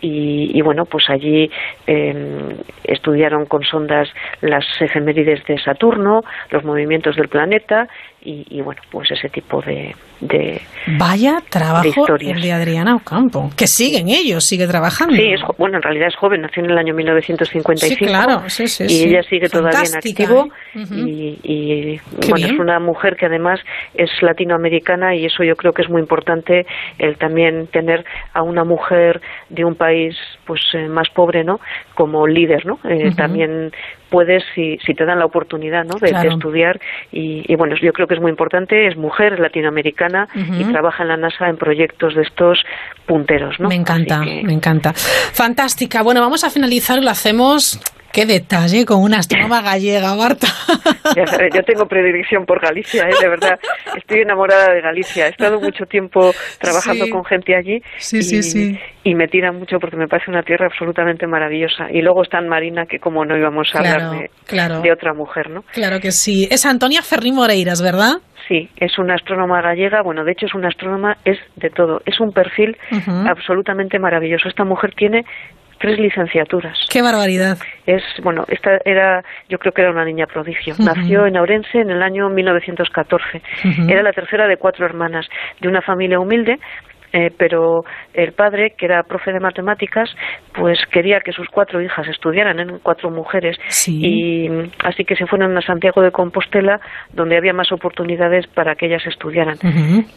y, y, bueno, pues allí eh, estudiaron con sondas las efemérides de Saturno, los movimientos del planeta y, y, bueno, pues ese tipo de... de Vaya trabajo el de Adriana Ocampo. Que siguen ellos, sigue trabajando. Sí, es, bueno, en realidad es joven, nació en el año 1955 Sí, claro, sí, sí, y sí. ella sigue todavía en activo ¿eh? Y, y, bueno, bien. es una mujer que además es latinoamericana y eso yo creo que es muy importante el también tener a una mujer de un país pues eh, más pobre, ¿no? Como líder, ¿no? Eh. También puedes si, si te dan la oportunidad, ¿no? De, estudiar y, y bueno, yo creo que es muy importante, es mujer, es latinoamericana y trabaja en la NASA en proyectos de estos punteros, ¿no? Me encanta, que- me encanta. Fantástica. Bueno, vamos a finalizar lo hacemos. Qué detalle con una astrónoma gallega, Marta. [LAUGHS] Ya sabes, yo tengo predilección por Galicia, ¿eh? de verdad. Estoy enamorada de Galicia. He estado mucho tiempo trabajando Sí. con gente allí. Sí, y, sí, sí. Y me tira mucho porque me parece una tierra absolutamente maravillosa. Y luego está en Marina, que como no íbamos a Claro, hablar de, claro. de otra mujer, ¿no? Claro que sí. Es Antonia Ferrín Moreiras, ¿verdad? Sí, es una astrónoma gallega. Bueno, de hecho es una astrónoma, es de todo. Es un perfil absolutamente maravilloso. Esta mujer tiene tres licenciaturas. Qué barbaridad. Es, bueno, esta era, yo creo que era una niña prodigio. Nació en Ourense en el año 1914. Ujú. Era la tercera de cuatro hermanas, de una familia humilde eh, pero el padre, que era profe de matemáticas, pues quería que sus cuatro hijas estudiaran, eran cuatro mujeres, y así que se fueron a Santiago de Compostela, donde había más oportunidades para que ellas estudiaran.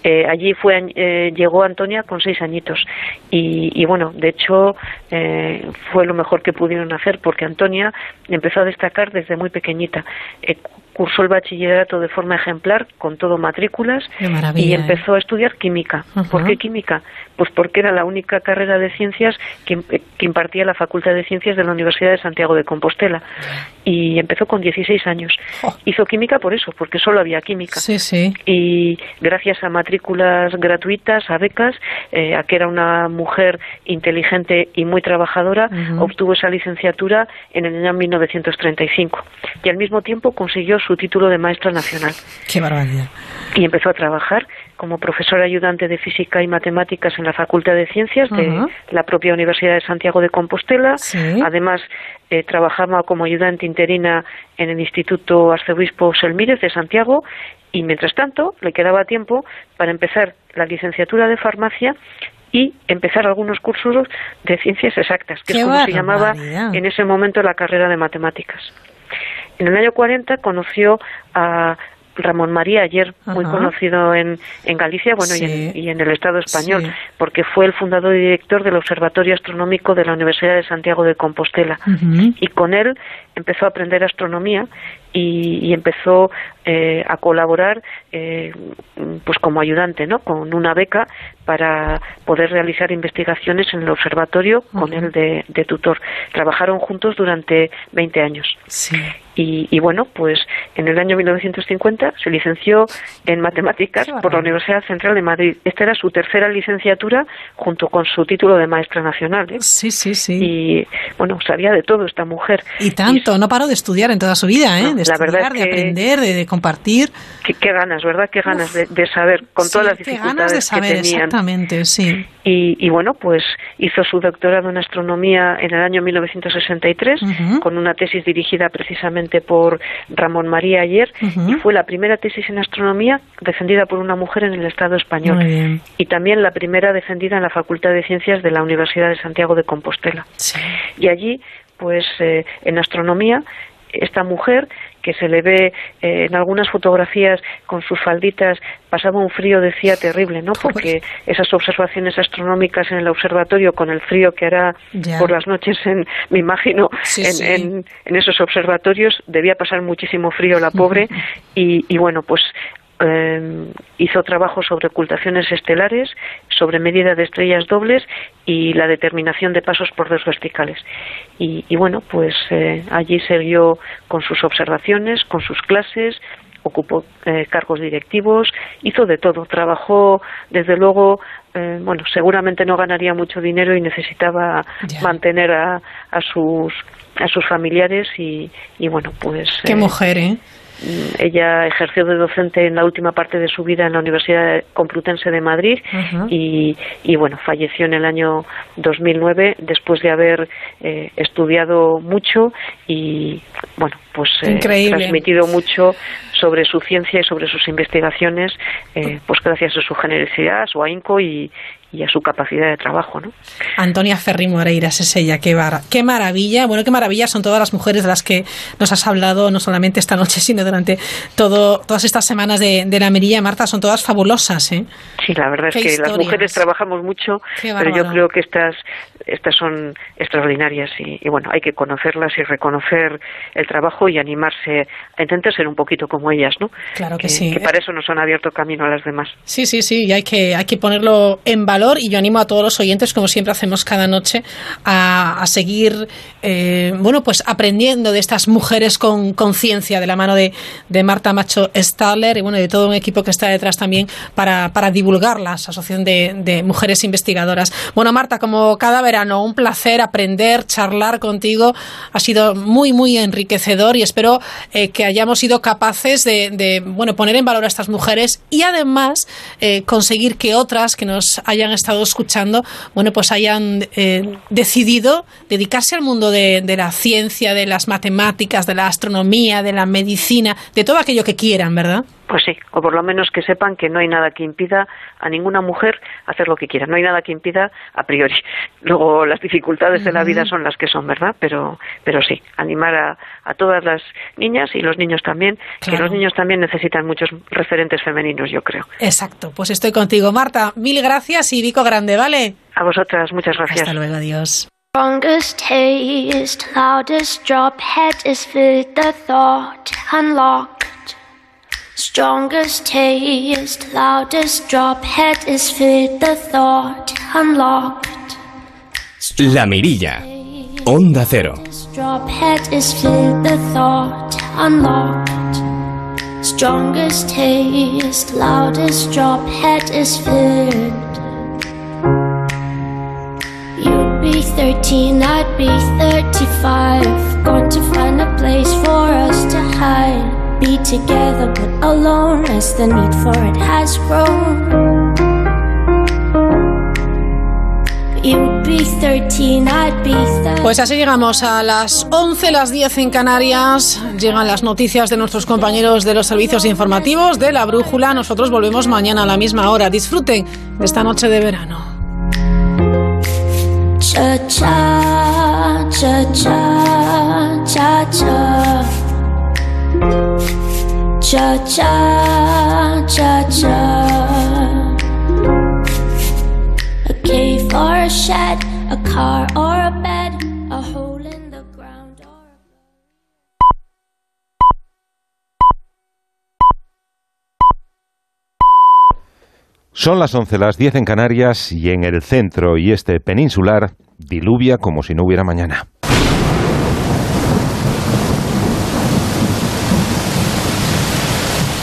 Eh, allí fue, eh, llegó Antonia con seis añitos, y, bueno, de hecho fue lo mejor que pudieron hacer, porque Antonia empezó a destacar desde muy pequeñita cursó el bachillerato de forma ejemplar, con todo matrículas, y empezó a estudiar química. ¿Por qué química? Pues porque era la única carrera de ciencias que, impartía la Facultad de Ciencias de la Universidad de Santiago de Compostela. Y empezó con 16 años. Hizo química por eso, porque solo había química. Sí, sí. Y gracias a matrículas gratuitas, a becas, eh, a que era una mujer inteligente y muy trabajadora, obtuvo esa licenciatura en el año 1935. Y al mismo tiempo consiguió su título de maestra nacional. Qué barbaridad. Y empezó a trabajar como profesora ayudante de física y matemáticas en la Facultad de Ciencias de la propia Universidad de Santiago de Compostela. Además, eh, trabajaba como ayudante interina en el Instituto Arzobispo Selmírez de Santiago y, mientras tanto, le quedaba tiempo para empezar la licenciatura de farmacia y empezar algunos cursos de ciencias exactas, que es como se llamaba en ese momento la carrera de matemáticas. En el año 40 conoció a Ramón María Ayer, muy conocido en, en Galicia bueno, y, en, el Estado español, porque fue el fundador y director del Observatorio Astronómico de la Universidad de Santiago de Compostela. Y con él empezó a aprender astronomía y, empezó eh, a colaborar eh, pues como ayudante, ¿no? Con una beca para poder realizar investigaciones en el observatorio con él de, tutor. Trabajaron juntos durante 20 años. Y, bueno, pues en el año 1950 se licenció en matemáticas por la Universidad Central de Madrid. Esta era su tercera licenciatura junto con su título de maestra nacional. ¿eh? Sí, sí, sí. Y bueno, sabía de todo esta mujer. Y tanto, no paró de estudiar en toda su vida, ¿eh? de la verdad de aprender, de, compartir. Qué, ganas, ¿verdad? Qué ganas de, saber con todas las dificultades que tenían. Exactamente, sí. Y, bueno, pues hizo su doctorado en astronomía en el año 1963 con una tesis dirigida precisamente por Ramón María Ayer y fue la primera tesis en astronomía defendida por una mujer en el Estado español. Y también la primera defendida en la Facultad de Ciencias de la Universidad de Santiago de Compostela. Y allí pues eh, en astronomía esta mujer que se le ve eh, en algunas fotografías con sus falditas pasaba un frío decía terrible no porque esas observaciones astronómicas en el observatorio con el frío que hará por las noches en me imagino en, En, esos observatorios debía pasar muchísimo frío la pobre. [LAUGHS] Y, y bueno pues eh, hizo trabajos sobre ocultaciones estelares, sobre medida de estrellas dobles y la determinación de pasos por dos verticales. Y, bueno, pues eh, allí siguió con sus observaciones, con sus clases, ocupó eh, cargos directivos, hizo de todo, trabajó desde luego, eh, bueno, seguramente no ganaría mucho dinero y necesitaba mantener a, a, sus a sus familiares y, y bueno, pues... Qué mujer, ¿eh? Ella ejerció de docente en la última parte de su vida en la Universidad Complutense de Madrid y, y, bueno, falleció en el año 2009 después de haber eh, estudiado mucho y bueno, pues eh, transmitido mucho sobre su ciencia y sobre sus investigaciones, eh, pues gracias a su generosidad, a su ahínco y, y a su capacidad de trabajo. ¿no? Antonia Ferri Moreiras es ella, qué, qué maravilla. Bueno, qué maravilla son todas las mujeres de las que nos has hablado, no solamente esta noche, sino durante todo, todas estas semanas de, la Merilla. Marta, son todas fabulosas. ¿eh? Sí, la verdad es que las mujeres trabajamos mucho, pero yo creo que estas, estas son extraordinarias y, bueno, hay que conocerlas y reconocer el trabajo y animarse a intentar ser un poquito como ellas, ¿no? Claro que, sí. Que para eso nos han abierto camino a las demás. Sí, sí, sí, y hay que, hay que ponerlo en valor y yo animo a todos los oyentes, como siempre hacemos cada noche, a, seguir, eh, bueno, pues aprendiendo de estas mujeres con conciencia de la mano de, Marta Macho Stadler y bueno, de todo un equipo que está detrás también para, para divulgar la Asociación de, Mujeres Investigadoras. Bueno, Marta, como cada un placer aprender, charlar contigo. Ha sido muy, muy enriquecedor y espero eh, que hayamos sido capaces de, bueno, poner en valor a estas mujeres y además eh, conseguir que otras que nos hayan estado escuchando, bueno, pues hayan eh, decidido dedicarse al mundo de, de, la ciencia, de las matemáticas, de la astronomía, de la medicina, de todo aquello que quieran, ¿verdad? Pues sí, o por lo menos que sepan que no hay nada que impida a ninguna mujer hacer lo que quiera, no hay nada que impida a priori. [LAUGHS] Luego las dificultades de la vida son las que son, ¿verdad? Pero, pero sí, animar a, a todas las niñas y los niños también, que los niños también necesitan muchos referentes femeninos, yo creo. Exacto, pues estoy contigo, Marta. Mil gracias y Vico Grande, ¿vale? A vosotras, muchas gracias. Hasta luego, adiós. Strongest taste, loudest drop, head is with the thought unlocked. Strongest taste, loudest drop, head is with the thought unlocked. La Mirilla, Onda Cero. Drop head is with the thought unlocked. Strongest taste, loudest drop, head is filled. You'd be 13, I'd be 35. Going to find a place for us to hide. Be together but alone as the need for it has grown. You'd be 13, I'd be 30. Pues así llegamos a las 11, las 10 en Canarias. Llegan las noticias de nuestros compañeros de los servicios informativos de la Brújula. Nosotros volvemos mañana a la misma hora. Disfruten de esta noche de verano. Cha cha, cha cha, cha cha. Cha cha, cha cha. A cave or a shed, a car or a bed, a hole in the ground. Son las 11, las 10 en Canarias y en el centro y este peninsular diluvia como si no hubiera mañana.